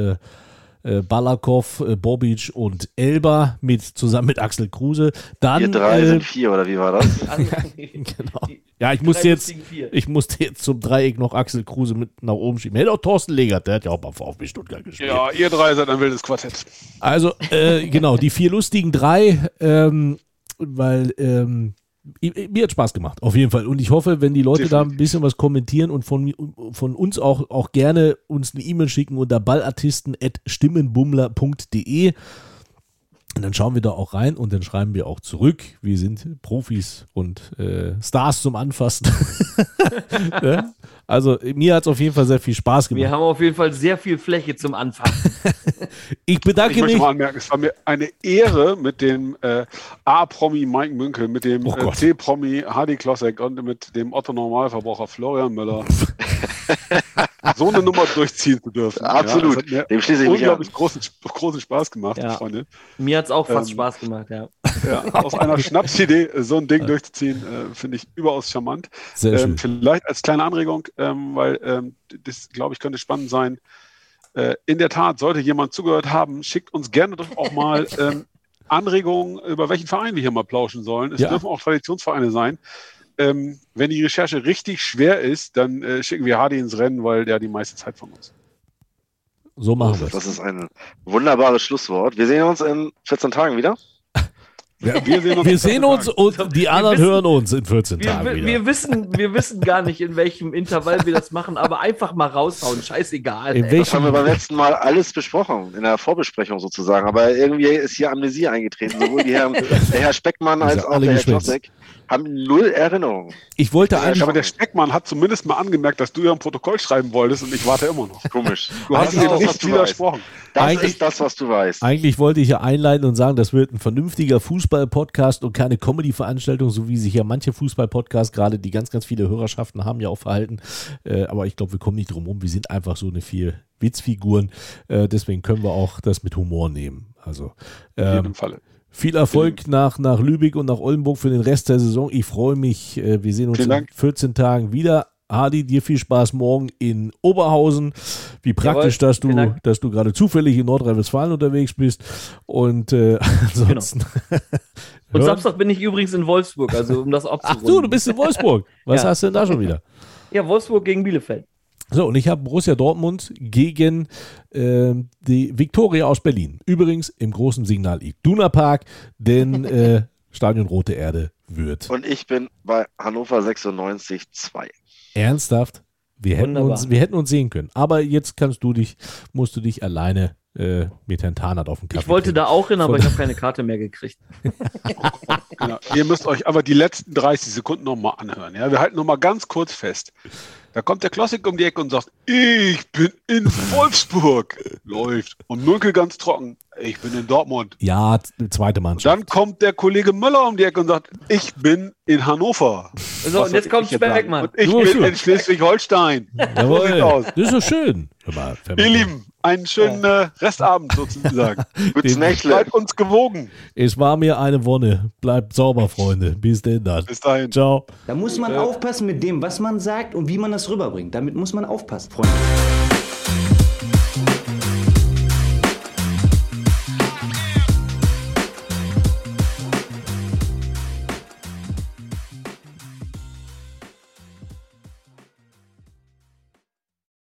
äh, Balakov, äh, Bobic und Elba mit, zusammen mit Axel Kruse. Dann, Wir drei äh, sind vier, oder wie war das? genau. Ja, ich musste jetzt, ich musste jetzt zum Dreieck noch Axel Kruse mit nach oben schieben. Hätte auch Thorsten Legert, der hat ja auch mal VfB Stuttgart gespielt. Ja, ihr drei seid ein wildes Quartett. Also, äh, genau, die vier lustigen drei, ähm, weil ähm, mir hat Spaß gemacht, auf jeden Fall. Und ich hoffe, wenn die Leute da ein bisschen was kommentieren und von, von uns auch, auch gerne uns eine E-Mail schicken unter ballartisten.stimmenbummler.de. Und dann schauen wir da auch rein und dann schreiben wir auch zurück. Wir sind Profis und äh, Stars zum Anfassen. ja? Also mir hat es auf jeden Fall sehr viel Spaß Wir gemacht. haben auf jeden Fall sehr viel Fläche zum Anfangen. Ich bedanke Ich möchte mich. mal anmerken, es war mir eine Ehre mit dem äh, A-Promi Mike Münkel, mit dem Oh äh. C-Promi Hardy Klossek und mit dem Otto Normalverbraucher Florian Müller so eine Nummer durchziehen zu dürfen. Absolut. Ja, Dem schließe ich mir mich an. unglaublich großen, großen Spaß gemacht, Ja. Freunde. Mir hat es auch fast Ähm, Spaß gemacht, ja. Ja, aus einer Schnapsidee so ein Ding durchzuziehen, äh, finde ich überaus charmant. Sehr schön. Ähm, vielleicht als kleine Anregung, ähm, weil ähm, das, glaube ich, könnte spannend sein. Äh, in der Tat, sollte jemand zugehört haben, schickt uns gerne doch auch mal ähm, Anregungen, über welchen Verein wir hier mal plauschen sollen. Es Ja. dürfen auch Traditionsvereine sein. Ähm, wenn die Recherche richtig schwer ist, dann äh, schicken wir Hardy ins Rennen, weil der die meiste Zeit von uns. So machen wir es. Das ist ein wunderbares Schlusswort. Wir sehen uns in 14 Tagen wieder. Ja, wir sehen uns, Wir sehen uns und die anderen wissen- hören uns in 14 Wir, Tagen wir, wieder. wir, wissen, wir wissen gar nicht, in welchem Intervall wir das machen, aber einfach mal raushauen. Scheißegal. In. Das haben wir beim letzten Mal alles besprochen, in der Vorbesprechung sozusagen. Aber irgendwie ist hier Amnesie eingetreten. Sowohl die Herren, der Herr Speckmann als auch der Herr geschwitzt. Haben null Erinnerung. ich wollte Ja, eigentlich, aber der Speckmann hat zumindest mal angemerkt, dass du ja ein Protokoll schreiben wolltest und ich warte immer noch. Komisch. Du hast was nicht du weißt. widersprochen. Das Eigentlich- ist das, was du weißt. eigentlich wollte ich ja einleiten und sagen, das wird ein vernünftiger Fußball-Podcast und keine Comedy-Veranstaltung, so wie sich ja manche Fußball-Podcasts gerade, die ganz, ganz viele Hörerschaften haben, ja auch verhalten. Äh, aber ich glaube, wir kommen nicht drum rum. Wir sind einfach so eine vier Witzfiguren. Äh, deswegen können wir auch das mit Humor nehmen. Also In ähm, jedem Falle. Viel Erfolg nach, nach Lübeck und nach Oldenburg für den Rest der Saison. Ich freue mich. äh, Wir sehen uns in Dank. 14 Tagen wieder. Hardy, dir viel Spaß morgen in Oberhausen. Wie praktisch, Jawohl, dass du, dass du gerade zufällig in Nordrhein-Westfalen unterwegs bist. Und äh, ansonsten. Und Hör- Samstag bin ich übrigens in Wolfsburg, also um das Ach abzurunden. du, du bist in Wolfsburg. Was Ja. hast du denn da schon wieder? Ja, Wolfsburg gegen Bielefeld. So, und ich habe Borussia Dortmund gegen ähm, die Viktoria aus Berlin. Übrigens im großen Signal Iduna Park, denn äh, Stadion Rote Erde wird Und ich bin bei Hannover 96 2. Ernsthaft? Wir hätten, Wunderbar. uns, wir hätten uns sehen können. Aber jetzt kannst du dich, musst du dich alleine äh, mit Herrn Tarnert auf den Kaffee Ich wollte trinken. da auch hin, aber Von- ich habe keine Karte mehr gekriegt. Genau. Ihr müsst euch aber die letzten 30 Sekunden nochmal anhören. Ja? Wir halten nochmal ganz kurz fest. Da kommt der Klassik um die Ecke und sagt, ich bin in Wolfsburg. Läuft. Und Münkel ganz trocken, ich bin in Dortmund. Ja, zweite Mannschaft. Dann kommt der Kollege Müller um die Ecke und sagt, ich bin in Hannover. So, Was und jetzt kommt? Speckmann. Und ich So, bin in Schleswig-Holstein. Jawohl, das ist so schön. Mal, Ihr. Lieben, einen schönen äh, Restabend sozusagen. Bleibt uns gewogen. Es war mir eine Wonne. Bleibt sauber, Freunde. Bis denn dann. Bis dahin. Ciao. Da muss man aufpassen mit dem, was man sagt und wie man das rüberbringt. Damit muss man aufpassen, Freunde.